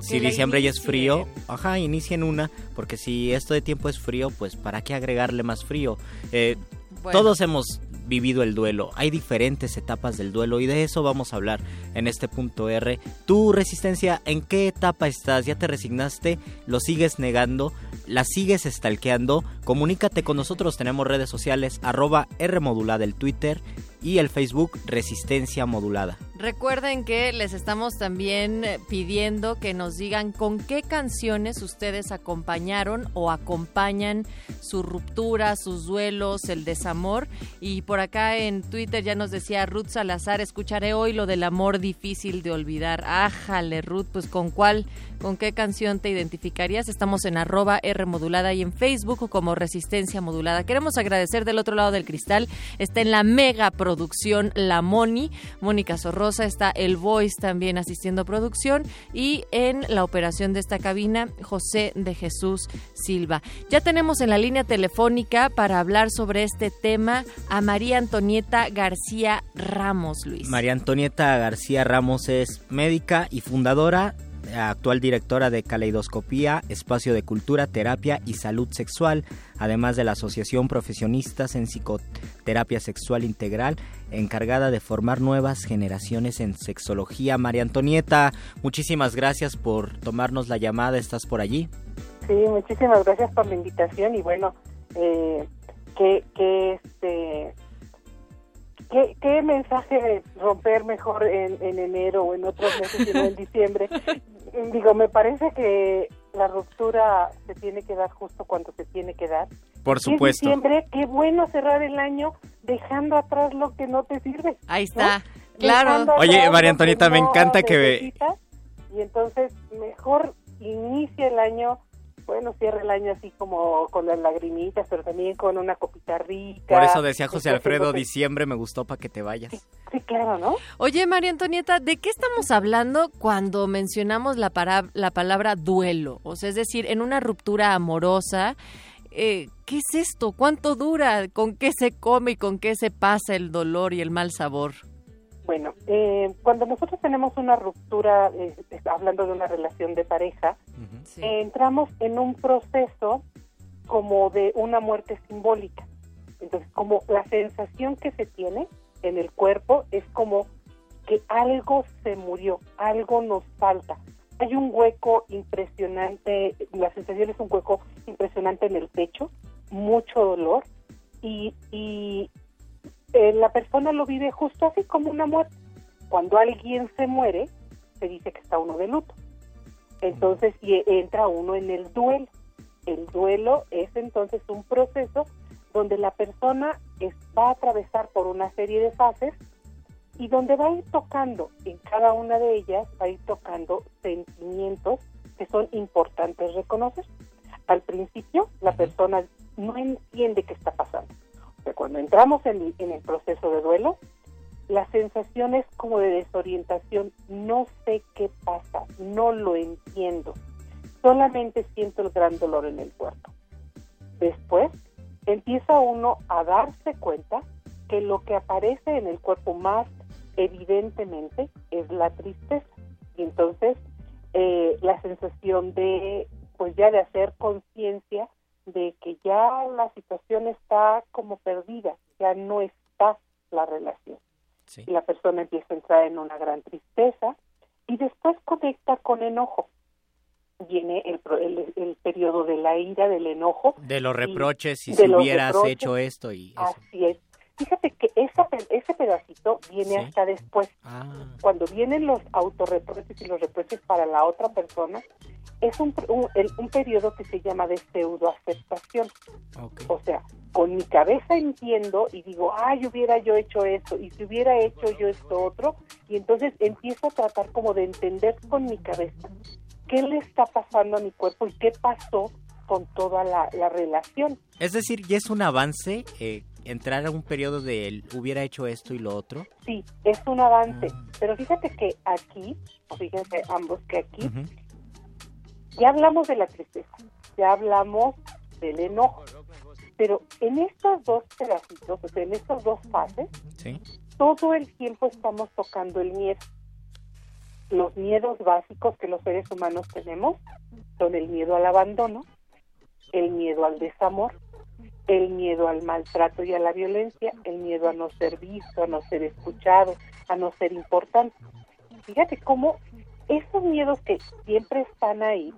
si diciembre ya es frío, ajá, inicien una, porque si esto de tiempo es frío, pues ¿para qué agregarle más frío? Eh, Bueno. Todos hemos vivido el duelo, hay diferentes etapas del duelo y de eso vamos a hablar en este punto R. Tu resistencia, ¿en qué etapa estás? ¿Ya te resignaste? ¿Lo sigues negando? ¿La sigues estalqueando? Comunícate con nosotros, tenemos redes sociales, arroba R modulada el Twitter y el Facebook Resistencia Modulada. Recuerden que les estamos también eh, pidiendo que nos digan con qué canciones ustedes acompañaron o acompañan su ruptura, sus duelos, el desamor. Y por acá en Twitter ya nos decía Ruth Salazar, escucharé hoy lo del amor difícil de olvidar. Ájale, Ruth, pues con cuál, con qué canción te identificarías. Estamos en arroba R modulada y en Facebook como Resistencia Modulada. Queremos agradecer del otro lado del cristal, está en la mega producción La Moni, Mónica Sorrosa, está el Voice también asistiendo a producción y en la operación de esta cabina, José de Jesús Silva. Ya tenemos en la línea telefónica para hablar sobre este tema a María Antonieta García Ramos, Luis. María Antonieta García Ramos es médica y fundadora, actual directora de Caleidoscopía, Espacio de Cultura, Terapia y Salud Sexual, además de la Asociación Profesionistas en Psicoterapia Sexual Integral, encargada de formar nuevas generaciones en sexología. María Antonieta, muchísimas gracias por tomarnos la llamada, ¿estás por allí? Sí, muchísimas gracias por la invitación y bueno, eh, que, que este, ¿qué, qué mensaje romper mejor en, en enero o en otros meses y no en diciembre. Digo, me parece que la ruptura se tiene que dar justo cuando se tiene que dar. Por Y en supuesto. diciembre, qué bueno cerrar el año dejando atrás lo que no te sirve. Ahí está, claro. Oye, María Antonieta, me encanta que- Y entonces, mejor inicia el año, bueno, cierra el año así como con las lagrimitas, pero también con una copita rica. Por eso decía José Alfredo, diciembre me gustó para que te vayas. Sí, claro, ¿no? Oye, María Antonieta, ¿de qué estamos hablando cuando mencionamos la, para- la palabra duelo? O sea, es decir, en una ruptura amorosa, eh, ¿qué es esto? ¿Cuánto dura? ¿Con qué se come y con qué se pasa el dolor y el mal sabor? Bueno, eh, cuando nosotros tenemos una ruptura, eh, hablando de una relación de pareja, eh, entramos en un proceso como de una muerte simbólica. Entonces, como la sensación que se tiene en el cuerpo es como que algo se murió, algo nos falta. Hay un hueco impresionante, la sensación es un hueco impresionante en el pecho, mucho dolor y, y eh, la persona lo vive justo así como una muerte. Cuando alguien se muere, se dice que está uno de luto. Entonces y entra uno en el duelo. El duelo es entonces un proceso donde la persona es- va a atravesar por una serie de fases y donde va a ir tocando, en cada una de ellas va a ir tocando sentimientos que son importantes reconocer. Al principio la persona no entiende qué está pasando. O sea, cuando entramos en, en el proceso de duelo, la sensación es como de desorientación, no sé qué pasa, no lo entiendo, solamente siento el gran dolor en el cuerpo. Después empieza uno a darse cuenta que lo que aparece en el cuerpo más evidentemente es la tristeza y entonces eh, la sensación de pues ya de hacer conciencia de que ya la situación está como perdida, ya no está la relación. Y la persona empieza a entrar en una gran tristeza y después conecta con enojo. Viene el, el, el periodo de la ira, del enojo. De los reproches, y si hubieras reproches. hecho esto y eso. Así es. Fíjate que esa, ese pedacito viene hasta después. Ah. Cuando vienen los autorreproches y los reproches para la otra persona, es un, un, un periodo que se llama de pseudoaceptación. O sea, con mi cabeza entiendo y digo, ay, hubiera yo hecho esto, y si hubiera hecho yo esto otro, y entonces empiezo a tratar como de entender con mi cabeza qué le está pasando a mi cuerpo y qué pasó con toda la, la relación. Es decir, ya es un avance eh, entrar a un periodo de él hubiera hecho esto y lo otro. Sí, es un avance, pero fíjate que aquí, o fíjense ambos que aquí, ya hablamos de la tristeza, ya hablamos del enojo, pero en estos dos pedacitos, o sea, en estas dos fases, Sí. todo el tiempo estamos tocando el miedo. Los miedos básicos que los seres humanos tenemos son el miedo al abandono, el miedo al desamor, el miedo al maltrato y a la violencia, el miedo a no ser visto, a no ser escuchado, a no ser importante. Fíjate cómo esos miedos que siempre están ahí,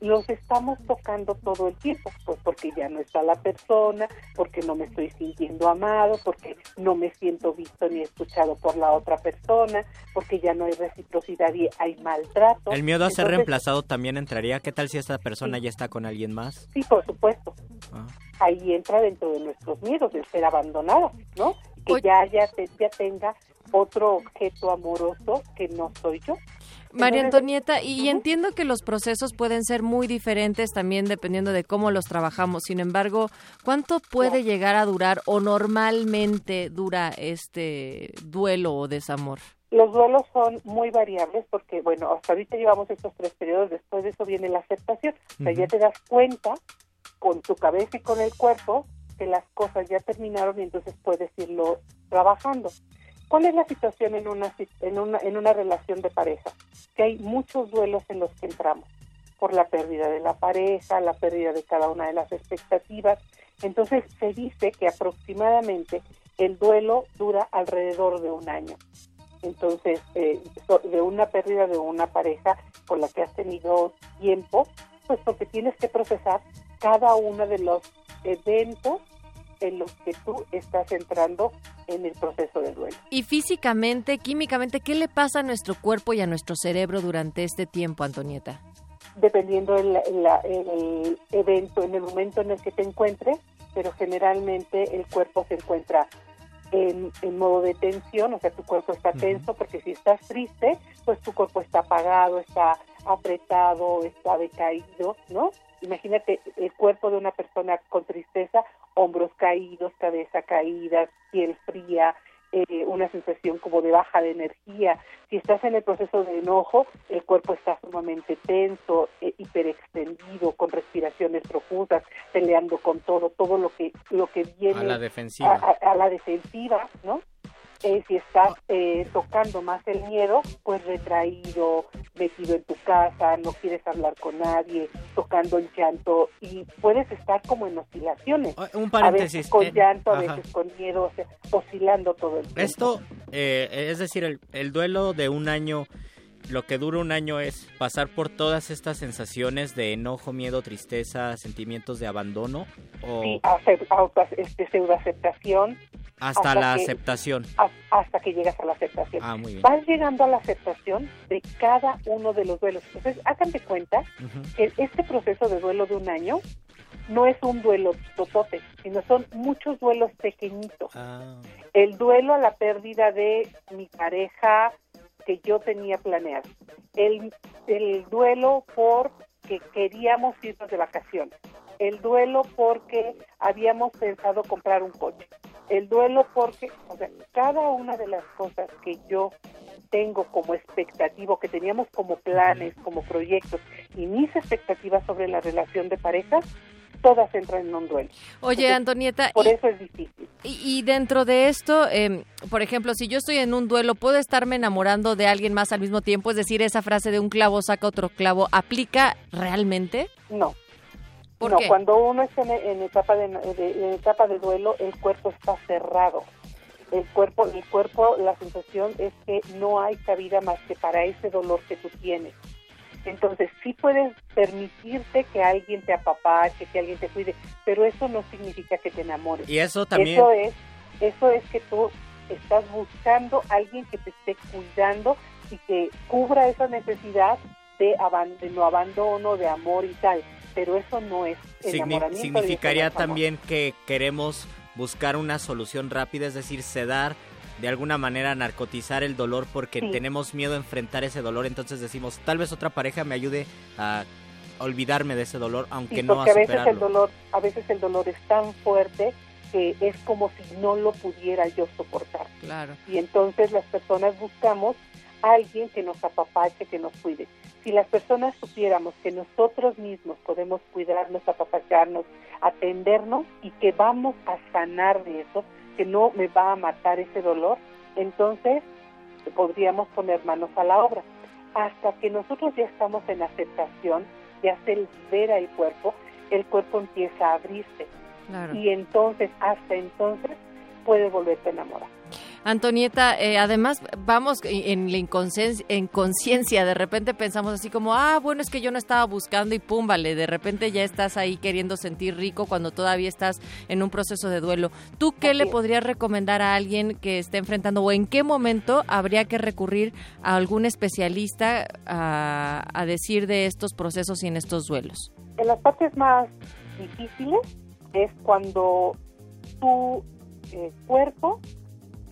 los estamos tocando todo el tiempo, pues porque ya no está la persona, porque no me estoy sintiendo amado, porque no me siento visto ni escuchado por la otra persona, porque ya no hay reciprocidad y hay maltrato. El miedo a ser reemplazado también entraría. ¿Qué tal si esta persona ya está con alguien más? Sí, por supuesto. Ah. Ahí entra dentro de nuestros miedos el ser abandonado, ¿no? Que ya, ya, ya tenga otro objeto amoroso que no soy yo. María Antonieta, y entiendo que los procesos pueden ser muy diferentes también dependiendo de cómo los trabajamos. Sin embargo, ¿cuánto puede llegar a durar o normalmente dura este duelo o desamor? Los duelos son muy variables porque, bueno, hasta ahorita llevamos estos tres periodos, después de eso viene la aceptación. O sea, ya te das cuenta con tu cabeza y con el cuerpo que las cosas ya terminaron y entonces puedes irlo trabajando. ¿Cuál es la situación en una, en una, en una relación de pareja? Que hay muchos duelos en los que entramos, por la pérdida de la pareja, la pérdida de cada una de las expectativas. Entonces se dice que aproximadamente el duelo dura alrededor de un año. Entonces, eh, de una pérdida de una pareja con la que has tenido tiempo, pues porque tienes que procesar cada uno de los eventos en los que tú estás entrando en el proceso de duelo. Y físicamente, químicamente, ¿qué le pasa a nuestro cuerpo y a nuestro cerebro durante este tiempo, Antonieta? dependiendo del el evento, en el momento en el que te encuentres, pero generalmente el cuerpo se encuentra en, en modo de tensión, o sea, tu cuerpo está tenso, porque si estás triste, pues tu cuerpo está apagado, está apretado, está decaído, ¿no? Imagínate el cuerpo de una persona con tristeza, hombros caídos, cabeza caída, piel fría, eh, una sensación como de baja de energía. Si estás en el proceso de enojo, el cuerpo está sumamente tenso, eh, hiperextendido, con respiraciones profundas, peleando con todo, todo lo que lo que viene A la defensiva. a, a- a la defensiva, ¿no? Eh, si estás eh, tocando más el miedo, pues retraído, metido en tu casa, no quieres hablar con nadie, tocando el llanto y puedes estar como en oscilaciones. Un A paréntesis. veces con eh, llanto, a ajá. veces con miedo, o sea, oscilando todo el tiempo. Esto, eh, es decir, el, el duelo de un año, lo que dura un año es pasar por todas estas sensaciones de enojo, miedo, tristeza, sentimientos de abandono o Sí, este, pseudoaceptación. hasta la que- aceptación. a- hasta que llegas a la aceptación. Ah, muy bien. Vas llegando a la aceptación de cada uno de los duelos. Entonces, hagan de cuenta que este proceso de duelo de un año no es un duelo totote, sino son muchos duelos pequeñitos. Ah. El duelo a la pérdida de mi pareja que yo tenía planeado. El, el duelo por que queríamos irnos de vacaciones. El duelo porque habíamos pensado comprar un coche. El duelo porque, o sea, cada una de las cosas que yo tengo como expectativa, que teníamos como planes, como proyectos, y mis expectativas sobre la relación de pareja, todas entran en un duelo. Oye, Entonces, Antonieta, Por y- eso es difícil. Y, y dentro de esto, eh, por ejemplo, si yo estoy en un duelo, ¿puedo estarme enamorando de alguien más al mismo tiempo? Es decir, esa frase de un clavo saca otro clavo, ¿aplica realmente? No. ¿Por no, qué? cuando uno está en, en etapa de, de- en etapa de duelo, el cuerpo está cerrado. El cuerpo, el cuerpo, la sensación es que no hay cabida más que para ese dolor que tú tienes. Entonces, sí puedes permitirte que alguien te apapache, que alguien te cuide, pero eso no significa que te enamores. Y eso también- Eso es, eso es que tú estás buscando a alguien que te esté cuidando y que cubra esa necesidad de, aban- de no abandono, de amor y tal. Pero eso no es enamoramiento. significaría también que queremos buscar una solución rápida, es decir, sedar de alguna manera narcotizar el dolor porque Sí. tenemos miedo a enfrentar ese dolor, entonces decimos, tal vez otra pareja me ayude a olvidarme de ese dolor, aunque Sí, no a porque a veces el superarlo. dolor, a veces el dolor es tan fuerte que es como si no lo pudiera yo soportar. Claro. Y entonces las personas buscamos a alguien que nos apapache, que nos cuide. Si las personas supiéramos que nosotros mismos podemos cuidarnos, apapacharnos, atendernos y que vamos a sanar de eso, que no me va a matar ese dolor, entonces podríamos poner manos a la obra. Hasta que nosotros ya estamos en aceptación, ya se libera el cuerpo, el cuerpo empieza a abrirse. Claro. Y entonces, hasta entonces, puede volverte a enamorar. Antonieta, eh, además vamos en la inconscien- en conciencia, de repente pensamos así como, ah, bueno, es que yo no estaba buscando y pum, vale, de repente ya estás ahí queriendo sentir rico cuando todavía estás en un proceso de duelo. ¿Tú qué le podrías recomendar a alguien que esté enfrentando o en qué momento habría que recurrir a algún especialista a, a decir de estos procesos y en estos duelos? En las partes más difíciles es cuando tu eh, cuerpo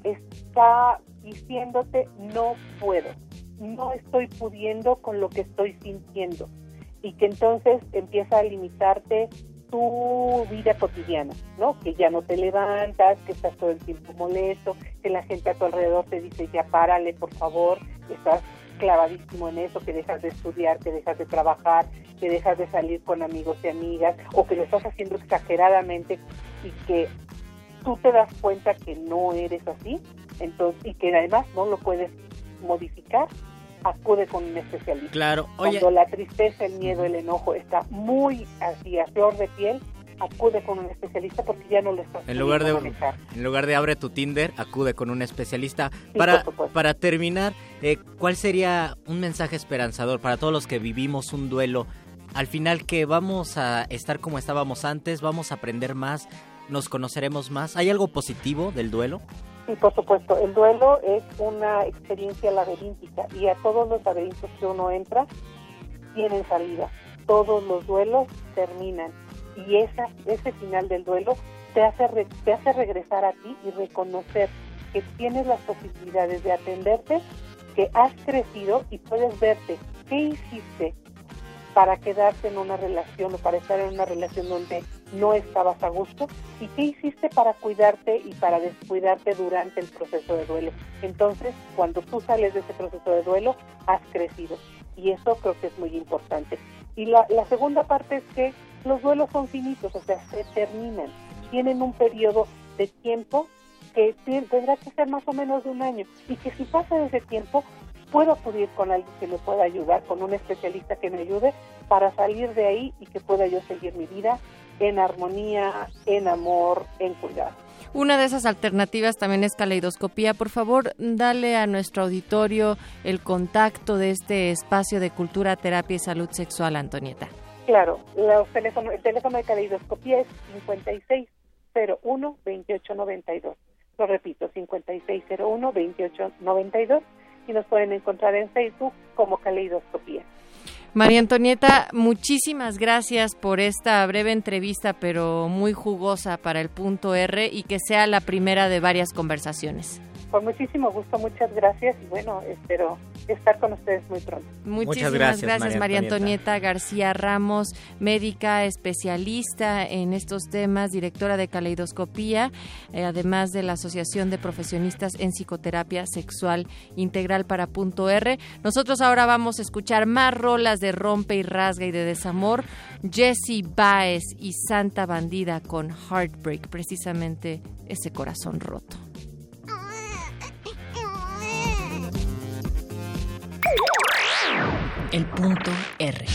está diciéndote no puedo, no estoy pudiendo con lo que estoy sintiendo y que entonces empieza a limitarte tu vida cotidiana, ¿no? Que ya no te levantas, que estás todo el tiempo molesto, que la gente a tu alrededor te dice ya párale, por favor, estás clavadísimo en eso, que dejas de estudiar, que dejas de trabajar, que dejas de salir con amigos y amigas, o que lo estás haciendo exageradamente y que tú te das cuenta que no eres así, entonces y que además no lo puedes modificar, acude con un especialista. Claro, oye- Cuando la tristeza, el miedo, el enojo está muy así a flor de piel, acude con un especialista porque ya no lo estás En lugar de manejar. en lugar de abre tu Tinder, acude con un especialista. Sí, para, por supuesto. para terminar, eh, ¿cuál sería un mensaje esperanzador para todos los que vivimos un duelo? Al final que vamos a estar como estábamos antes, vamos a aprender más, nos conoceremos más. ¿Hay algo positivo del duelo? Sí, por supuesto. El duelo es una experiencia laberíntica y a todos los laberintos que uno entra tienen salida. Todos los duelos terminan y esa, ese final del duelo te hace, re- te hace regresar a ti y reconocer que tienes las posibilidades de atenderte, que has crecido y puedes verte qué hiciste para quedarte en una relación o para estar en una relación donde no estabas a gusto y qué hiciste para cuidarte y para descuidarte durante el proceso de duelo. Entonces, cuando tú sales de ese proceso de duelo, has crecido y eso creo que es muy importante. Y la, la segunda parte es que los duelos son finitos, o sea, se terminan, tienen un periodo de tiempo que tendrá que ser más o menos de un año y que si pasa ese tiempo puedo acudir con alguien que me pueda ayudar, con un especialista que me ayude para salir de ahí y que pueda yo seguir mi vida en armonía, en amor, en cuidado. Una de esas alternativas también es caleidoscopía. Por favor, dale a nuestro auditorio el contacto de este espacio de cultura, terapia y salud sexual, Antonieta. Claro, los teléfonos, el teléfono de caleidoscopía es 5601-2892. Lo repito, 5601-2892 y nos pueden encontrar en Facebook como caleidoscopía. María Antonieta, muchísimas gracias por esta breve entrevista, pero muy jugosa para el punto R y que sea la primera de varias conversaciones. Con muchísimo gusto, muchas gracias y bueno, espero estar con ustedes muy pronto. Muchísimas gracias, María, Antonieta. García Ramos, médica especialista en estos temas, directora de caleidoscopía, eh, además de la Asociación de Profesionistas en Psicoterapia Sexual Integral para Punto R. Nosotros ahora vamos a escuchar más rolas de Rompe y Rasga y de Desamor, Jessie Baez y Santa Bandida con Heartbreak, precisamente ese corazón roto. El punto R.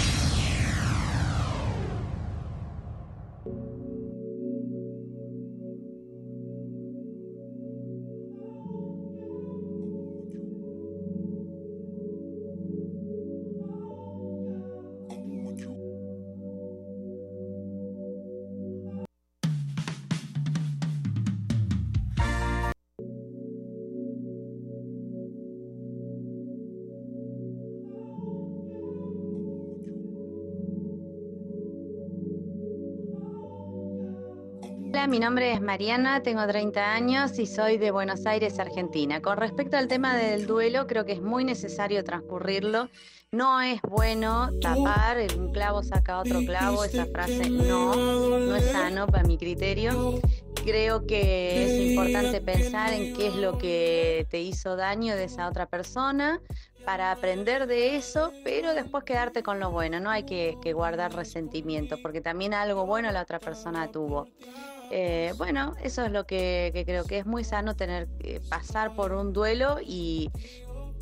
Mi nombre es Mariana, tengo 30 años y soy de Buenos Aires, Argentina. Con respecto al tema del duelo, creo que es muy necesario transcurrirlo. No es bueno tapar, un clavo saca otro clavo, esa frase no, no es sano para mi criterio. Creo que es importante pensar en qué es lo que te hizo daño de esa otra persona para aprender de eso, pero después quedarte con lo bueno. No hay que, que guardar resentimiento, porque también algo bueno la otra persona tuvo. Eh, bueno, eso es lo que, creo que es muy sano tener que pasar por un duelo y,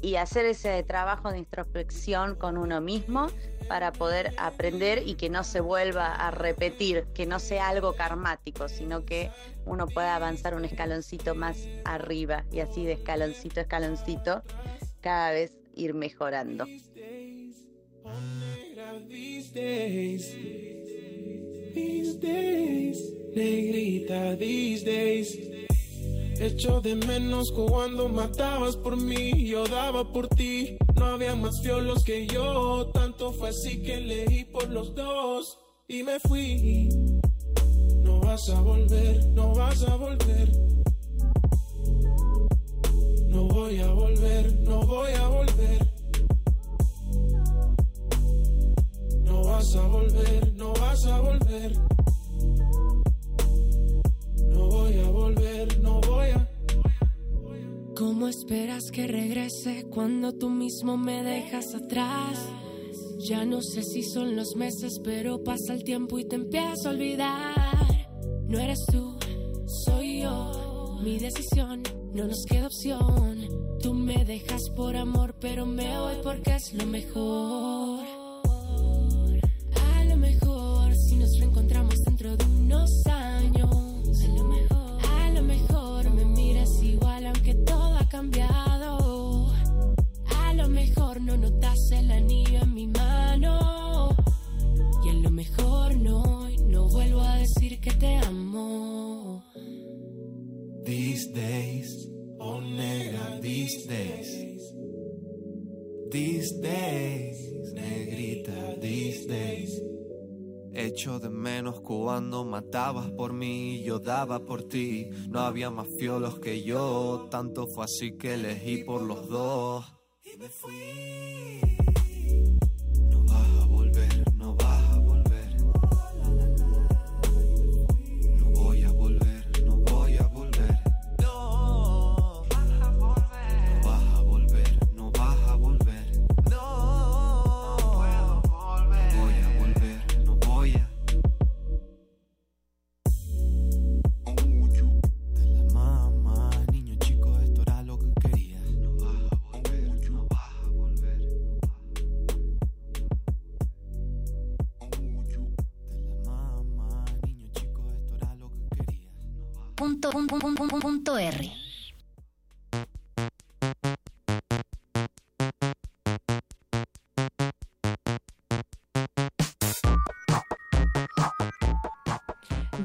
y hacer ese trabajo de introspección con uno mismo para poder aprender y que no se vuelva a repetir, que no sea algo karmático, sino que uno pueda avanzar un escaloncito más arriba y así de escaloncito a escaloncito cada vez ir mejorando. These days, negrita, these days. Echo de menos cuando matabas por mí, yo daba por ti. No había más fiolos que yo, tanto fue así que leí por los dos y me fui. No vas a volver, no vas a volver. No voy a volver, no voy a volver. Vas a volver, no vas a volver. No voy a volver, no voy a. ¿Cómo esperas que regrese cuando tú mismo me dejas atrás? Ya no sé si son los meses, pero pasa el tiempo y te empiezo a olvidar. No eres tú, soy yo. Mi decisión, no nos queda opción. Tú me dejas por amor, pero me voy porque es lo mejor. These days, negrita, these days. Echo de menos cuando matabas por mí, yo daba por ti. No había más fiolos que yo, tanto fue así que elegí por los dos. Y me fui.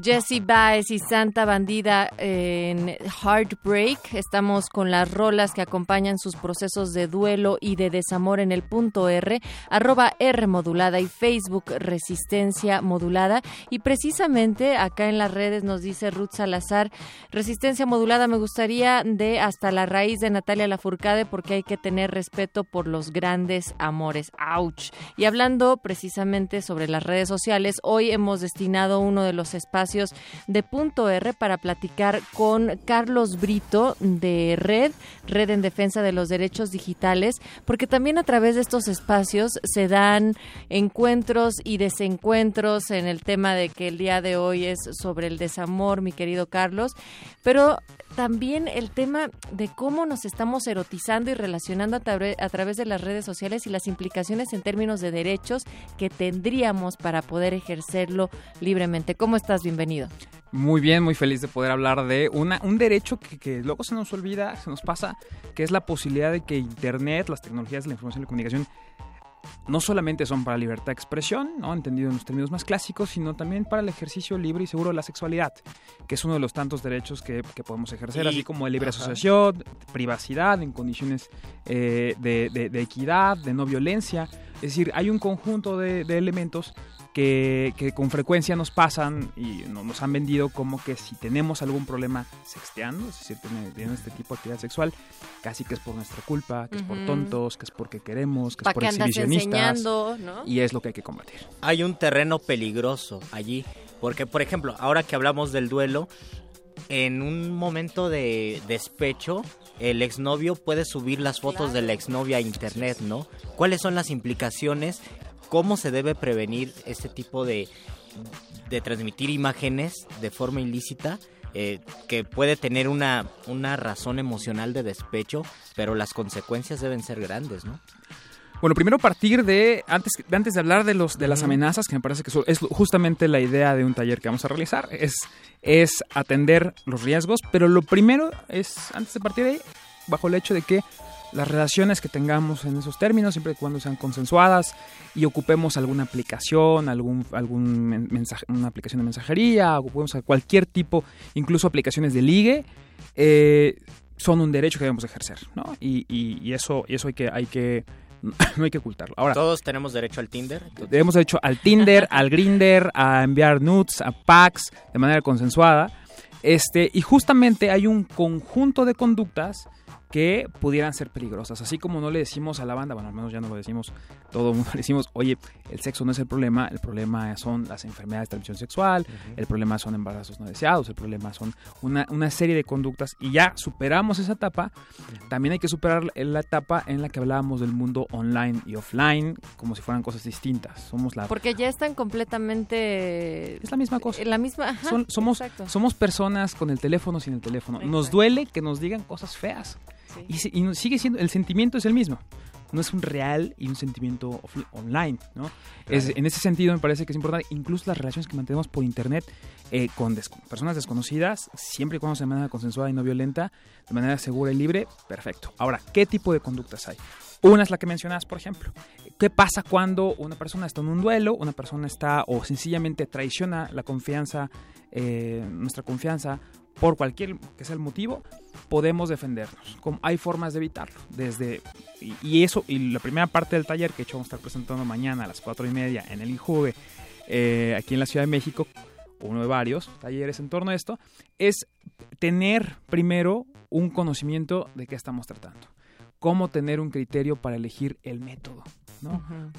Jessie Baez y Santa Bandida en Heartbreak. Estamos con las rolas que acompañan sus procesos de duelo y de desamor en el punto R, arroba R modulada y Facebook Resistencia Modulada. Y precisamente acá en las redes nos dice Ruth Salazar, Resistencia Modulada me gustaría de hasta la raíz de Natalia Lafourcade porque hay que tener respeto por los grandes amores. ¡Auch! Y hablando precisamente sobre las redes sociales, hoy hemos destinado uno de los espacios de Punto R para platicar con Carlos Brito de Red, Red en Defensa de los Derechos Digitales, porque también a través de estos espacios se dan encuentros y desencuentros en el tema de que el día de hoy es sobre el desamor, mi querido Carlos, pero también el tema de cómo nos estamos erotizando y relacionando a, a través de las redes sociales y las implicaciones en términos de derechos que tendríamos para poder ejercerlo libremente. ¿Cómo estás? Bienvenido. Muy bien, muy feliz de poder hablar de una, un derecho que, que luego se nos olvida, se nos pasa, que es la posibilidad de que Internet, las tecnologías de la información y la comunicación, no solamente son para libertad de expresión, ¿no? entendido en los términos más clásicos, sino también para el ejercicio libre y seguro de la sexualidad, que es uno de los tantos derechos que, que podemos ejercer, Y- así como el libre ajá. asociación, privacidad en condiciones eh, de, de- de equidad, de no violencia. Es decir, hay un conjunto de, de elementos que, que con frecuencia nos pasan y no- nos han vendido como que si tenemos algún problema sexteando, es decir, tiene este tipo de actividad sexual, casi que es por nuestra culpa, que es por tontos, que es porque queremos, que es ¿Pa' por andas exhibicionistas. no? Y es lo que hay que combatir. Hay un terreno peligroso allí, porque por ejemplo, ahora que hablamos del duelo, en un momento de despecho, el exnovio puede subir las fotos de la exnovia a internet, ¿no? ¿Cuáles son las implicaciones? ¿Cómo se debe prevenir este tipo de, de transmitir imágenes de forma ilícita? eh, que puede tener una, una razón emocional de despecho, pero las consecuencias deben ser grandes, ¿no? Bueno, primero partir de, antes, de- antes de hablar de, los, de las amenazas, que me parece que es justamente la idea de un taller que vamos a realizar, es, es atender los riesgos, pero lo primero es, antes de partir de ahí, bajo el hecho de que las relaciones que tengamos en esos términos, siempre y cuando sean consensuadas y ocupemos alguna aplicación, algún, algún men- mensaje, una aplicación de mensajería, ocupemos cualquier tipo, incluso aplicaciones de ligue, eh, son un derecho que debemos ejercer, ¿no? Y, y- y eso, y eso hay que, hay que, no hay que ocultarlo. Ahora, Todos tenemos derecho al Tinder. hemos hecho al Tinder, al Grinder, a enviar nudes, a packs de manera consensuada. Este, y justamente hay un conjunto de conductas que pudieran ser peligrosas. Así como no le decimos a la banda, bueno, al menos ya no lo decimos, todo el mundo le decimos, oye, el sexo no es el problema, el problema son las enfermedades de transmisión sexual, el problema son embarazos no deseados, el problema son una, una serie de conductas y ya superamos esa etapa, también hay que superar la etapa en la que hablábamos del mundo online y offline como si fueran cosas distintas. Somos la Porque ya están completamente... Es la misma cosa. La misma... ajá, son- somos, exacto. somos personas con el teléfono sin el teléfono. Nos duele que nos digan cosas feas. Y, sigue siendo, el sentimiento es el mismo. No es un real y un sentimiento online, ¿no? Es- en ese sentido me parece que es importante, incluso las relaciones que mantenemos por internet eh, con des- personas desconocidas, siempre y cuando sea de manera consensuada y no violenta, de manera segura y libre, perfecto. Ahora, ¿qué tipo de conductas hay? Una es la que mencionas, por ejemplo. ¿Qué pasa cuando una persona está en un duelo, una persona está o sencillamente traiciona la confianza, eh, nuestra confianza, por cualquier que sea el motivo? Podemos defendernos. Hay formas de evitarlo. Desde, y, eso, y la primera parte del taller que hecho vamos a estar presentando mañana a las cuatro y media en el INJUVE, eh, aquí en la Ciudad de México, uno de varios talleres en torno a esto, es tener primero un conocimiento de qué estamos tratando. Cómo tener un criterio para elegir el método,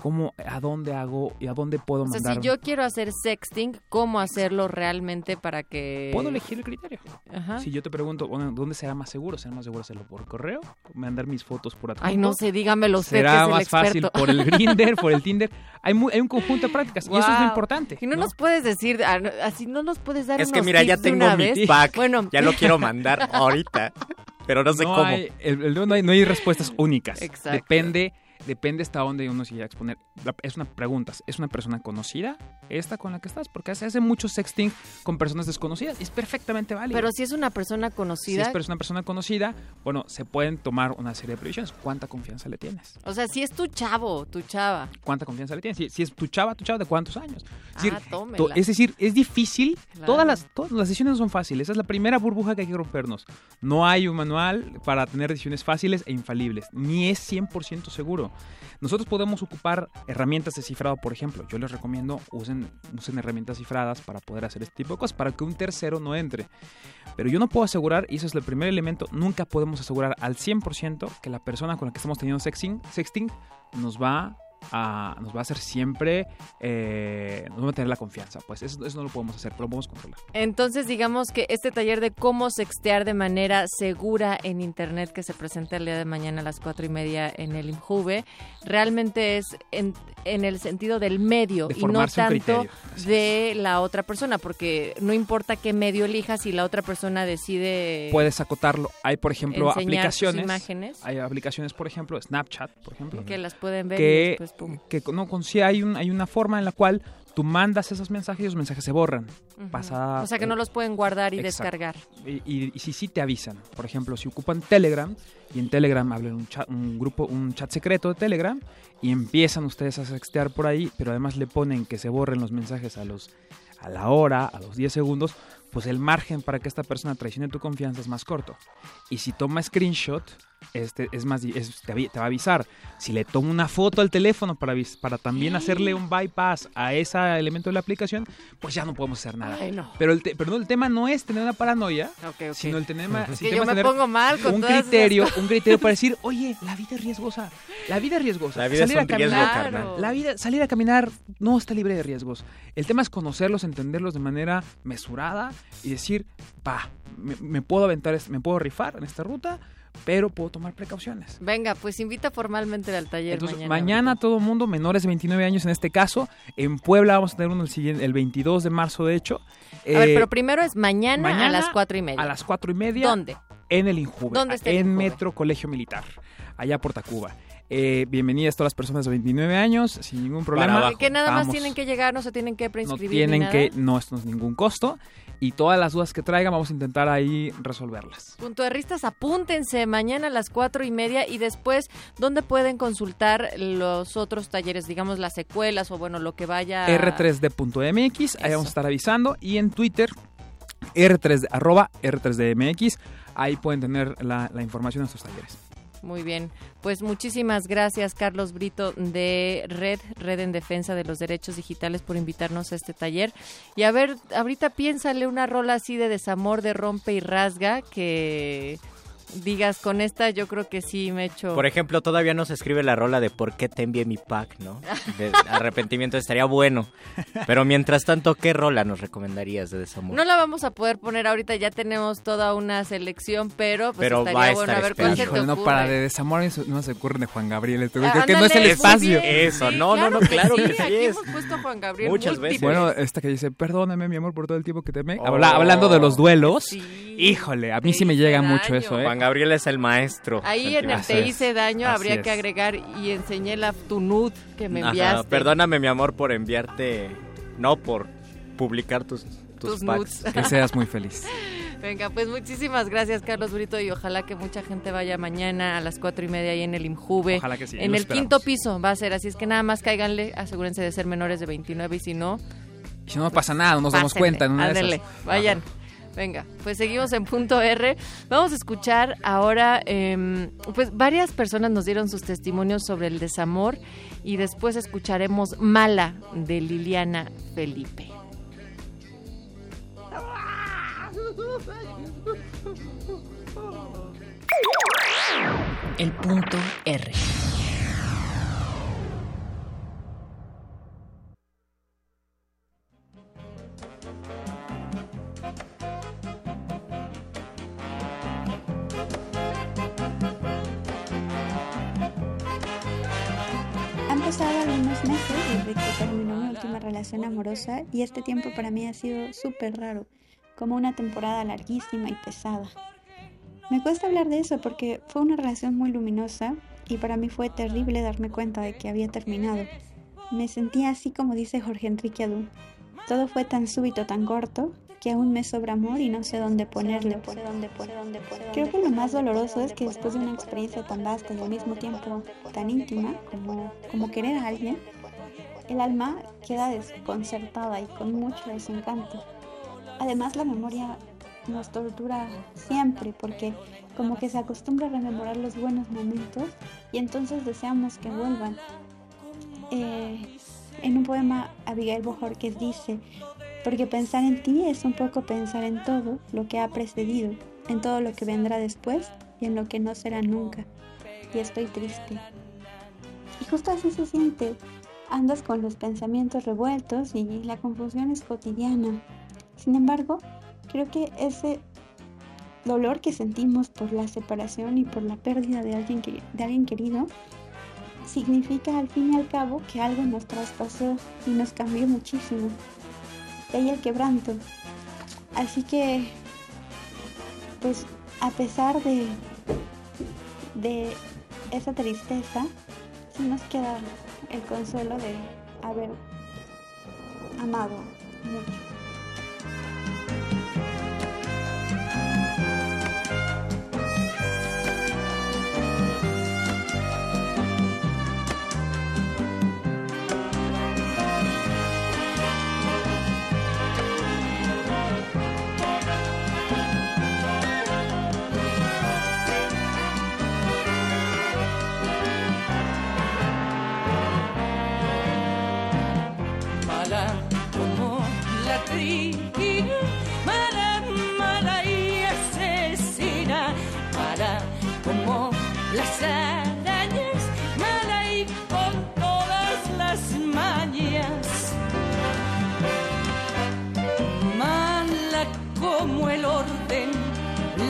Cómo, a dónde hago y a dónde puedo O sea, mandar. si yo quiero hacer sexting, ¿cómo hacerlo realmente para que... Puedo elegir el criterio. Ajá. Si yo te pregunto, bueno, ¿dónde será más seguro? ¿Será más seguro hacerlo por correo? ¿Mandar mis fotos por adjunto? Ay, no sé, dígamelo usted, ¿Será que es el más fácil por el Grinder, por el Tinder? Hay, mu- hay un conjunto de prácticas y eso es lo importante. Y no, nos puedes decir, ah, no, así no nos puedes dar Es que mira, ya tips tengo mi vez. pack. Bueno, Ya lo quiero mandar ahorita. Pero no sé cómo. hay- el- el- no, hay, no hay respuestas únicas. Exacto. Depende, depende hasta dónde uno se llega a exponer. Es una pregunta, ¿es una persona conocida esta con la que estás? Porque se hace mucho sexting con personas desconocidas y es perfectamente válido. Pero si es una persona si conocida, pero es una persona conocida, bueno, se pueden tomar una serie de previsiones. ¿Cuánta confianza le tienes? o sea, si es tu chavo, tu chava. ¿Cuánta confianza le tienes? Si, si es tu chava, tu chava, ¿de cuántos años? Es decir, Ah, es decir, es difícil. Claro. Todas, las, todas las decisiones no son fáciles. Esa es la primera burbuja que hay que rompernos. No hay un manual para tener decisiones fáciles e infalibles. Ni es 100% seguro. Nosotros podemos ocupar herramientas de cifrado, por ejemplo. Yo les recomiendo usen, usen herramientas cifradas para poder hacer este tipo de cosas, para que un tercero no entre. Pero yo no puedo asegurar, y eso es el primer elemento, nunca podemos asegurar al 100% que la persona con la que estamos teniendo sexting, sexting nos va a, nos va a hacer siempre, eh, nos va a tener la confianza. Pues eso, eso no lo podemos hacer, pero lo podemos controlar. Entonces, digamos que este taller de cómo sextear de manera segura en Internet que se presenta el día de mañana a las cuatro y media en el INJUVE, realmente es en, en el sentido del medio De y no tanto de la otra persona, porque no importa qué medio elijas si la otra persona decide... Puedes acotarlo. Hay, por ejemplo, aplicaciones. imágenes. Hay aplicaciones, por ejemplo, Snapchat, por ejemplo. Que las pueden ver y que. Que no, con, sí hay, un, hay una forma en la cual tú mandas esos mensajes y los mensajes se borran. Pasa- O sea que no los pueden guardar y Exacto. descargar. Y, y, y si sí te avisan, por ejemplo, si ocupan Telegram y en Telegram hablan un chat, un grupo, un chat secreto de Telegram y empiezan ustedes a sextear por ahí, pero además le ponen que se borren los mensajes a los a la hora, a los 10 segundos, pues el margen para que esta persona traicione tu confianza es más corto. Y si toma screenshot, este es más es- te, va a avisar. Si le tomo una foto al teléfono para, para también hacerle un bypass a ese elemento de la aplicación, pues ya no podemos hacer nada. Ay, no. Pero el, te- pero no, el tema no es tener una paranoia, Ok, ok. sino el tema, Es el que tema yo es me tener pongo mal con un criterio, un criterio para decir, oye, la vida es riesgosa, la vida es riesgosa. La vida es salir a un riesgo, caminar, carnal. la vida, salir a caminar no está libre de riesgos. El tema es conocerlos, entenderlos de manera mesurada y decir, pa, me, me puedo aventar, me puedo rifar en esta ruta, pero puedo tomar precauciones. Venga, pues invita formalmente al taller Entonces, mañana. mañana, todo el mundo, menores de 29 años en este caso, en Puebla vamos a tener uno el, siguiente, el 22 de marzo, de hecho. A ver, Eh, pero primero es mañana, a las cuatro y media. A las cuatro y media. ¿Dónde? En el Injuve. ¿Dónde está el En Injuve? Metro Colegio Militar, allá por Tacuba. Eh, bienvenidas todas las personas de 29 años, sin ningún problema. Que nada más tienen que llegar, no se tienen que No preinscribir tienen ni nada. que, no, esto no es ningún costo. Y todas las dudas que traigan vamos a intentar ahí resolverlas. Punto de ristas, apúntense mañana a las cuatro y media y después, ¿dónde pueden consultar los otros talleres, digamos las secuelas o bueno, lo que vaya... R3D.mx, ahí vamos a estar avisando. Y en Twitter, R3D, arroba R3DMX, ahí pueden tener la, la información de estos talleres. Muy bien, pues muchísimas gracias Carlos Brito de Red, Red en Defensa de los Derechos Digitales por invitarnos a este taller. Y a ver, ahorita piénsale una rola así de desamor, de rompe y rasga, que digas con esta yo creo que sí me echo... Por ejemplo, todavía no se escribe la rola de por qué te envié mi pack, ¿no? De arrepentimiento estaría bueno. Pero mientras tanto, ¿qué rola nos recomendarías de desamor? No la vamos a poder poner ahorita, ya tenemos toda una selección, pero pues Pero estaría va a bueno estar a ver cuál se te Híjole, no, ocurre. para de desamor eso no se ocurren de Juan Gabriel. Este güey. Ah, Creo que no es el espacio. bien. Eso, Sí, no, no, no, claro que sí aquí es. hemos puesto a Juan Gabriel Muchas múltiples. Bueno, esta que dice, perdóname mi amor por todo el tiempo que te amé. Oh. Habla- hablando de los duelos, híjole, a mí sí me llega daño. mucho eso, ¿eh? Juan Gabriel es el maestro. Ahí en el te hice daño Así habría es. que agregar y enseñé la tu nude que me Ajá, enviaste. perdóname, mi amor, por enviarte. No, por publicar tus, tus, Tus packs. nudes. Que seas muy feliz. Venga, pues muchísimas gracias Carlos Brito y ojalá que mucha gente vaya mañana a las cuatro y media ahí en el Imjuve. Ojalá que sí, En el esperamos. quinto piso va a ser, así es que nada más cáiganle, asegúrense de ser menores de 29 y si no, Y si no pasa nada, no nos damos cuenta en una de esas. vayan. Venga, pues seguimos en punto R. Vamos a escuchar ahora, em, pues varias personas nos dieron sus testimonios sobre el desamor y después escucharemos Mala de Liliana Felipe. El punto R. que terminó mi última relación amorosa y este tiempo para mí ha sido súper raro, como una temporada larguísima y pesada. Me cuesta hablar de eso porque fue una relación muy luminosa y para mí fue terrible darme cuenta de que había terminado. Me sentía así como dice Jorge Enrique Adú. Todo fue tan súbito, tan corto, que aún me sobra amor y no sé dónde ponerle. Creo que lo más doloroso es que después de una experiencia tan vasta y al mismo tiempo tan íntima como, como querer a alguien, el alma queda desconcertada y con mucho desencanto. Además la memoria nos tortura siempre porque como que se acostumbra a rememorar los buenos momentos y entonces deseamos que vuelvan. Eh, en un poema Abigail Bojorquez dice, porque pensar en ti es un poco pensar en todo lo que ha precedido, en todo lo que vendrá después y en lo que no será nunca. Y estoy triste. Y justo así se siente. Andas con los pensamientos revueltos y la confusión es cotidiana. Sin embargo, creo que ese dolor que sentimos por la separación y por la pérdida de alguien, de alguien querido significa al fin y al cabo que algo nos traspasó y nos cambió muchísimo. De ahí el quebranto. Así que, pues, a pesar de, de esa tristeza, sí nos queda el consuelo de haber amado mucho.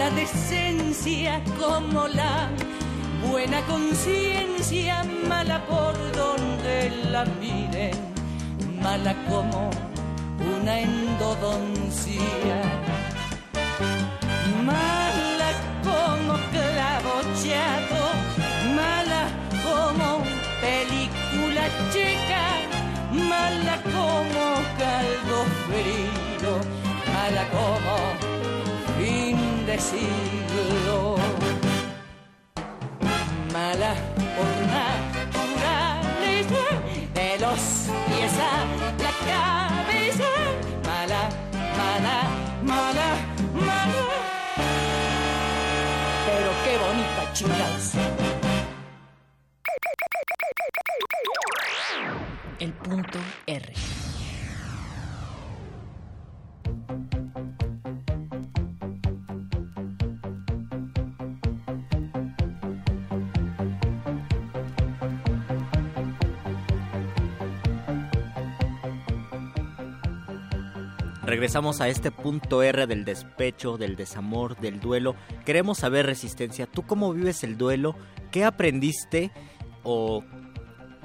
La decencia como la buena conciencia, mala por donde la miren, mala como una endodoncia, mala como clavo chato, mala como película checa, mala como caldo frío, mala como fin de siglo mala por naturaleza, de los pies a la cabeza, mala, mala, mala, mala. Pero qué bonita chingados. El punto R. Regresamos a este punto R del despecho, del desamor, del duelo. Queremos saber, Resistencia, ¿tú cómo vives el duelo? ¿Qué aprendiste o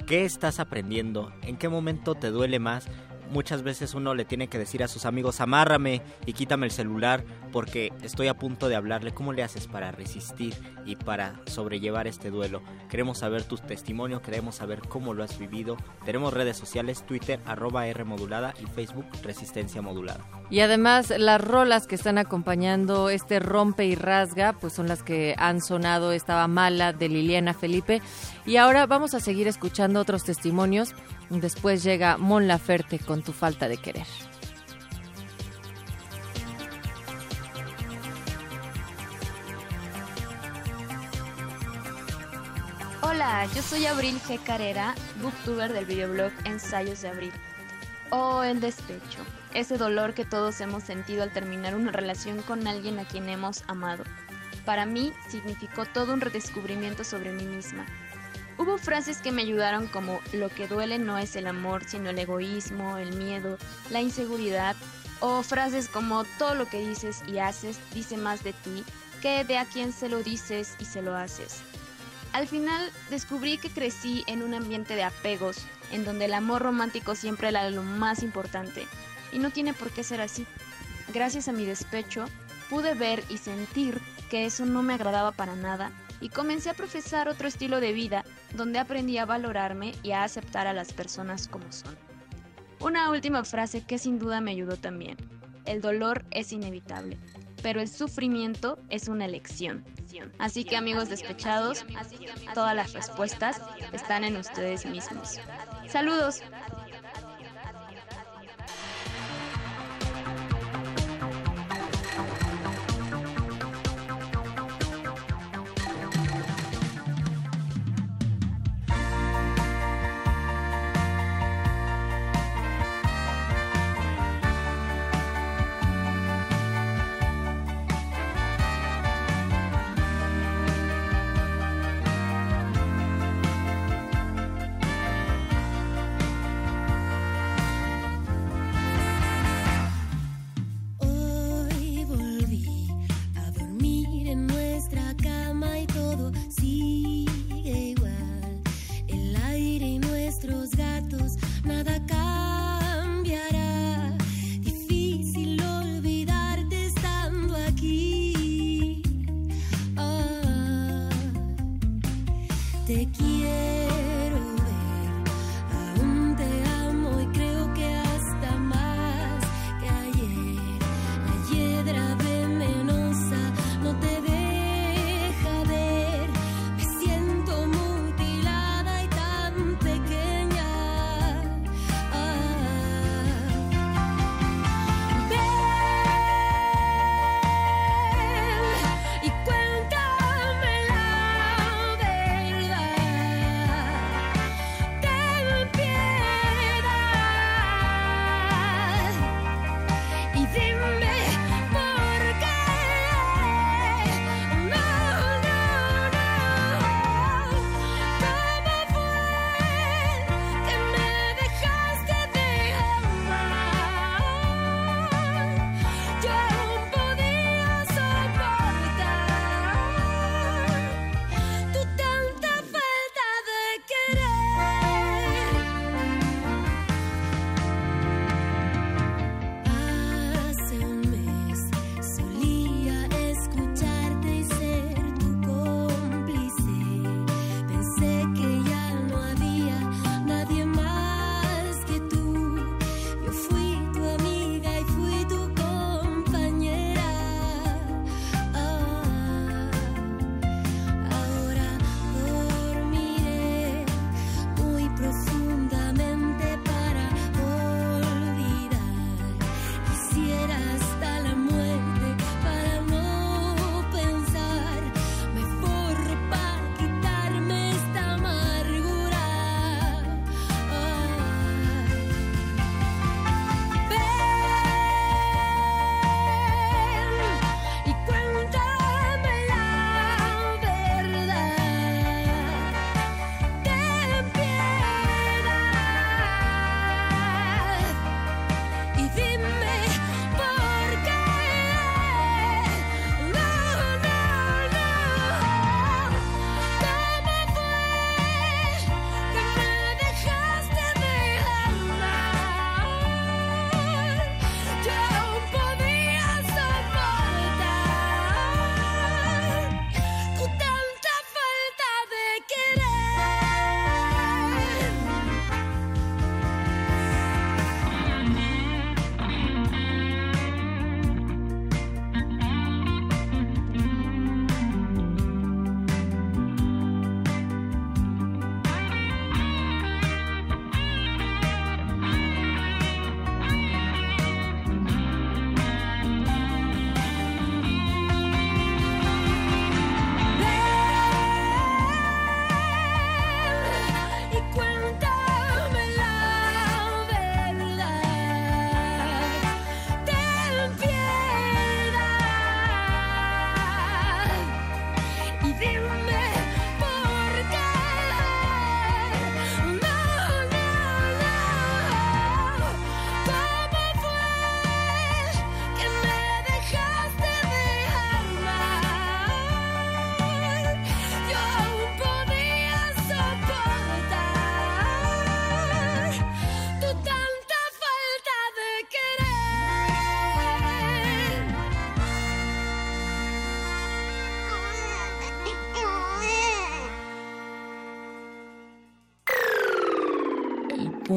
qué estás aprendiendo? ¿En qué momento te duele más? Muchas veces uno le tiene que decir a sus amigos, amárrame y quítame el celular porque estoy a punto de hablarle. ¿Cómo le haces para resistir y para sobrellevar este duelo? Queremos saber tu testimonio, queremos saber cómo lo has vivido. Tenemos redes sociales, Twitter, arroba R modulada y Facebook, Resistencia Modulada. Y además las rolas que están acompañando este rompe y rasga, pues son las que han sonado, estaba mala de Liliana Felipe. Y ahora vamos a seguir escuchando otros testimonios. Después llega Mon Laferte con tu falta de querer. Hola, yo soy Abril G. Carrera, booktuber del videoblog Ensayos de Abril. O el despecho, ese dolor que todos hemos sentido al terminar una relación con alguien a quien hemos amado. Para mí significó todo un redescubrimiento sobre mí misma. Hubo frases que me ayudaron como lo que duele no es el amor, sino el egoísmo, el miedo, la inseguridad, o frases como todo lo que dices y haces dice más de ti que de a quien se lo dices y se lo haces. Al final descubrí que crecí en un ambiente de apegos, en donde el amor romántico siempre era lo más importante, y no tiene por qué ser así. Gracias a mi despecho, pude ver y sentir que eso no me agradaba para nada, y comencé a profesar otro estilo de vida, donde aprendí a valorarme y a aceptar a las personas como son. Una última frase que sin duda me ayudó también. El dolor es inevitable, pero el sufrimiento es una elección. Así que amigos despechados, todas las respuestas están en ustedes mismos. Saludos.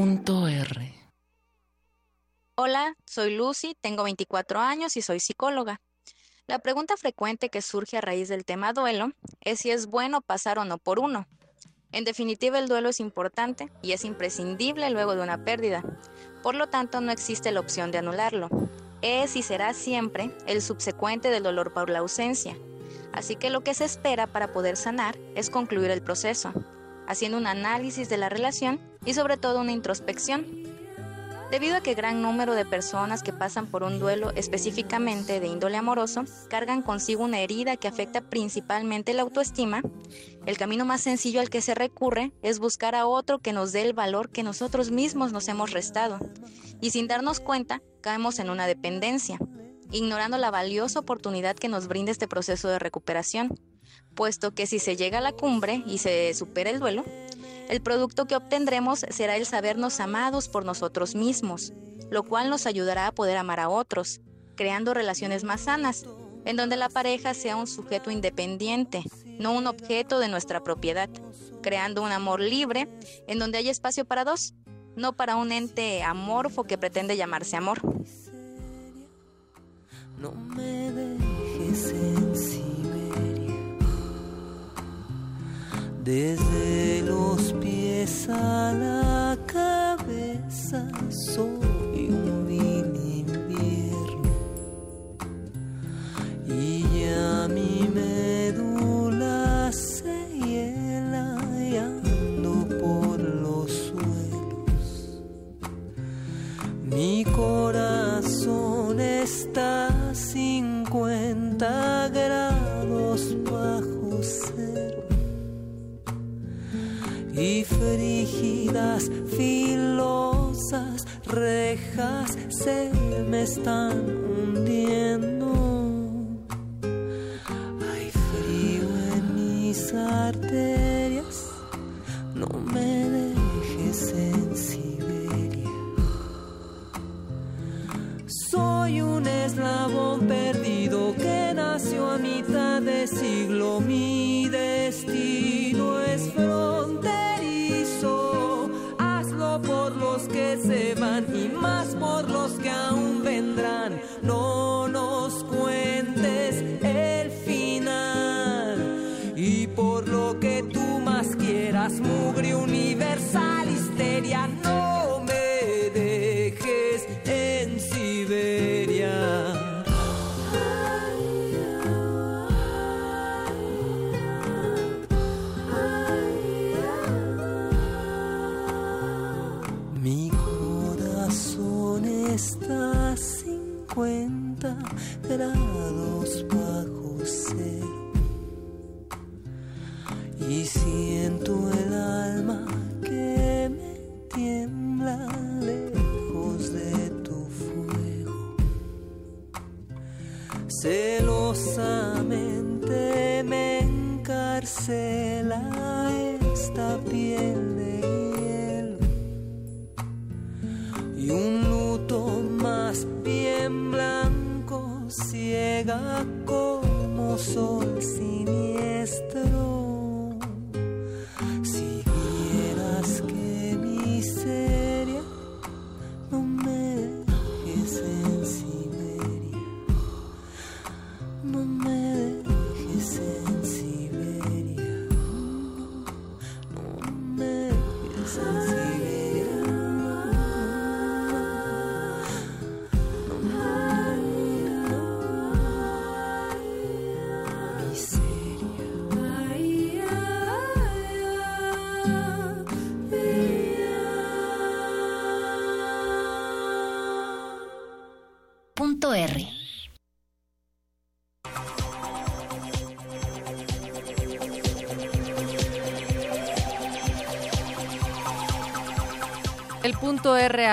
Punto R. Hola, soy Lucy, tengo 24 años y soy psicóloga. La pregunta frecuente que surge a raíz del tema duelo es si es bueno pasar o no por uno. En definitiva, el duelo es importante y es imprescindible luego de una pérdida. Por lo tanto, no existe la opción de anularlo. Es y será siempre el subsecuente del dolor por la ausencia. Así que lo que se espera para poder sanar es concluir el proceso, haciendo un análisis de la relación y sobre todo una introspección. Debido a que gran número de personas que pasan por un duelo específicamente de índole amoroso cargan consigo una herida que afecta principalmente la autoestima, el camino más sencillo al que se recurre es buscar a otro que nos dé el valor que nosotros mismos nos hemos restado. Y sin darnos cuenta, caemos en una dependencia, ignorando la valiosa oportunidad que nos brinda este proceso de recuperación, puesto que si se llega a la cumbre y se supera el duelo, el producto que obtendremos será el sabernos amados por nosotros mismos, lo cual nos ayudará a poder amar a otros, creando relaciones más sanas, en donde la pareja sea un sujeto independiente, no un objeto de nuestra propiedad, creando un amor libre en donde hay espacio para dos, no para un ente amorfo que pretende llamarse amor. No me dejes en Siberia. Desde los pies a la cabeza soy un vil invierno. Y ya mi médula se hiela y ando por los suelos. Mi corazón está a 50 grados bajo cero y frígidas, filosas rejas se me están hundiendo. Hay frío en mis arterias, no me dejes en Siberia. Soy un eslabón perdido que nació a mitad de siglo. Mi destino es fronterizo. Y más por los que aún vendrán. No nos cuentes el final. Y por lo que tú más quieras, mugre universal, Celosamente me encarcela esta piel de hielo y un luto más bien blanco ciega como sol siniestro.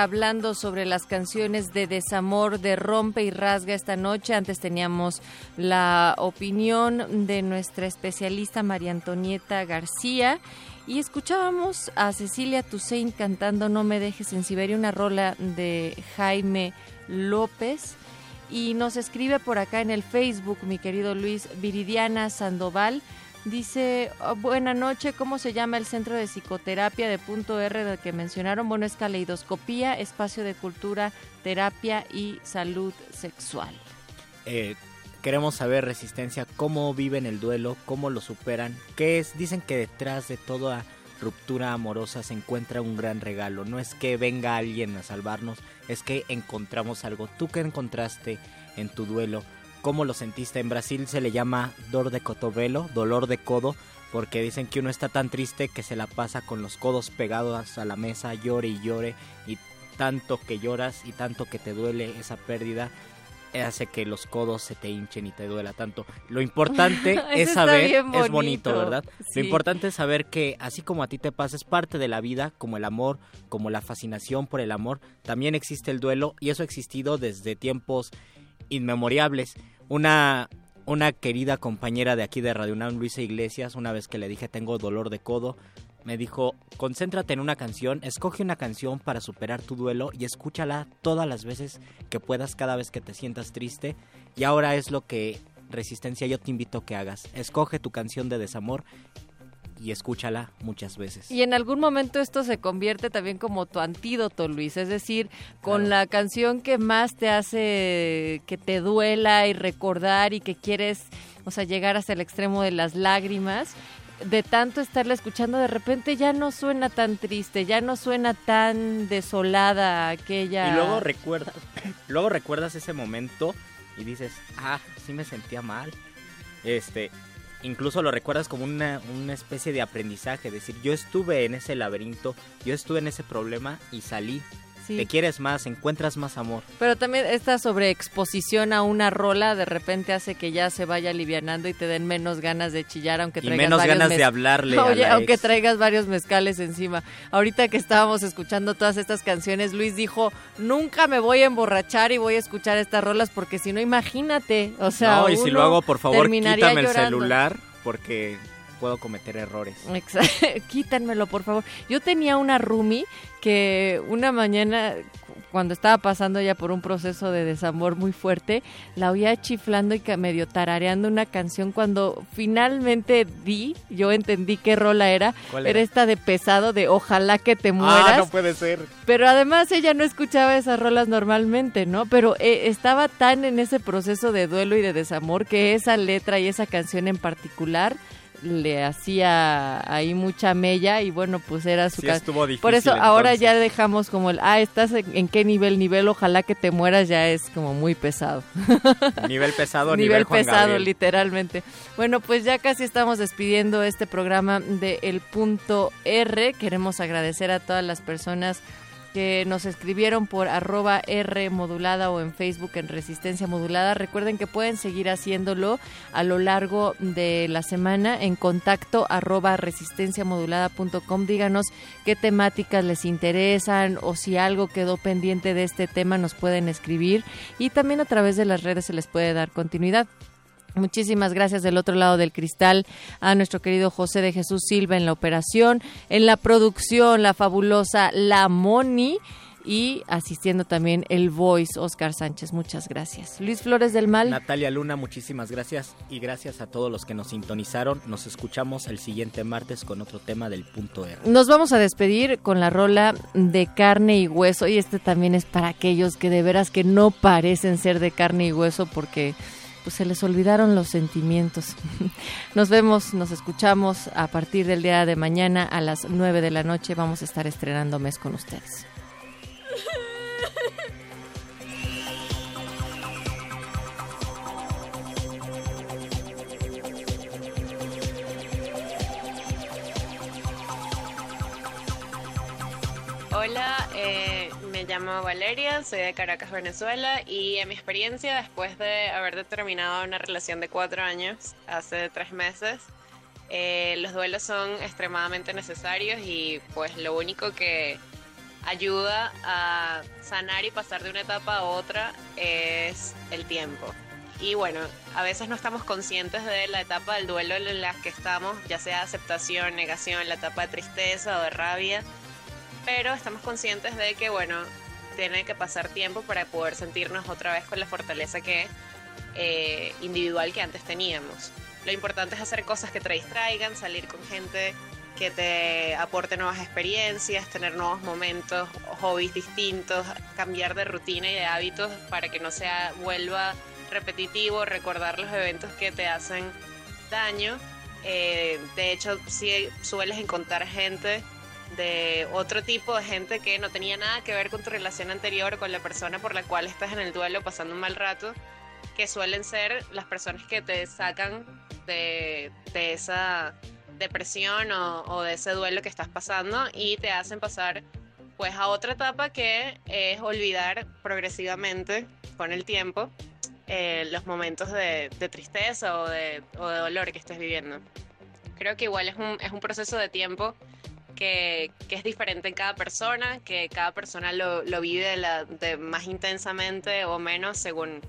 Hablando sobre las canciones de desamor de Rompe y Rasga esta noche. Antes teníamos la opinión de nuestra especialista María Antonieta García y escuchábamos a Cecilia Toussaint cantando No me dejes en Siberia, una rola de Jaime López. Y nos escribe por acá en el Facebook mi querido Luis Viridiana Sandoval. Dice, "Oh, buena noche, ¿cómo se llama el centro de psicoterapia de punto R del que mencionaron? Bueno, es caleidoscopía, espacio de cultura, terapia y salud sexual. Eh, queremos saber, Resistencia, cómo viven el duelo, cómo lo superan, qué es. Dicen que detrás de toda ruptura amorosa se encuentra un gran regalo. No es que venga alguien a salvarnos, es que encontramos algo. ¿Tú qué encontraste en tu duelo? ¿Cómo lo sentiste? En Brasil se le llama dor de cotovelo, dolor de codo, porque dicen que uno está tan triste que se la pasa con los codos pegados a la mesa, llore y llore, y tanto que lloras y tanto que te duele esa pérdida, hace que los codos se te hinchen y te duela tanto. Lo importante es saber, es bonito, bonito. ¿verdad? Sí. Lo importante es saber que así como a ti te pasa, es parte de la vida, como el amor, como la fascinación por el amor, también existe el duelo y eso ha existido desde tiempos inmemorables. Una, una querida compañera de aquí de Radio UNAM, Luisa Iglesias, una vez que le dije tengo dolor de codo, me dijo, concéntrate en una canción, escoge una canción para superar tu duelo y escúchala todas las veces que puedas, cada vez que te sientas triste. Y ahora es lo que, Resistencia, yo te invito a que hagas. Escoge tu canción de desamor y escúchala muchas veces. Y en algún momento esto se convierte también como tu antídoto, Luis, es decir, con la canción que más te hace que te duela y recordar y que quieres, o sea, llegar hasta el extremo de las lágrimas, de tanto estarla escuchando, de repente ya no suena tan triste, ya no suena tan desolada aquella... Y luego recuerdas, luego recuerdas ese momento y dices, ah, sí me sentía mal. Este, incluso lo recuerdas como una, una especie de aprendizaje, decir, yo estuve en ese laberinto, yo estuve en ese problema y salí. Sí. Te quieres más, encuentras más amor. Pero también esta sobreexposición a una rola de repente hace que ya se vaya alivianando y te den menos ganas de chillar aunque Y traigas menos varios ganas de hablarle a Oye, la aunque ex. traigas varios mezcales encima. Ahorita que estábamos escuchando todas estas canciones, Luis dijo, nunca me voy a emborrachar y voy a escuchar estas rolas porque si no, imagínate. O sea, no, y si lo hago, por favor, quítame el celular porque puedo cometer errores. Exacto. Quítanmelo, por favor. Yo tenía una roomie que una mañana, cu- cuando estaba pasando ya por un proceso de desamor muy fuerte, la oía chiflando y medio tarareando una canción. Cuando finalmente di, yo entendí qué rola era. ¿Cuál era? era? esta de pesado de Ojalá que te mueras. Ah, no puede ser. Pero además ella no escuchaba esas rolas normalmente, ¿no? Pero eh, estaba tan en ese proceso de duelo y de desamor que esa letra y esa canción en particular le hacía ahí mucha mella y bueno, pues era su Sí ca- estuvo difícil, Por eso ahora entonces. ya dejamos como el, ah, estás en, en qué nivel, nivel, ojalá que te mueras, ya es como muy pesado. Nivel pesado, nivel, nivel Juan pesado, Gabriel. literalmente. Bueno, pues ya casi estamos despidiendo este programa de El Punto R. Queremos agradecer a todas las personas que nos escribieron por arroba R modulada o en Facebook en Resistencia Modulada. Recuerden que pueden seguir haciéndolo a lo largo de la semana en contacto arroba resistenciamodulada.com. Díganos qué temáticas les interesan o si algo quedó pendiente de este tema nos pueden escribir y también a través de las redes se les puede dar continuidad. Muchísimas gracias del otro lado del cristal a nuestro querido José de Jesús Silva en la operación, en la producción, la fabulosa La Moni y asistiendo también el Voice Oscar Sánchez. Muchas gracias. Luis Flores del Mal. Natalia Luna, muchísimas gracias y gracias a todos los que nos sintonizaron. Nos escuchamos el siguiente martes con otro tema del punto R. Nos vamos a despedir con la rola de carne y hueso y este también es para aquellos que de veras que no parecen ser de carne y hueso porque pues se les olvidaron los sentimientos. Nos vemos, nos escuchamos a partir del día de mañana a las 9 de la noche. Vamos a estar estrenando mes con ustedes. Hola, eh, llamo Valeria, soy de Caracas, Venezuela y en mi experiencia después de haber terminado una relación de cuatro años, hace tres meses, eh, los duelos son extremadamente necesarios y pues lo único que ayuda a sanar y pasar de una etapa a otra es el tiempo. Y bueno, a veces no estamos conscientes de la etapa del duelo en la que estamos, ya sea aceptación, negación, la etapa de tristeza o de rabia pero estamos conscientes de que, bueno, tiene que pasar tiempo para poder sentirnos otra vez con la fortaleza que eh, individual que antes teníamos. lo importante es hacer cosas que te distraigan, salir con gente que te aporte nuevas experiencias, tener nuevos momentos, hobbies distintos, cambiar de rutina y de hábitos para que no sea vuelva repetitivo, recordar los eventos que te hacen daño. Eh, de hecho, sí sueles encontrar gente de otro tipo de gente que no tenía nada que ver con tu relación anterior, con la persona por la cual estás en el duelo pasando un mal rato, que suelen ser las personas que te sacan de, de esa depresión o, de ese duelo que estás pasando y te hacen pasar pues a otra etapa que es olvidar progresivamente con el tiempo eh, los momentos de, de tristeza o de, o de dolor que estés viviendo. Creo que igual es un, es un proceso de tiempo que, es diferente en cada persona, que cada persona lo, lo vive la, de más intensamente o menos según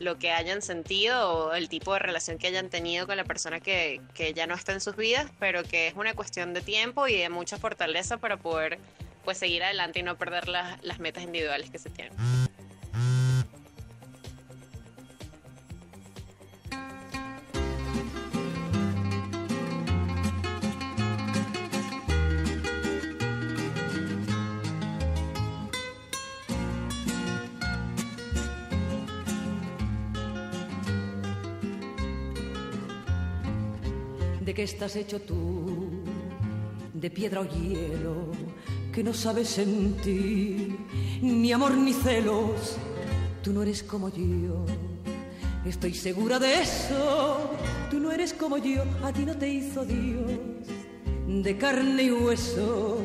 lo que hayan sentido o el tipo de relación que hayan tenido con la persona que, ya no está en sus vidas, pero que es una cuestión de tiempo y de mucha fortaleza para poder pues seguir adelante y no perder las metas individuales que se tienen. Qué estás hecho tú? De piedra o hielo, que no sabes sentir ni amor ni celos. Tú no eres como yo, estoy segura de eso. Tú no eres como yo, a ti no te hizo Dios. De carne y hueso,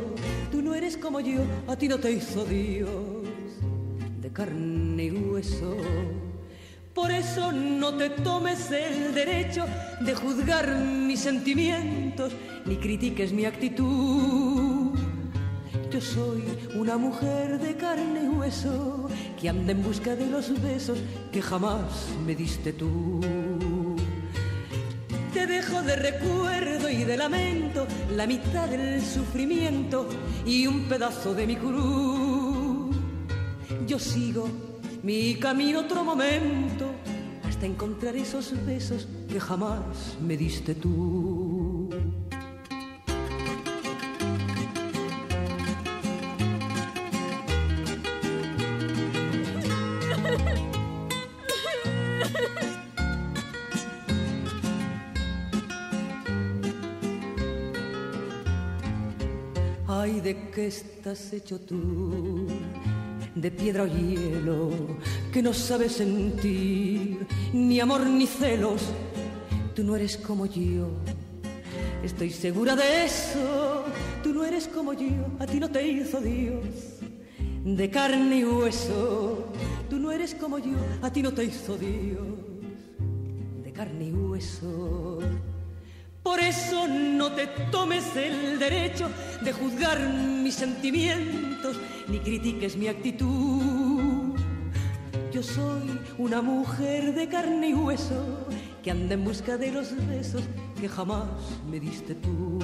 tú no eres como yo, a ti no te hizo Dios. De carne y hueso. Por eso no te tomes el derecho de juzgar mis sentimientos ni critiques mi actitud. Yo soy una mujer de carne y hueso que anda en busca de los besos que jamás me diste tú. Te dejo de recuerdo y de lamento la mitad del sufrimiento y un pedazo de mi cruz. Yo sigo mi camino otro momento hasta encontrar esos besos que jamás me diste tú. Ay, ¿de qué estás hecho tú? De piedra o hielo, que no sabes sentir ni amor ni celos. Tú no eres como yo, estoy segura de eso. Tú no eres como yo, a ti no te hizo Dios. De carne y hueso, tú no eres como yo, a ti no te hizo Dios. De carne y hueso. Por eso no te tomes el derecho de juzgar mis sentimientos ni critiques mi actitud. Yo soy una mujer de carne y hueso que anda en busca de los besos que jamás me diste tú.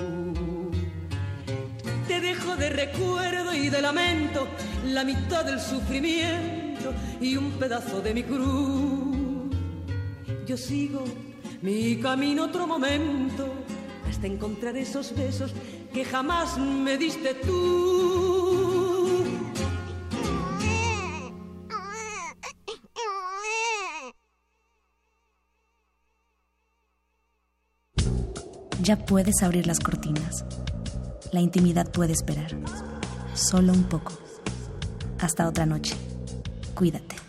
Te dejo de recuerdo y de lamento la mitad del sufrimiento y un pedazo de mi cruz. Yo sigo mi camino otro momento hasta encontrar esos besos que jamás me diste tú. Ya puedes abrir las cortinas. La intimidad puede esperar. Solo un poco. Hasta otra noche. Cuídate.